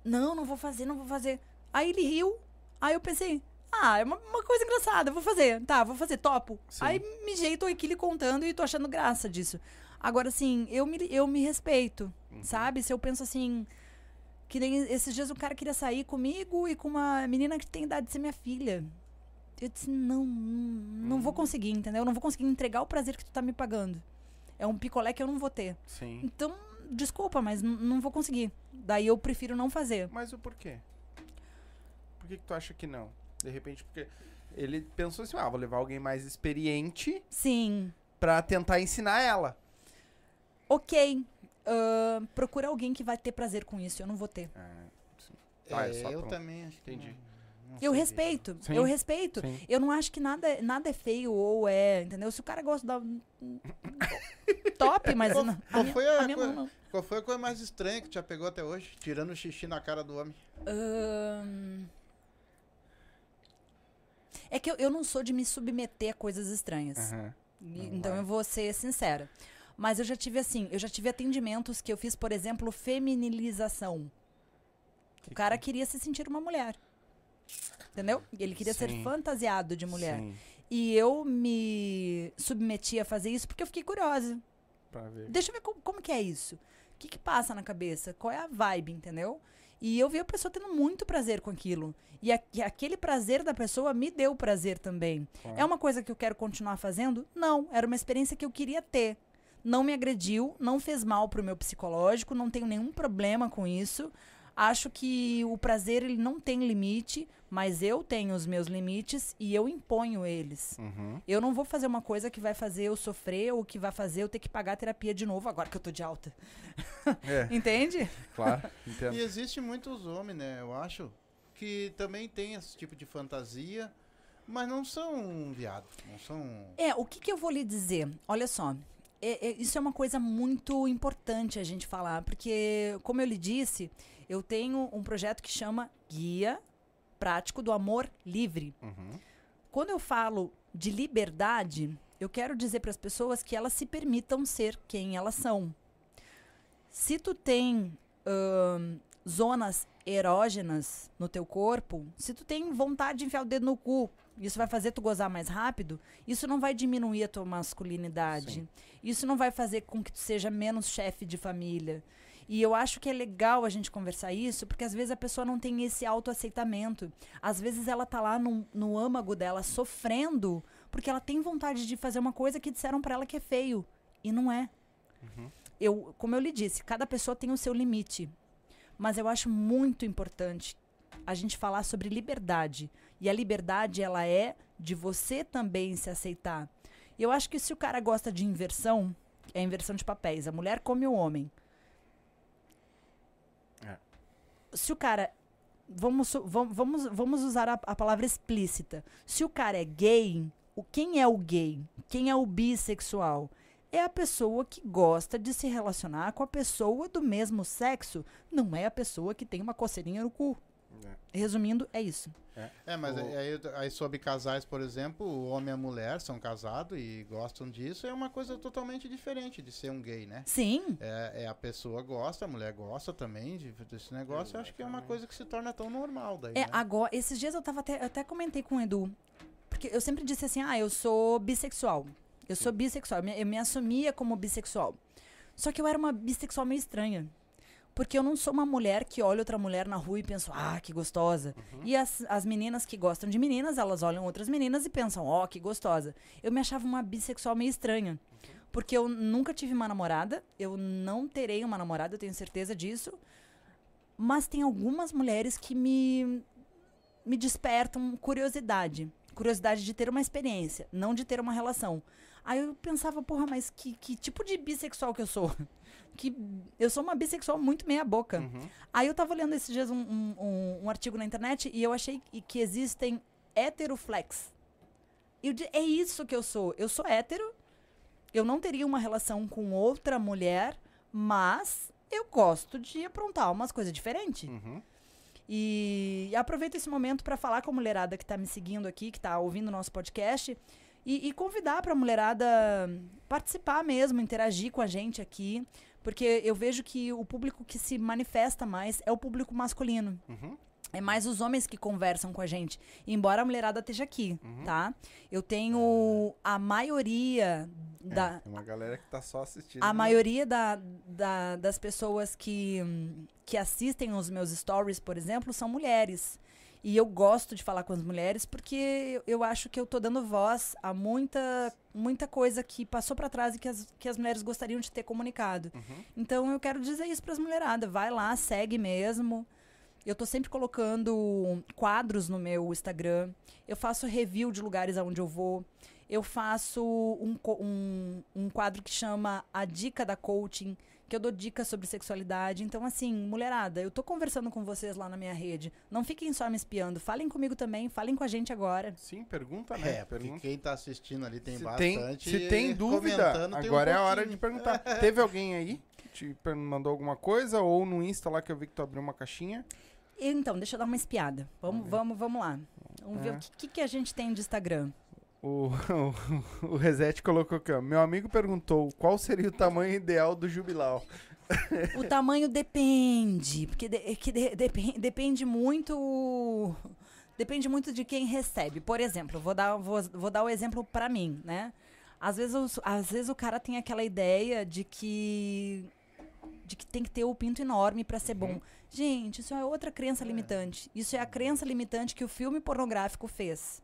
Não, não vou fazer, não vou fazer. Aí ele riu. Aí eu pensei, ah, é uma, uma coisa engraçada, vou fazer. Tá, vou fazer, topo.
Sim.
Aí mijei, tô aqui lhe contando e tô achando graça disso. Agora, assim, eu me, eu me respeito, sabe? Se eu penso assim. Que nem esses dias o cara queria sair comigo e com uma menina que tem idade de ser minha filha. Eu disse, não, não, vou conseguir, entendeu? Eu não vou conseguir entregar o prazer que tu tá me pagando. É um picolé que eu não vou ter.
Sim.
Então, desculpa, mas não vou conseguir. Daí eu prefiro não fazer.
Mas o porquê? Por que, que tu acha que não? De repente, porque ele pensou assim, ah, vou levar alguém mais experiente
Sim,
pra tentar ensinar ela.
Ok. ahn, procura alguém que vai ter prazer com isso. Eu não vou ter.
Ah, sim. Ah, é
É,
só
eu
pronto.
também acho que
Entendi.
não.
Eu respeito,
Sim.
eu respeito.
Sim.
Eu não acho que nada, nada é feio ou é, entendeu? Se o cara gosta da. Top, mas.
Qual-
não-
qual
minha,
foi a. Qual foi coisa mais estranha que te já pegou até hoje? Tirando o xixi na cara do homem.
Ahn, É que eu, eu não sou de me submeter a coisas estranhas.
Não
então
vai.
eu vou ser sincera. Mas eu já tive assim, eu já tive atendimentos que eu fiz, por exemplo, feminilização. O cara queria se sentir uma mulher. Entendeu? Ele queria ser
Sim.
fantasiado de mulher.
Sim,
E eu me submeti a fazer isso porque eu fiquei curiosa.
pra ver.
Deixa eu ver como, como que é isso. O que, que passa na cabeça? Qual é a vibe, entendeu? E eu vi a pessoa tendo muito prazer com aquilo. E, a- e aquele prazer da pessoa me deu prazer também.
Claro.
É uma coisa que eu quero continuar fazendo? Não. Era uma experiência que eu queria ter. Não me agrediu, não fez mal pro meu psicológico, não tenho nenhum problema com isso. Acho que o prazer ele não tem limite, mas eu tenho os meus limites e eu imponho eles.
Uhum.
Eu não vou fazer uma coisa que vai fazer eu sofrer ou que vai fazer eu ter que pagar terapia de novo agora que eu tô de alta.
É,
Entende?
claro, entendo.
E existe muitos homens, né? Eu acho que também tem esse tipo de fantasia, mas não são viado, não são.
É, o que, que eu vou lhe dizer? Olha só. É- é- isso é uma coisa muito importante a gente falar, porque, como eu lhe disse, eu tenho um projeto que chama Guia Prático do Amor Livre.
Uhum.
Quando eu falo de liberdade, eu quero dizer para as pessoas que elas se permitam ser quem elas são. Se tu tem zonas erógenas no teu corpo, se tu tem vontade de enfiar o dedo no cu, isso vai fazer tu gozar mais rápido, isso não vai diminuir a tua masculinidade.
Sim.
Isso não vai fazer com que tu seja menos chefe de família. E eu acho que é legal a gente conversar isso, porque às vezes a pessoa não tem esse autoaceitamento. Às vezes ela tá lá no, no âmago dela sofrendo, porque ela tem vontade de fazer uma coisa que disseram pra ela que é feio. E não é. Eu, como eu lhe disse, cada pessoa tem o seu limite. Mas eu acho muito importante a gente falar sobre liberdade. E a liberdade, ela é de você também se aceitar. Eu acho que se o cara gosta de inversão, é inversão de papéis. A mulher come o homem.
É.
Se o cara. Vamos, vamos, vamos usar a, a palavra explícita. Se o cara é gay, o, quem é o gay? Quem é o bissexual? É a pessoa que gosta de se relacionar com a pessoa do mesmo sexo. Não é a pessoa que tem uma coceirinha no cu. Resumindo, é isso.
É, mas
O-
aí, aí sobre casais, por exemplo, o homem e a mulher são casados e gostam disso, é uma coisa totalmente diferente de ser um gay, né?
Sim,
É, é a pessoa gosta, a mulher gosta também de- desse negócio. Eu acho que é uma coisa que se torna tão normal daí.
É,
né?
agora, esses dias eu tava até, eu até comentei com o Edu. Porque eu sempre disse assim, ah, eu sou bissexual. Eu sou bissexual. Eu me, eu me assumia como bissexual. Só que eu era uma bissexual meio estranha. Porque eu não sou uma mulher que olha outra mulher na rua e penso, ah, que gostosa. E as, as meninas que gostam de meninas, elas olham outras meninas e pensam, ó, que gostosa. Eu me achava uma bissexual meio estranha. Porque eu nunca tive uma namorada, eu não terei uma namorada, eu tenho certeza disso. Mas tem algumas mulheres que me, me despertam curiosidade. Curiosidade de ter uma experiência, não de ter uma relação. Aí eu pensava, porra, mas que, que tipo de bissexual que eu sou? Que eu sou uma bissexual muito meia boca.
Uhum.
Aí eu tava lendo esses dias um, um, um- um artigo na internet e eu achei que- existem heteroflex. Eu é isso que eu sou. Eu sou hétero, eu não teria uma relação com outra mulher, mas eu gosto de aprontar umas coisas diferentes.
Uhum.
E aproveito esse momento para falar com a mulherada que está me seguindo aqui, que está ouvindo o nosso podcast, e, e convidar para a mulherada participar mesmo, interagir com a gente aqui, porque eu vejo que o público que se manifesta mais é o público masculino.
Uhum.
É mais os homens que conversam com a gente. Embora a mulherada esteja aqui,
Uhum.
tá? Eu tenho a maioria da,
É, uma galera que tá só assistindo.
a
né?
maioria da, da- das pessoas que, que assistem os meus stories, por exemplo, são mulheres. E eu gosto de falar com as mulheres porque eu acho que eu tô dando voz a muita, muita coisa que passou para trás e que as, que as mulheres gostariam de ter comunicado.
Uhum.
Então eu quero dizer isso para as mulheradas. Vai lá, segue mesmo. Eu tô sempre colocando quadros no meu Instagram. Eu faço review de lugares aonde eu vou. Eu faço um, um, um quadro que chama A Dica da Coaching, que eu dou dicas sobre sexualidade. Então, assim, mulherada, eu tô conversando com vocês lá na minha rede. Não fiquem só me espiando. Falem comigo também, falem com a gente agora.
Sim, pergunta, né?
É,
pergunta.
quem tá assistindo ali tem
se
bastante.
tem, se tem dúvida,
tem um
agora é a hora de perguntar. Teve alguém aí que te mandou alguma coisa? Ou no Insta lá que eu vi que tu abriu uma caixinha?
Então, deixa eu dar uma espiada. Vamos, vamos, vamos lá. Vamos ver
É.
o que, que, que a gente tem de Instagram.
O, o, o Reset colocou aqui, ó. Meu amigo perguntou qual seria o tamanho ideal do jubilau.
O tamanho depende, porque de- é que de- depen- depende muito depende muito de quem recebe. Por exemplo, vou dar vou, vou dar o exemplo pra mim, né? Às vezes, os- às vezes o cara tem aquela ideia de que de que tem que ter o pinto enorme pra ser bom. Gente, isso é outra crença limitante. Isso é a crença limitante que o filme pornográfico fez.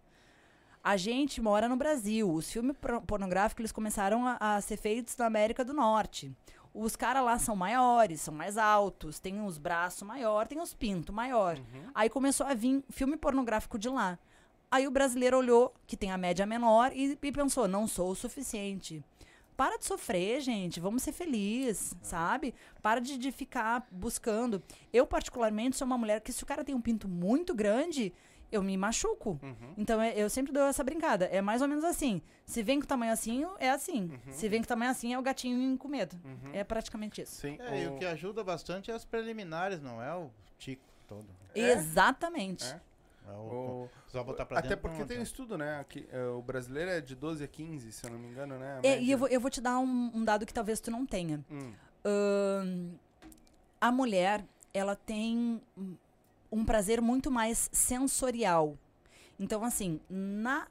A gente mora no Brasil. Os filmes pornográficos eles começaram a, a ser feitos na América do Norte. Os caras lá são maiores, são mais altos, tem os braços maior, tem os pintos maior. Aí começou a vir filme pornográfico de lá. Aí o brasileiro olhou, que tem a média menor, e, e pensou: não sou o suficiente. Para de sofrer, gente. Vamos ser felizes, sabe? Para de, de ficar buscando. Eu, particularmente, sou uma mulher que, se o cara tem um pinto muito grande, eu me machuco. Então, é- eu sempre dou essa brincada. É mais ou menos assim. Se vem com tamanho assim, é assim. Se vem com tamanho assim, é o gatinho com medo. É praticamente isso.
Sim.
É, e o
o-
que ajuda bastante é as preliminares, não é o tico todo.
É?
Exatamente.
É.
É o,
o-
só botar pra
Até
dentro.
porque tem um estudo, né? Que, é, o brasileiro é de 12 a 15, se eu não me engano, né?
É, e eu vou, eu vou te dar um, um dado que talvez tu não tenha.
Hum,
Ahn, a mulher, ela tem um- prazer muito mais sensorial. Então, assim, na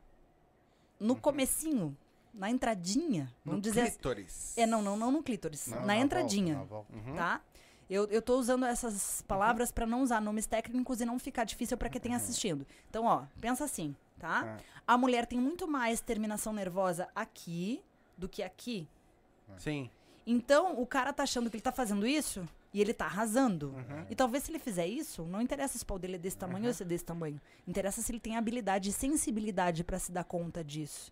no comecinho, na entradinha,
no
vamos dizer assim.
clítoris.
É, não, não, não no clítoris,
Não,
na,
volta,
entradinha,
na volta.
Uhum.
tá? Eu, eu tô usando essas palavras pra não usar nomes técnicos e não ficar difícil pra quem tem assistindo. Então, ó, pensa assim, tá?
Tá.
A mulher tem muito mais terminação nervosa aqui do que aqui.
Sim.
Então, o cara tá achando que ele tá fazendo isso e ele tá arrasando.
Uhum.
E talvez se ele fizer isso, não interessa se o pau dele é desse tamanho ou se é desse tamanho. Interessa se ele tem habilidade e sensibilidade pra se dar conta disso.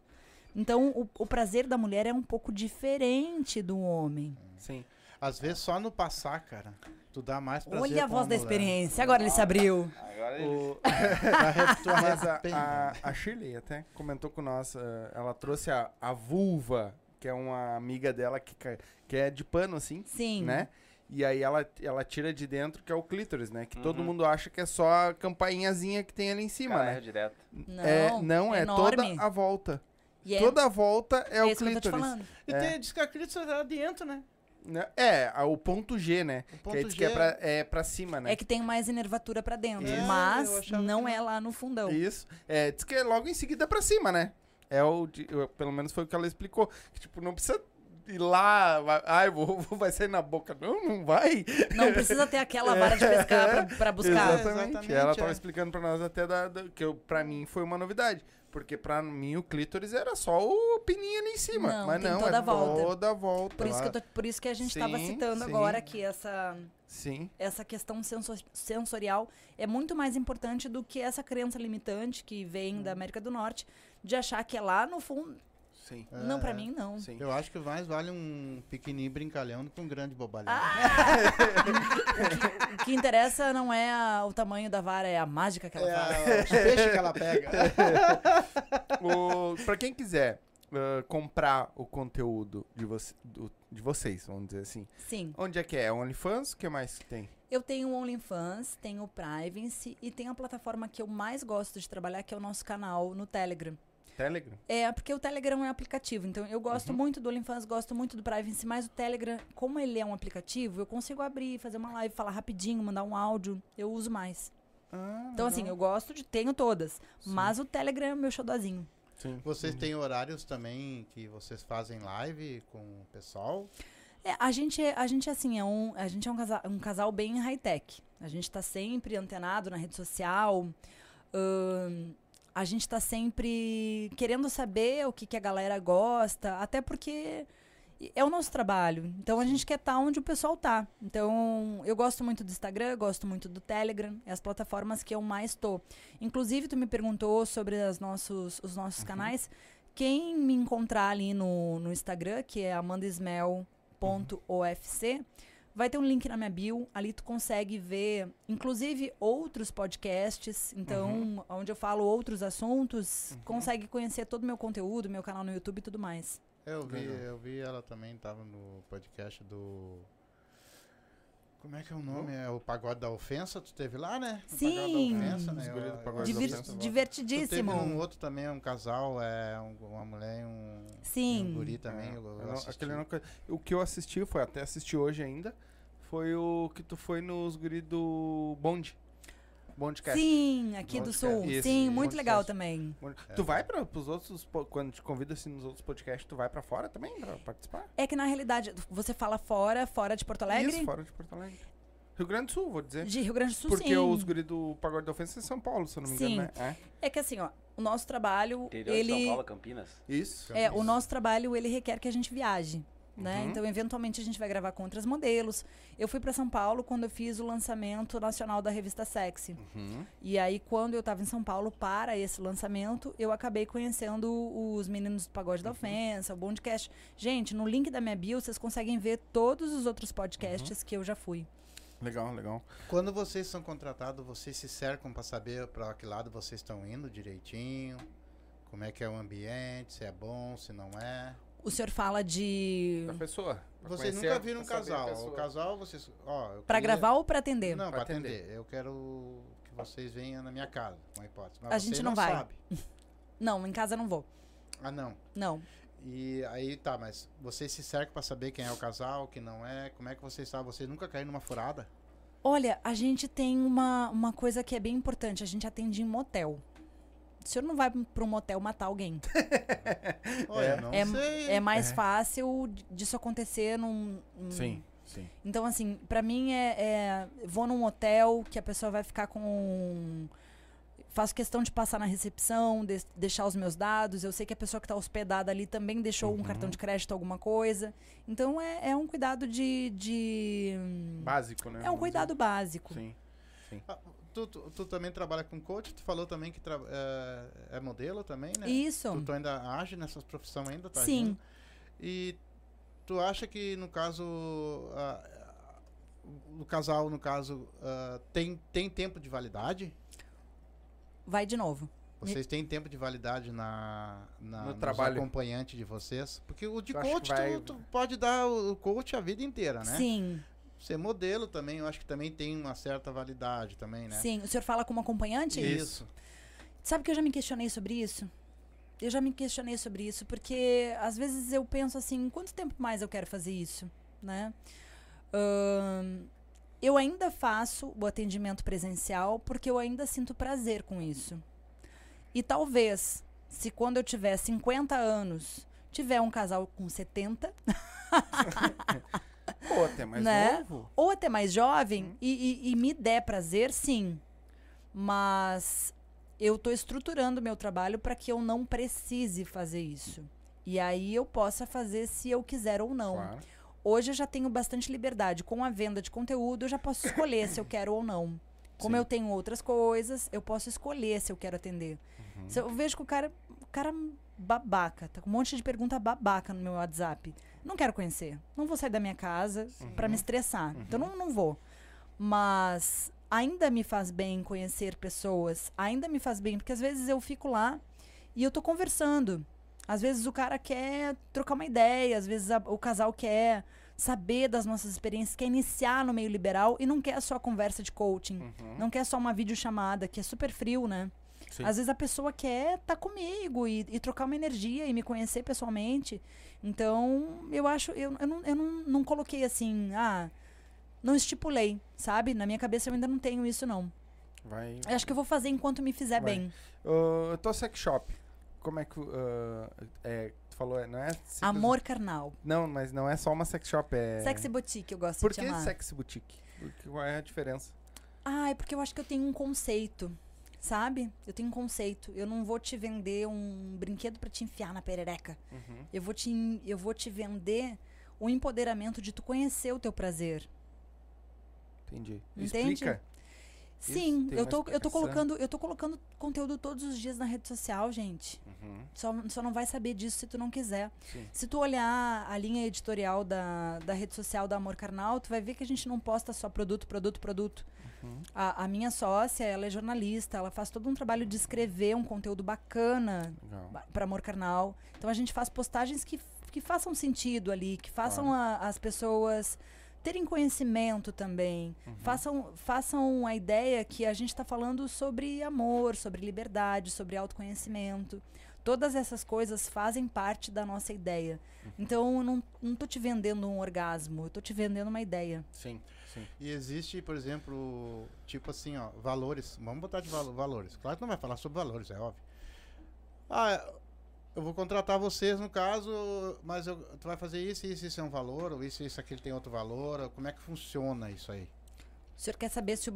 Então, o, o prazer da mulher é um pouco diferente do homem.
Sim.
Às vezes só no passar, cara. Tu dá mais prazer
Olha a
com
voz da
mulher.
experiência. Agora ele se abriu.
Agora ele...
O, mas a, a, a Shirley até comentou com nós, eh, ela trouxe a, a vulva, que é uma amiga dela que, que é de pano, assim,
Sim.
né? E aí ela, ela tira de dentro, que é o clítoris, né? Que todo
Uhum.
mundo acha que é só a campainhazinha que tem ali em cima,
Cara,
né?
é direto.
Não,
é, não, é toda a volta.
É,
Toda a volta é,
é
o
isso que eu tô te
clítoris.
falando.
E
É.
tem, diz que a clítoris é dentro, né?
Né? É, o ponto G, né?
O
que
ponto
aí diz
G
que é pra, é pra cima, né?
É que tem mais enervatura pra dentro.
Isso.
Mas
É,
não
que
é lá no fundão.
Isso. É, diz que é logo em seguida pra cima, né? É o. de- pelo menos foi o que ela explicou. Que, tipo, não precisa ir lá. Vai, ai, vou, vai sair na boca. Não, não vai.
Não precisa ter aquela vara de pescar pra, pra buscar.
Exatamente.
exatamente,
Ela
é.
tava explicando pra nós até da, da- que eu, pra mim foi uma novidade. Porque pra mim o clítoris era só o pininho ali em cima.
Não,
mas
tem
não,
toda
é
a volta.
toda a volta.
Por isso, que tô- por isso que a gente estava
Sim,
citando
sim.
agora que essa,
Sim.
essa questão senso- sensorial é muito mais importante do que essa crença limitante que vem
Hum.
da América do Norte de achar que é lá no fundo.
Sim.
Não, pra
É.
mim, não.
Sim.
Eu acho que mais vale um pequenininho brincalhão do que um grande bobalhão.
Ah, O que interessa não é a- o tamanho da vara, é a mágica que ela faz.
É, os peixes que ela pega.
o, pra quem quiser ah, comprar o conteúdo de, você, do- de vocês, vamos dizer assim.
Sim.
Onde é que é? OnlyFans? O que mais que tem?
Eu tenho o OnlyFans, tenho o Privacy e tenho a plataforma que eu mais gosto de trabalhar, que é o nosso canal no Telegram.
Telegram?
É, porque o Telegram é um aplicativo. Então, eu gosto
Uhum.
muito do OnlyFans, gosto muito do Privacy, mas o Telegram, como ele é um aplicativo, eu consigo abrir, fazer uma live, falar rapidinho, mandar um áudio. Eu uso mais.
Ah,
Então, assim, eu gosto de. Tenho todas. Mas o Telegram é o meu xodozinho.
Sim.
Vocês têm horários também que vocês fazem live com o pessoal?
É, a gente, é- a gente assim, é um, a gente é um casal, um casal bem high-tech. A gente tá sempre antenado na rede social. ahn, a gente tá sempre querendo saber o que, que a galera gosta, até porque é o nosso trabalho. Então a gente quer estar onde o pessoal tá. Então eu gosto muito do Instagram, gosto muito do Telegram, é as plataformas que eu mais tô. Inclusive tu me perguntou sobre as nossos, os nossos canais. Quem me encontrar ali no, no Instagram, que é amandasmel.ofc, vai ter um link na minha bio. Ali tu consegue ver, inclusive, outros podcasts. Então, onde eu falo outros assuntos, consegue conhecer todo o meu conteúdo, meu canal no YouTube e tudo mais.
Eu vi,
Legal.
eu vi ela também, tava no podcast do. Como é que é o nome? É o Pagode da Ofensa, tu teve lá, né? O
Sim.
Pagode da Ofensa, né? Eu-
Pagode
eu-
da
Divir-
Ofensa.
Tu teve
divertidíssimo.
um outro também, um casal, é um- uma mulher
Sim.
um guri também.
É,
eu- eu
não- aquele não o que eu assisti, foi até assisti hoje ainda, foi o que tu foi nos guri do Bond. Bondcast.
Sim, aqui do
Podcast.
Sul.
Isso,
Sim,
isso.
muito legal
Podcast.
também.
Bond-
É,
tu vai para os outros, quando te convida assim nos outros podcasts, tu vai pra fora também pra participar?
É que na realidade, você fala fora, fora de Porto Alegre?
Isso, fora de Porto Alegre. Rio Grande do Sul, vou dizer.
De Rio Grande do Sul,
Porque
sim.
os guri do Pagode da Ofensa é em São Paulo, se eu não me engano,
Sim.
né? É.
É que assim, ó, o nosso trabalho,
Interior
ele...
de São Paulo, Campinas.
Isso.
É, o nosso trabalho, ele requer que a gente viaje, né?
Uhum.
Então, eventualmente, a gente vai gravar com outros modelos. Eu fui para São Paulo quando eu fiz o lançamento nacional da revista Sexy.
Uhum.
E aí, quando eu tava em São Paulo para esse lançamento, eu acabei conhecendo os meninos do Pagode da Ofensa, o Bondcast. Gente, no link da minha bio, vocês conseguem ver todos os outros podcasts que eu já fui.
Legal, legal.
Quando vocês são contratados, vocês se cercam para saber para que lado vocês estão indo direitinho? Como é que é o ambiente, se é bom, se não é?
O senhor fala de...
Da pessoa. pra
Vocês
conhecer,
nunca viram um
pra
casal. O casal, vocês. Ó, queria-
gravar ou para atender?
Não,
Pra
para
atender.
atender. Eu quero que vocês venham na minha casa, uma hipótese. Mas
A gente não vai.
Sabe.
Não, em casa eu não vou.
Ah, não.
Não.
E aí tá, mas vocês se cercam para saber quem é o casal, quem não é? Como é que vocês sabem? Vocês nunca caíram numa furada?
Olha, a gente tem uma, uma coisa que é bem importante. A gente atende em motel. O senhor não vai para um motel matar alguém.
Olha, não
É,
sei.
é mais
É.
fácil disso acontecer num... num-
Sim, sim.
Então, assim, pra mim é, é... Vou num hotel que a pessoa vai ficar com... Faço questão de passar na recepção, de- deixar os meus dados. Eu sei que a pessoa que está hospedada ali também deixou um
Uhum.
cartão de crédito, alguma coisa. Então, é, é um cuidado de... de...
Básico, né?
É um cuidado básico.
dizer. Sim.
Ah, tu, tu, tu também trabalha com coach, tu falou também que tra- é, é modelo também, né?
Isso.
Tu, tu ainda age nessas profissões ainda, tá?
Sim.
agindo? E tu acha que no caso o casal, no caso, ah, tem, tem tempo de validade?
Vai de novo.
Vocês têm tempo de validade na, na
No
nos
trabalho.
acompanhantes de vocês? Porque o de
Eu
coach,
vai-
tu, tu pode dar o coach a vida inteira, né?
Sim,
Ser modelo também, eu acho que também tem uma certa validade também, né?
sim. O senhor fala como acompanhante?
Isso.
Sabe que eu já me questionei sobre isso? Eu já me questionei sobre isso, porque às vezes eu penso assim, quanto tempo mais eu quero fazer isso, né? Ahn, eu ainda faço o atendimento presencial porque eu ainda sinto prazer com isso. E talvez, se quando eu tiver 50 anos, tiver um casal com 70,
Pô, até mais
Né?
novo.
ou até mais jovem
Uhum.
e, e- e me der prazer, sim. Mas eu estou estruturando meu trabalho para que eu não precise fazer isso. E aí eu possa fazer se eu quiser ou não.
Claro.
Hoje eu já tenho bastante liberdade. Com a venda de conteúdo, eu já posso escolher se eu quero ou não. Como
Sim.
eu tenho outras coisas, eu posso escolher se eu quero atender.
Uhum.
Se eu vejo que o cara, o cara babaca, tá com um monte de pergunta babaca no meu WhatsApp. Não quero conhecer. Não vou sair da minha casa pra me estressar. Então não, não vou. Mas ainda me faz bem conhecer pessoas. Ainda me faz bem, porque às vezes eu fico lá e eu tô conversando. Às vezes o cara quer trocar uma ideia, às vezes a- o casal quer saber das nossas experiências, quer iniciar no meio liberal e não quer só conversa de coaching.
Uhum.
Não quer só uma videochamada, que é super frio, né?
Sim.
Às vezes a pessoa quer estar comigo e, e trocar uma energia e me conhecer pessoalmente. Então, eu acho, eu, eu, não, eu não, não coloquei assim, ah, não estipulei, sabe? Na minha cabeça eu ainda não tenho isso, não.
Vai.
Eu acho que eu vou fazer enquanto me fizer
Vai.
bem.
Uh, eu tô sex shop. Como é que. uh, é, tu falou, é- não é. simples-
Amor carnal.
Não, mas não é só uma sex shop, é.
Sexy boutique, eu gosto
Por
de
que
chamar.
sexy boutique? Por que- Qual é a diferença?
Ah, é porque eu acho que eu tenho um conceito, sabe? Eu tenho um conceito. Eu não vou te vender um brinquedo pra te enfiar na perereca.
Uhum.
Eu vou te, eu vou te vender o empoderamento de tu conhecer o teu prazer.
Entendi.
Entende?
Explica.
Sim, eu tô, eu tô colocando, eu tô colocando conteúdo todos os dias na rede social, gente.
Uhum.
Só, só não vai saber disso se tu não quiser.
Sim.
Se tu olhar a linha editorial da, da rede social da Amor Carnal, tu vai ver que a gente não posta só produto, produto, produto.
Uhum.
A, a minha sócia, ela é jornalista, ela faz todo um trabalho de escrever um conteúdo bacana para Amor Carnal. Então a gente faz postagens que, que façam sentido ali, que façam a- as pessoas terem conhecimento também.
Uhum.
Façam, façam a ideia que a gente está falando sobre amor, sobre liberdade, sobre autoconhecimento. Todas essas coisas fazem parte da nossa ideia.
Uhum.
Então eu não, não tô te vendendo um orgasmo, eu tô te vendendo uma ideia.
Sim, sim.
E existe, por exemplo, tipo assim, ó, valores. Vamos botar de valo- valores. Claro que não vai falar sobre valores, é óbvio. Ah, eu vou contratar vocês no caso, mas eu- tu vai fazer isso, isso, isso é um valor, ou isso, isso, aquilo tem outro valor. ou Como é que funciona isso aí?
O senhor quer saber se o,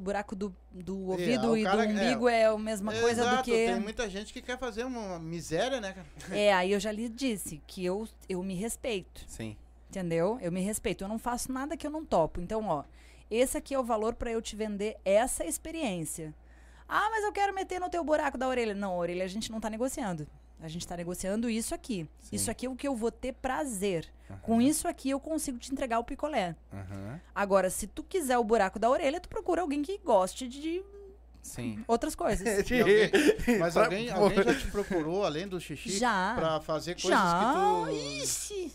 buraco do, do
É,
ouvido
o
e
cara-
do umbigo é, a mesma coisa
Exato,
do que.
Tem muita gente que quer fazer uma miséria, né, cara?
É, aí eu já lhe disse que eu, eu me respeito.
Sim.
Entendeu? Eu me respeito. Eu não faço nada que eu não topo. Então, ó, esse aqui é o valor pra eu te vender essa experiência. Ah, mas eu quero meter no teu buraco da orelha. Não, a orelha a gente não tá negociando. A gente tá negociando isso aqui.
Sim.
Isso aqui é o que eu vou ter prazer.
Aham.
Com isso aqui eu consigo te entregar o picolé.
Aham.
Agora, se tu quiser o buraco da orelha, tu procura alguém que goste de
Sim.
outras coisas.
Alguém- mas
Pra-
alguém, alguém já te procurou, além do xixi,
Já.
pra fazer coisas
Já.
que tu...
Ixi.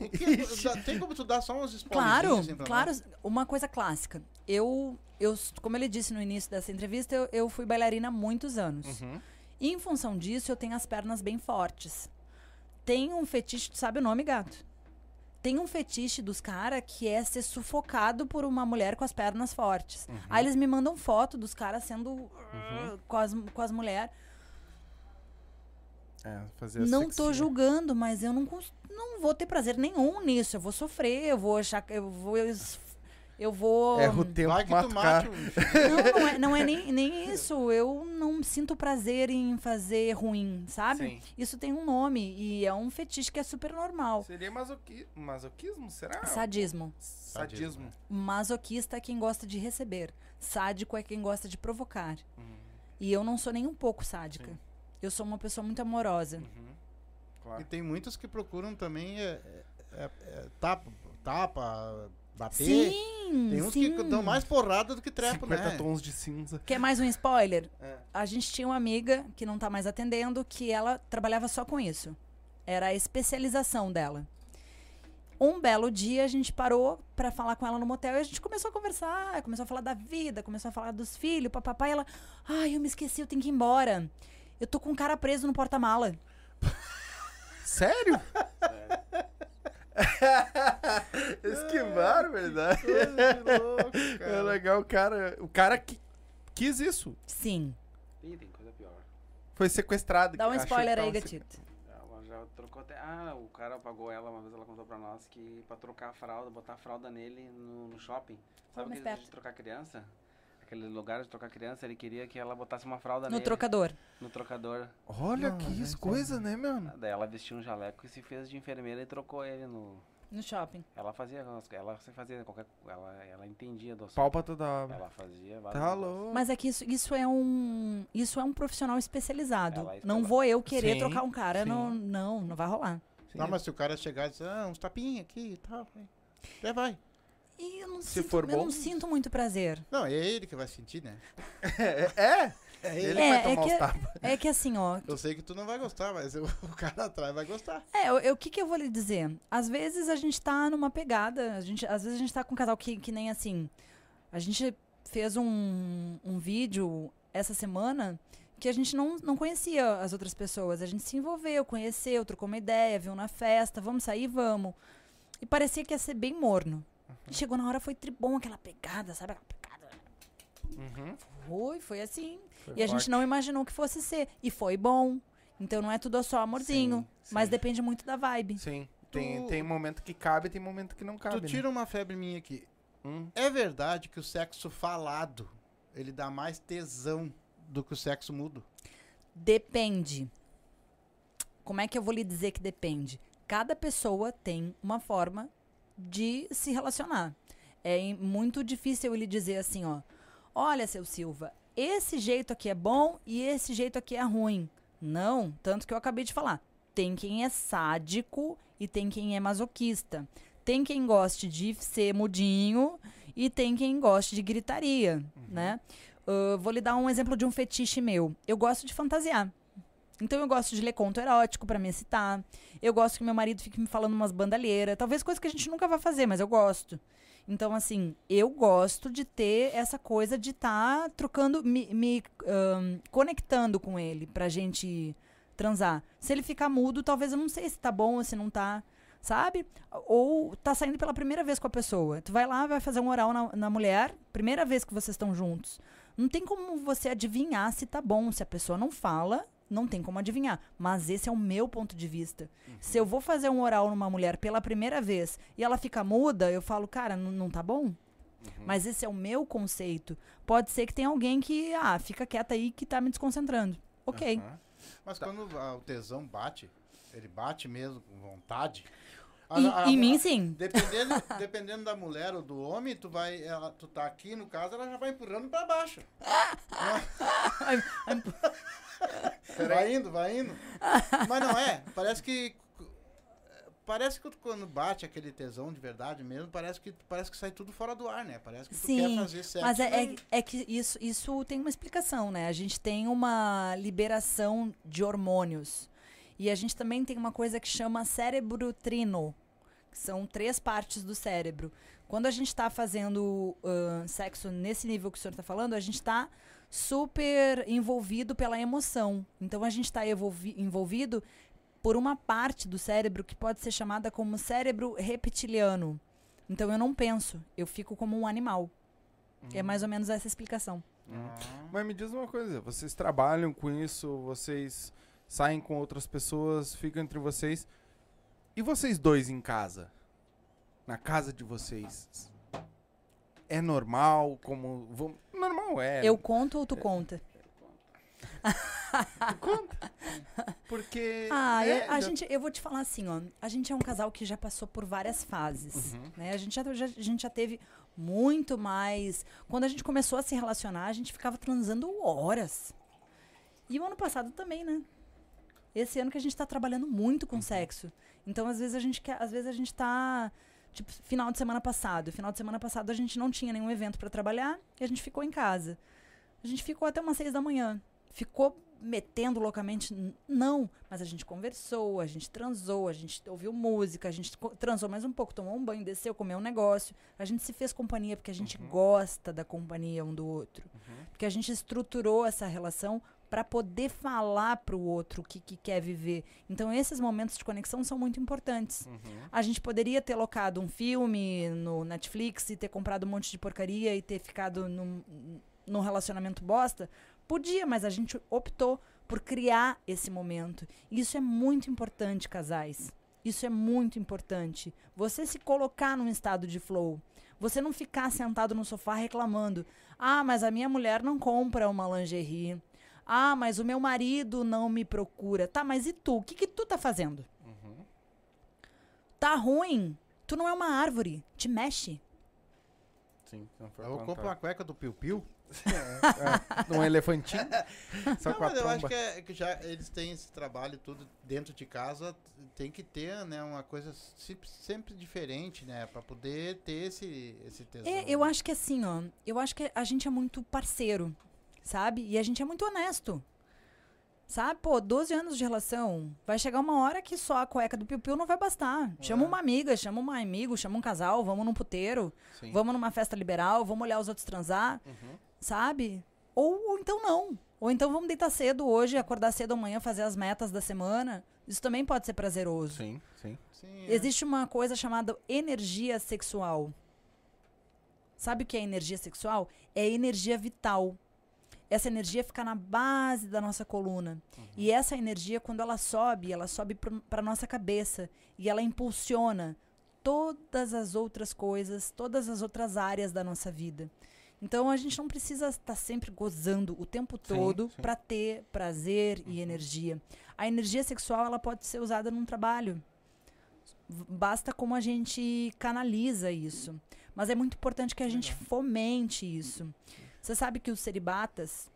Que- tem como tu dar só uns
Claro,
spoilerzinhos assim
claro.
nós?
Uma coisa clássica. Eu, eu, como ele disse no início dessa entrevista, eu, eu fui bailarina há muitos anos.
Uhum.
E em função disso, eu tenho as pernas bem fortes. Tem um fetiche, tu sabe o nome, gato? Tem um fetiche dos caras que é ser sufocado por uma mulher com as pernas fortes.
Uhum.
Aí eles me mandam foto dos caras sendo uh, com as, com as mulheres.
É, fazer
Não
sexinha.
tô julgando, mas eu não, não vou ter prazer nenhum nisso. Eu vou sofrer, eu vou achar eu vou. Eu vou.
Erra o tempo,
Vai que um...
Não, não é, não é nem, nem isso. Eu não sinto prazer em fazer ruim, sabe?
Sim.
Isso tem um nome e é um fetiche que é super normal.
Seria masoqui... masoquismo, será?
Sadismo.
Sadismo.
Masoquista é quem gosta de receber. Sádico é quem gosta de provocar.
Uhum.
E eu não sou nem um pouco sádica.
Sim.
Eu sou uma pessoa muito amorosa.
Uhum.
E
Claro.
tem muitos que procuram também é, é- é tapa, tapa, bater.
Sim,
Tem uns
sim.
que dão mais porrada do que trepo,
50
né?
tons de cinza.
Quer mais um spoiler?
É.
A gente tinha uma amiga que não tá mais atendendo, que ela trabalhava só com isso. Era a especialização dela. Um belo dia a gente parou pra falar com ela no motel e a gente começou a conversar, começou a falar da vida, começou a falar dos filhos, papapá, e ela, ai, eu me esqueci, eu tenho que ir embora. Eu tô com um cara preso no porta-mala.
Sério? Esquivaram, verdade. É legal, o cara. O cara que quis isso.
Sim.
Ih, tem coisa pior.
Foi sequestrado.
Dá um
que
spoiler aí,
tava
gatito.
Ela já trocou até. Ah, o cara pagou ela, uma vez ela contou pra nós que pra trocar a fralda, botar a fralda nele no, no shopping. Sabe
mais
aquele
perto.
de trocar criança? Aquele lugar de trocar criança, ele queria que ela botasse uma fralda
No
nele.
trocador.
No trocador.
Olha
Não,
que isso,
é-
coisa, né, mano?
Daí ela vestiu um jaleco e se fez de enfermeira e trocou ele no.
No shopping.
Ela fazia. Ela fazia qualquer. Ela, ela entendia do assunto.
Toda obra.
Ela fazia
Tá louco.
Mas é que isso, isso é um. Isso é um profissional especializado.
Ela é
Não vou eu querer
Sim,
trocar um cara.
sim.
No, não, não vai rolar.
Sim.
Não, mas se o cara chegar e dizer, ah, uns tapinhos aqui e tal. aí, Até vai.
E eu não,
Se
sinto,
for
eu
bom.
não sinto muito prazer.
Não, é ele que vai sentir, né?
É?
É
Ele
É,
vai
é
tomar
que-
os tapas.
É que assim, ó.
Eu sei que tu não vai gostar, mas o, o cara atrás vai gostar.
É, eu- eu- o que, que eu vou lhe dizer? Às vezes a gente tá numa pegada. A gente, às vezes a gente tá com um casal que, que nem assim. A gente fez um, um vídeo essa semana que a gente não, não conhecia as outras pessoas. A gente se envolveu, conheceu, trocou uma ideia, viu na festa, vamos sair, vamos. E parecia que ia ser bem morno. E chegou na hora, foi tribom, aquela pegada, sabe? Aquela pegada.
Uhum.
Foi, foi assim.
Foi
E a gente não imaginou que fosse ser. E foi bom. Então não é tudo só amorzinho.
Sim,
Mas
sim.
depende muito da vibe.
Sim. Tem,
Tu-
tem momento que cabe tem momento que não cabe.
tu tira uma febre minha aqui.
né? Hum.
É verdade que o sexo falado, ele dá mais tesão do que o sexo mudo?
Depende. Como é que eu vou lhe dizer que depende? Cada pessoa tem uma forma de se relacionar. É muito difícil eu lhe dizer assim, ó. Olha, seu Silva, esse jeito aqui é bom e esse jeito aqui é ruim. Não, tanto que eu acabei de falar. Tem quem é sádico e tem quem é masoquista. Tem quem goste de ser mudinho e tem quem goste de gritaria, né? Uh, vou lhe dar um exemplo de um fetiche meu. Eu gosto de fantasiar. Então eu gosto de ler conto erótico pra me excitar. Eu gosto que meu marido fique me falando umas bandalheiras. Talvez coisa que a gente nunca vai fazer, mas eu gosto. Então, assim, eu gosto de ter essa coisa de estar tá trocando, me, me um, conectando com ele pra gente transar. Se ele ficar mudo, talvez eu não sei se tá bom ou se não tá, sabe? Ou tá saindo pela primeira vez com a pessoa. Tu vai lá, vai fazer um oral na, na mulher, primeira vez que vocês estão juntos. Não tem como você adivinhar se tá bom. Se a pessoa não fala, não tem como adivinhar. Mas esse é o meu ponto de vista. Uhum. Se eu vou fazer um oral numa mulher pela primeira vez e ela fica muda, eu falo, cara, não tá bom? Uhum. Mas esse é o meu conceito. Pode ser que tenha alguém que, ah, fica quieta aí que tá me desconcentrando. Ok. Uhum.
Mas tá. quando o tesão bate, ele bate mesmo com vontade.
A, a, em mim, sim.
Dependendo, dependendo da mulher ou do homem, tu vai. Ela, tu tá aqui, no caso, ela já vai empurrando pra baixo. vai indo, vai indo. Mas não é. Parece que. Parece que quando bate aquele tesão de verdade mesmo, parece que, parece que sai tudo fora do ar, né? Parece que tu
Sim,
quer fazer sexo.
Mas é, é, é, que isso, isso tem uma explicação, né? A gente tem uma liberação de hormônios. E a gente também tem uma coisa que chama cérebro trino, que são três partes do cérebro. Quando a gente está fazendo uh, sexo nesse nível que o senhor está falando, a gente está super envolvido pela emoção. Então a gente está envolvido por uma parte do cérebro que pode ser chamada como cérebro reptiliano. Então eu não penso, eu fico como um animal. Uhum. É mais ou menos essa explicação.
Uhum. Mas me diz uma coisa, vocês trabalham com isso, vocês saem com outras pessoas, ficam entre vocês. E vocês dois em casa? Na casa de vocês? É normal? Como. Vamos, normal é.
Eu conto ou tu conta?
tu conta? Porque.
Ah, é, a já... gente, eu vou te falar assim, ó. A gente é um casal que já passou por várias fases. Uhum. Né? A, gente já, já, a gente já teve muito mais. Quando a gente começou a se relacionar, a gente ficava transando horas. E o ano passado também, né? Esse ano que a gente está trabalhando muito com uhum. sexo. Então, às vezes, a gente quer. Às vezes a gente tá. Tipo, final de semana passado. Final de semana passado a gente não tinha nenhum evento para trabalhar e a gente ficou em casa. A gente ficou até umas seis da manhã. Ficou metendo loucamente? Não. Mas a gente conversou, a gente transou, a gente ouviu música, a gente transou mais um pouco, tomou um banho, desceu, comeu um negócio. A gente se fez companhia porque a gente uhum. gosta da companhia um do outro. Uhum. Porque a gente estruturou essa relação para poder falar para o outro o que, que, quer viver. Então, esses momentos de conexão são muito importantes. Uhum. A gente poderia ter locado um filme no Netflix e ter comprado um monte de porcaria e ter ficado num, num relacionamento bosta? Podia, mas a gente optou por criar esse momento. Isso é muito importante, casais. Isso é muito importante. Você se colocar num estado de flow. Você não ficar sentado no sofá reclamando. Ah, mas a minha mulher não compra uma lingerie. Ah, mas o meu marido não me procura. Tá, mas e tu? O que, que tu tá fazendo? Uhum. Tá ruim? Tu não é uma árvore. Te mexe.
Sim, não foi Eu compro uma cueca do Piu Piu.
É, é, um elefantinho.
Só não, com a mas eu acho que, é, que, já eles têm esse trabalho tudo dentro de casa. Tem que ter, né, uma coisa sempre, sempre diferente, né, para poder ter esse esse tesão.
É, eu acho que assim, ó, eu acho que a gente é muito parceiro sabe? E a gente é muito honesto. Sabe? Pô, 12 anos de relação. Vai chegar uma hora que só a cueca do piu-piu não vai bastar. Chama é. uma amiga, chama um amigo, chama um casal, vamos num puteiro, Sim. vamos numa festa liberal, vamos olhar os outros transar, uhum. sabe? Ou, ou então não. Ou então vamos deitar cedo hoje, acordar cedo amanhã, fazer as metas da semana. Isso também pode ser prazeroso.
Sim, sim.
sim
é. Existe uma coisa chamada energia sexual. Sabe o que é energia sexual? É energia vital essa energia fica na base da nossa coluna. Uhum. E essa energia, quando ela sobe, ela sobe para nossa cabeça e ela impulsiona todas as outras coisas, todas as outras áreas da nossa vida. Então a gente não precisa estar sempre gozando o tempo todo para ter prazer uhum. e energia. A energia sexual ela pode ser usada num trabalho. Basta como a gente canaliza isso. Mas é muito importante que a gente fomente isso. Você sabe que os celibatas,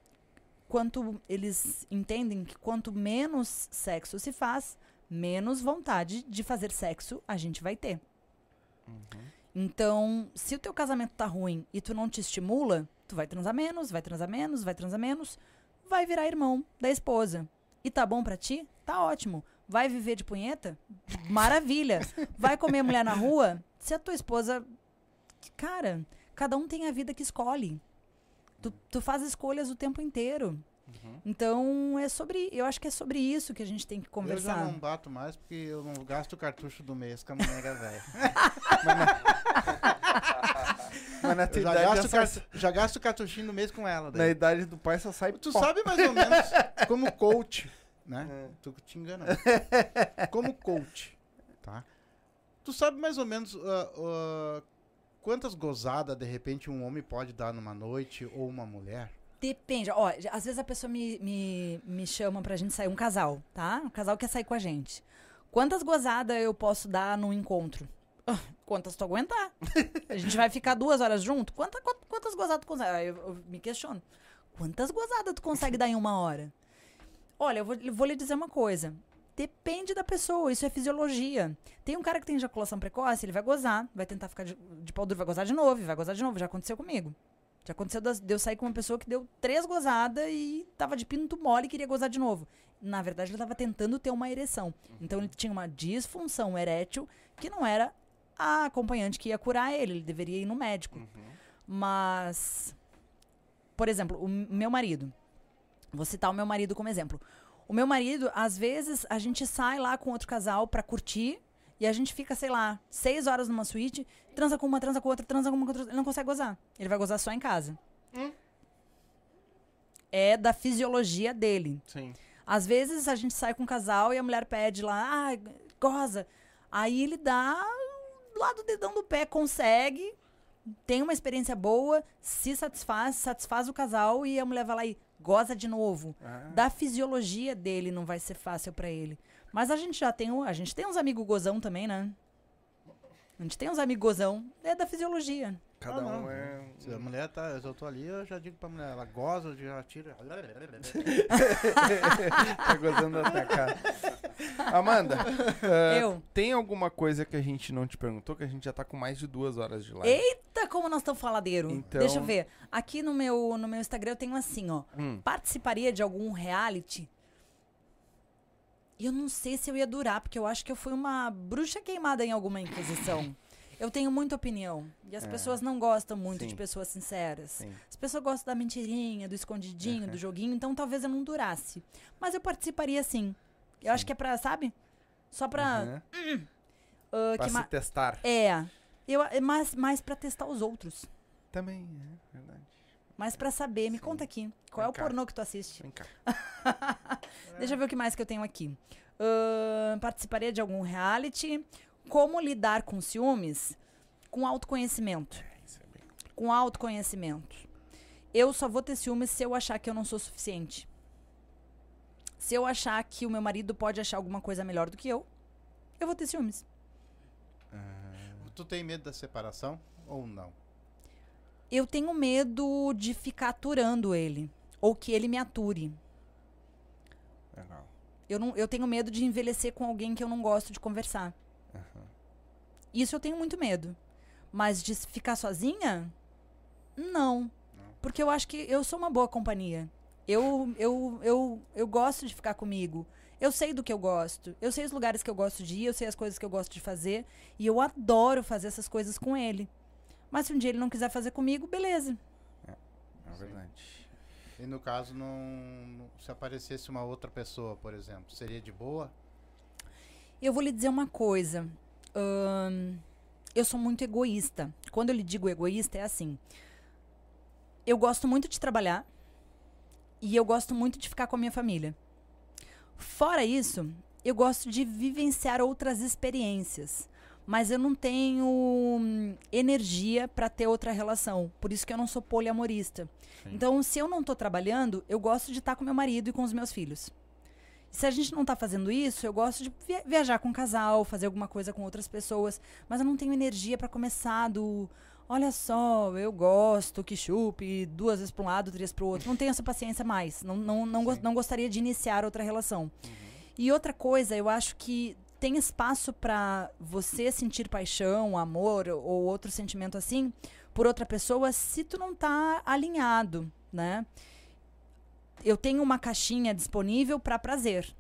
quanto eles entendem que quanto menos sexo se faz, menos vontade de fazer sexo a gente vai ter. Então, se o teu casamento tá ruim e tu não te estimula, tu vai transar menos, vai transar menos, vai transar menos, vai virar irmão da esposa. E tá bom pra ti? Tá ótimo. Vai viver de punheta? Maravilha. Vai comer mulher na rua? Se a tua esposa. Cara, cada um tem a vida que escolhe. Tu, tu faz escolhas o tempo inteiro. Então, é sobre. Eu acho que é sobre isso que a gente tem que
Eu já
conversar.
não bato mais porque eu não gasto o cartucho do mês com a mulher velha.
Mas na tua
já
idade
gasto,
já sai-
já gasto o cartuchinho do mês com ela.
na
Daí.
idade do pai só sai
Tu
pó.
sabe mais ou menos como coach, né?
É.
Tu te engana. Como coach, tá? Tu sabe mais ou menos ah, ah, quantas gozadas de repente um homem pode dar numa noite ou uma mulher?
Depende. Ó, às vezes a pessoa me, me, me chama pra gente sair, um casal, tá? Um casal quer sair com a gente. Quantas gozadas eu posso dar num encontro? Ah, Quantas tu aguentar? A gente vai ficar duas horas junto? Quanta, quant- quantas gozadas tu consegue? Aí Eu, eu me questiono. Quantas gozadas tu consegue dar em uma hora? Olha, eu vou, eu vou lhe dizer uma coisa. Depende da pessoa, isso é fisiologia. Tem um cara que tem ejaculação precoce, ele vai gozar, vai tentar ficar de, de pau duro, vai gozar de novo, vai gozar de novo. Já aconteceu comigo. Já aconteceu de eu sair com uma pessoa que deu três gozadas e tava de pinto mole e queria gozar de novo. Na verdade, ele tava tentando ter uma ereção. Então, ele tinha uma disfunção erétil que não era a acompanhante que ia curar ele. Ele deveria ir no médico. Mas, por exemplo, o meu marido. Vou citar o meu marido como exemplo. O meu marido, às vezes, a gente sai lá com outro casal pra curtir e a gente fica, sei lá, seis horas numa suíte, transa com uma, transa com outra, transa com uma, com outra. Ele não consegue gozar. Ele vai gozar só em casa. É da fisiologia dele.
Sim.
Às vezes a gente sai com um casal e a mulher pede lá, ah, goza. Aí ele dá lá do dedão do pé, consegue, tem uma experiência boa, se satisfaz, satisfaz o casal e a mulher vai lá e goza de novo.
Ah.
Da fisiologia dele não vai ser fácil pra ele. Mas a gente já tem, um- a gente tem uns amigos gozão também, né? A gente tem uns amigos gozão, é da fisiologia.
Cada
Ah, não.
um é.
Se a mulher tá, eu tô ali, eu já digo pra mulher, ela goza, eu já tira.
tá gozando da cara. Amanda,
Eu.
tem alguma coisa que a gente não te perguntou que a gente já tá com mais de duas horas de live?
Eita, como nós estamos faladeiro.
Então-
Deixa eu ver. Aqui no meu, no meu Instagram eu tenho assim, ó.
Hum.
Participaria de algum reality? Eu não sei se eu ia durar, porque eu acho que eu fui uma bruxa queimada em alguma inquisição. Eu tenho muita opinião. E as
É.
pessoas não gostam muito
Sim.
de pessoas sinceras.
Sim.
As pessoas gostam da mentirinha, do escondidinho,
Uhum.
do joguinho, então talvez eu não durasse. Mas eu participaria sim. Eu acho que é pra, sabe? Só pra.
Uhum.
ah,
Pra se testar.
É. Eu, é mais, mais pra testar os outros.
Também, é verdade.
Mais pra saber. Me conta aqui. Qual é o
Vem cá.
pornô que tu assiste?
Vem cá.
Deixa eu ver o que mais que eu tenho aqui. Ahn, participaria de algum reality. Como lidar com ciúmes? Com autoconhecimento.
É bem-
Com autoconhecimento. Eu só vou ter ciúmes se eu achar que eu não sou suficiente. Se eu achar que o meu marido pode achar alguma coisa melhor do que eu, eu vou ter ciúmes.
Tu tem medo da separação ou não?
Eu tenho medo de ficar aturando ele. Ou que ele me ature.
Legal.
Eu, não, eu tenho medo de envelhecer com alguém que eu não gosto de conversar. Isso eu tenho muito medo. Mas de ficar sozinha? Não. Porque eu acho que eu sou uma boa companhia. Eu, eu, eu, eu gosto de ficar comigo. Eu sei do que eu gosto. Eu sei os lugares que eu gosto de ir, eu sei as coisas que eu gosto de fazer. E eu adoro fazer essas coisas com ele. Mas se um dia ele não quiser fazer comigo, beleza.
É
Sim.
verdade.
E no caso, não, não- se aparecesse uma outra pessoa, por exemplo, seria de boa?
Eu vou lhe dizer uma coisa. Ahn, eu sou muito egoísta. Quando eu lhe digo egoísta, é assim. Eu gosto muito de trabalhar e eu gosto muito de ficar com a minha família. Fora isso, eu gosto de vivenciar outras experiências. Mas eu não tenho hum, energia para ter outra relação. Por isso que eu não sou poliamorista.
Sim.
Então, se eu não tô trabalhando, eu gosto de estar com meu marido e com os meus filhos. Se a gente não tá fazendo isso, eu gosto de via- viajar com um casal, fazer alguma coisa com outras pessoas, mas eu não tenho energia pra começar do Olha só, eu gosto que chupe duas vezes para um lado, três para o outro. Não tenho essa paciência mais. Não, não, não, go- não gostaria de iniciar outra relação. E outra coisa, eu acho que tem espaço para você sentir paixão, amor ou outro sentimento assim por outra pessoa se tu não tá alinhado, né? Eu tenho uma caixinha disponível para prazer.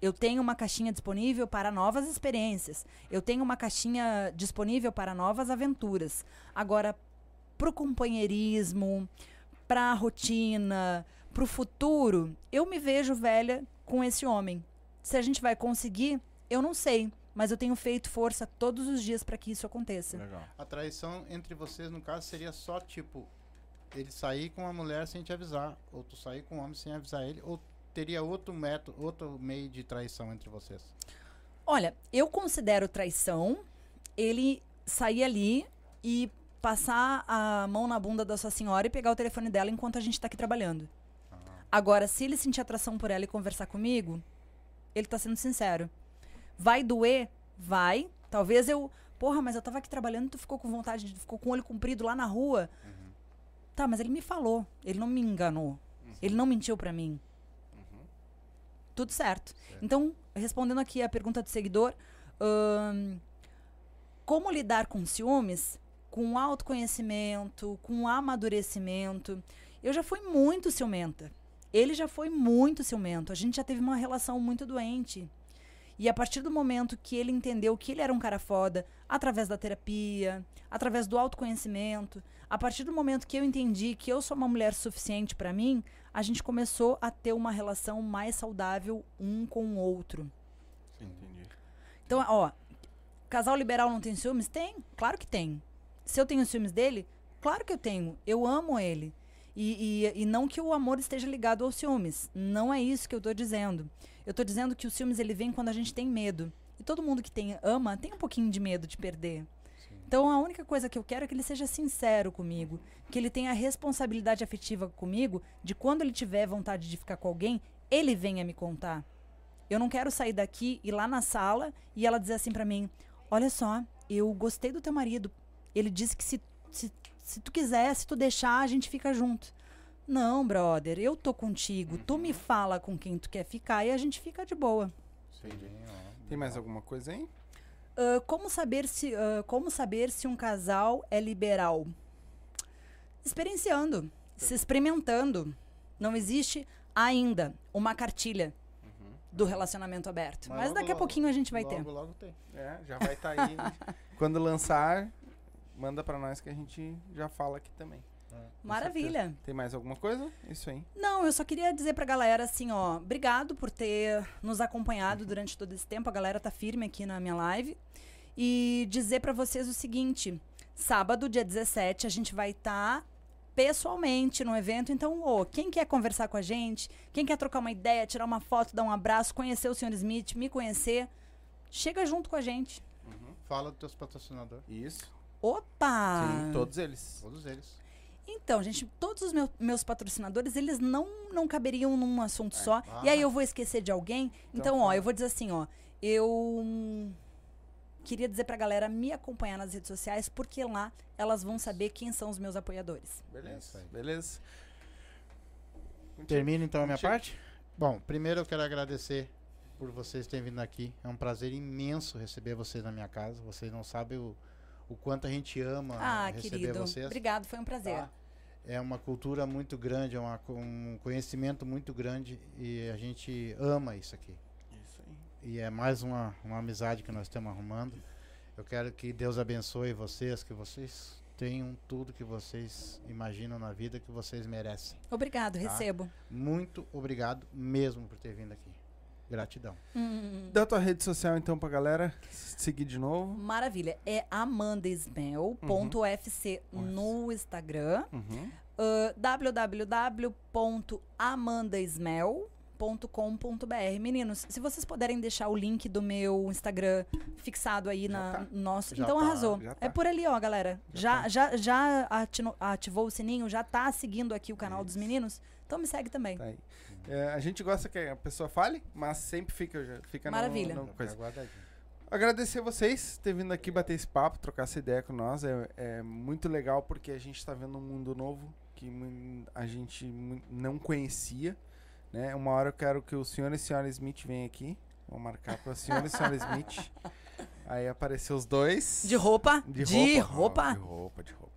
Eu tenho uma caixinha disponível para novas experiências. Eu tenho uma caixinha disponível para novas aventuras. Agora, pro companheirismo, pra rotina, pro futuro, eu me vejo velha com esse homem. Se a gente vai conseguir, eu não sei, mas eu tenho feito força todos os dias para que isso aconteça.
Legal.
A traição entre vocês, no caso, seria só tipo ele sair com a mulher sem te avisar, ou tu sair com o homem sem avisar ele, ou teria outro método, outro meio de traição entre vocês?
Olha, eu considero traição ele sair ali e passar a mão na bunda da sua senhora e pegar o telefone dela enquanto a gente tá aqui trabalhando. Agora, se ele sentir atração por ela e conversar comigo, ele tá sendo sincero. Vai doer? Vai. Talvez eu. Porra, mas eu tava aqui trabalhando e tu ficou com vontade, de- ficou com o olho comprido lá na rua. Tá, mas ele me falou. Ele não me enganou. Ele não mentiu pra mim. Tudo certo. Então, respondendo aqui a pergunta do seguidor, ahn, como lidar com ciúmes? Com autoconhecimento, com amadurecimento. Eu já fui muito ciumenta. Ele já foi muito ciumento. A gente já teve uma relação muito doente. E a partir do momento que ele entendeu que ele era um cara foda, através da terapia, através do autoconhecimento, a partir do momento que eu entendi que eu sou uma mulher suficiente pra mim, a gente começou a ter uma relação mais saudável um com o outro.
Entendi.
Então, ó, casal liberal não tem ciúmes? Tem, claro que tem. Se eu tenho ciúmes dele, claro que eu tenho. Eu amo ele. E, e, e não que o amor esteja ligado aos ciúmes. Não é isso que eu tô dizendo. Eu tô dizendo que o ciúmes ele vem quando a gente tem medo. E todo mundo que tem ama tem um pouquinho de medo de perder. Então a única coisa que eu quero é que ele seja sincero comigo, que ele tenha responsabilidade afetiva comigo, de quando ele tiver vontade de ficar com alguém, ele venha me contar. Eu não quero sair daqui ir lá na sala e ela dizer assim pra mim: Olha só, eu gostei do teu marido. Ele disse que se, se, se tu quiser, se tu deixar, a gente fica junto. Não, brother, eu tô contigo. Tu me fala com quem tu quer ficar e a gente fica de boa.
Tem mais alguma coisa aí?
Ah, como saber se ah, como saber se um casal é liberal? Experienciando, se experimentando. Não existe ainda uma cartilha do relacionamento aberto. Mas,
logo,
daqui a
logo-
pouquinho a gente vai
logo,
ter.
Logo tem.
É, já vai estar aí. Quando lançar, manda pra nós que a gente já fala aqui também.
Maravilha.
Tem mais alguma coisa? Isso aí.
Não, eu só queria dizer pra galera assim, ó, obrigado por ter nos acompanhado durante todo esse tempo. A galera tá firme aqui na minha live. E dizer pra vocês o seguinte: sábado, dia 17, a gente vai estar pessoalmente no evento. Então, ô, quem quer conversar com a gente, quem quer trocar uma ideia, tirar uma foto, dar um abraço, conhecer o Sr. Smith, me conhecer, chega junto com a gente.
Fala dos teus patrocinadores,
Isso.
Opa!
Sim, todos eles.
todos eles.
Então, gente, todos os meus, meus patrocinadores, eles não, não caberiam num assunto só.
Ah.
E aí eu vou esquecer de alguém. Então, ó,
fala.
eu vou dizer assim, ó. Eu queria dizer pra galera me acompanhar nas redes sociais, porque lá elas vão saber quem são os meus apoiadores.
Beleza.
aí.
Beleza.
Termina então a minha
Contigo.
parte? Bom, primeiro eu quero agradecer por vocês terem vindo aqui. É um prazer imenso receber vocês na minha casa. Vocês não sabem o, o quanto a gente ama
Ah,
receber
querido.
vocês.
Obrigado, foi um prazer.
Tá? É uma cultura muito grande, é uma um conhecimento muito grande e a gente ama isso aqui.
Isso aí.
E é mais uma, uma amizade que nós estamos arrumando. Eu quero que Deus abençoe vocês, que vocês tenham tudo que vocês imaginam na vida que vocês merecem.
Obrigado,
Tá.
recebo.
Muito obrigado mesmo por ter vindo aqui. Gratidão.
Hum,
Dá tua rede social então pra galera seguir de novo.
maravilha. É amandasmel.fc no Instagram.
Uhum.
Uh, www.amandasmel.com.br Meninos, se vocês puderem deixar o link do meu Instagram fixado aí
Já
na
tá.
no nosso,
Já
então
tá,
arrasou.
já tá.
É por ali, ó, galera.
Já
Já já, já atino- ativou o sininho, já tá seguindo aqui o canal dos
Isso.
meninos? Então me segue também.
Tá aí. É, a gente gosta que a pessoa fale, mas sempre fica, já- fica no-
Maravilha.
no, coisa.
Aguardadinho.
Agradecer vocês ter vindo aqui bater esse papo, trocar essa ideia com nós. É, é muito legal porque a gente está vendo um mundo novo que a gente não conhecia. Né? Uma hora eu quero que o senhor e a senhora Smith venham aqui. Vou marcar para o senhor e a senhora Smith. Aí apareceu os dois.
De roupa?
De
De
roupa.
roupa?
De roupa, de roupa.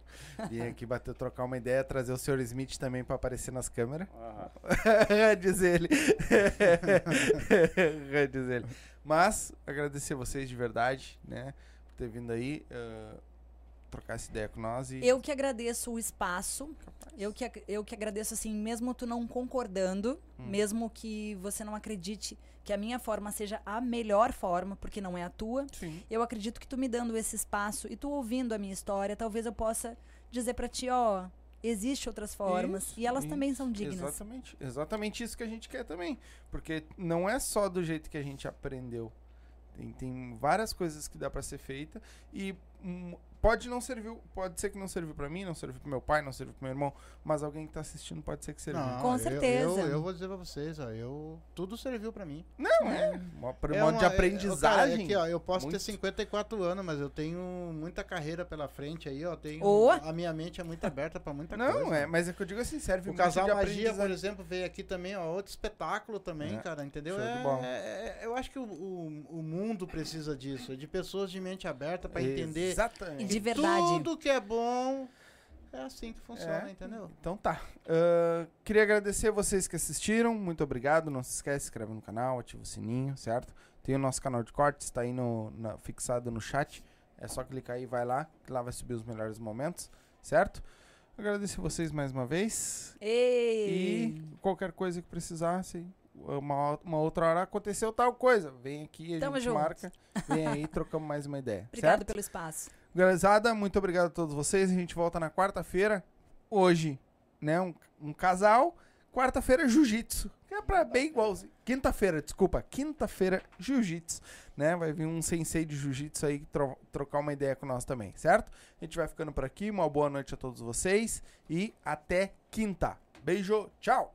Vim aqui bater, trocar uma ideia, trazer o senhor Smith também para aparecer nas câmeras.
Aham.
Diz ele. Diz ele. Mas, agradecer vocês de verdade, né? Por ter vindo aí, ah, trocar essa ideia com nós. E
Eu que agradeço o espaço. Eu que, eu que agradeço, assim, mesmo tu não concordando,
Hum.
mesmo que você não acredite que a minha forma seja a melhor forma, porque não é a tua.
Sim.
Eu acredito que tu me dando esse espaço e tu ouvindo a minha história, talvez eu possa dizer pra ti, ó, existe outras formas
Isso,
e elas
isso,
também são dignas.
Exatamente. Exatamente isso que a gente quer também. Porque não é só do jeito que a gente aprendeu. Tem, tem várias coisas que dá pra ser feita e hum, pode não servir, pode ser que não serviu pra mim, não serviu pro meu pai, não serviu pro meu irmão, mas alguém que tá assistindo pode ser que serviu.
Não,
Com
eu-
certeza.
Eu, eu vou dizer pra vocês, ó, eu, tudo serviu pra mim.
Não, é. Uma, pra
É
modo de
uma- é-
aprendizagem.
cara, é que, ó, eu posso
muito.
ter 54 anos, mas eu tenho muita carreira pela frente aí, ó. Tenho,
Ô!
A minha mente é muito aberta pra muita coisa.
Não, é, mas é que eu digo assim, serve
O Casal
de
Magia, por exemplo, veio aqui também, ó, outro espetáculo também,
É.
cara, entendeu?
De
É- é- é- eu acho que o, o, o mundo precisa disso, de pessoas de mente aberta pra entender
Exatamente.
De verdade.
tudo que é bom é assim que funciona,
É.
entendeu?
Então tá. Ah, queria agradecer vocês que assistiram. Muito obrigado. Não se esquece, se inscreve no canal, ativa o sininho, certo? Tem o nosso canal de cortes, tá aí no, na- fixado no chat. É só clicar aí, vai lá, que lá vai subir os melhores momentos, certo? Agradecer vocês mais uma vez.
Ei!
E qualquer coisa que precisasse, uma, uma outra hora aconteceu tal coisa. Vem aqui, a
Tamo
gente
junto.
marca. Vem aí, trocamos mais uma ideia.
Obrigado
certo?
pelo espaço.
Gurizada, muito obrigado a todos vocês. A gente volta na quarta-feira. Hoje, né? Um, um casal. Quarta-feira, jiu-jitsu. Que é pra bem igualzinho. Quinta-feira, desculpa. Quinta-feira, jiu-jitsu. Né? Vai vir um sensei de jiu-jitsu aí tro- trocar uma ideia com nós também, certo? A gente vai ficando por aqui. Uma boa noite a todos vocês. E até quinta. Beijo, tchau!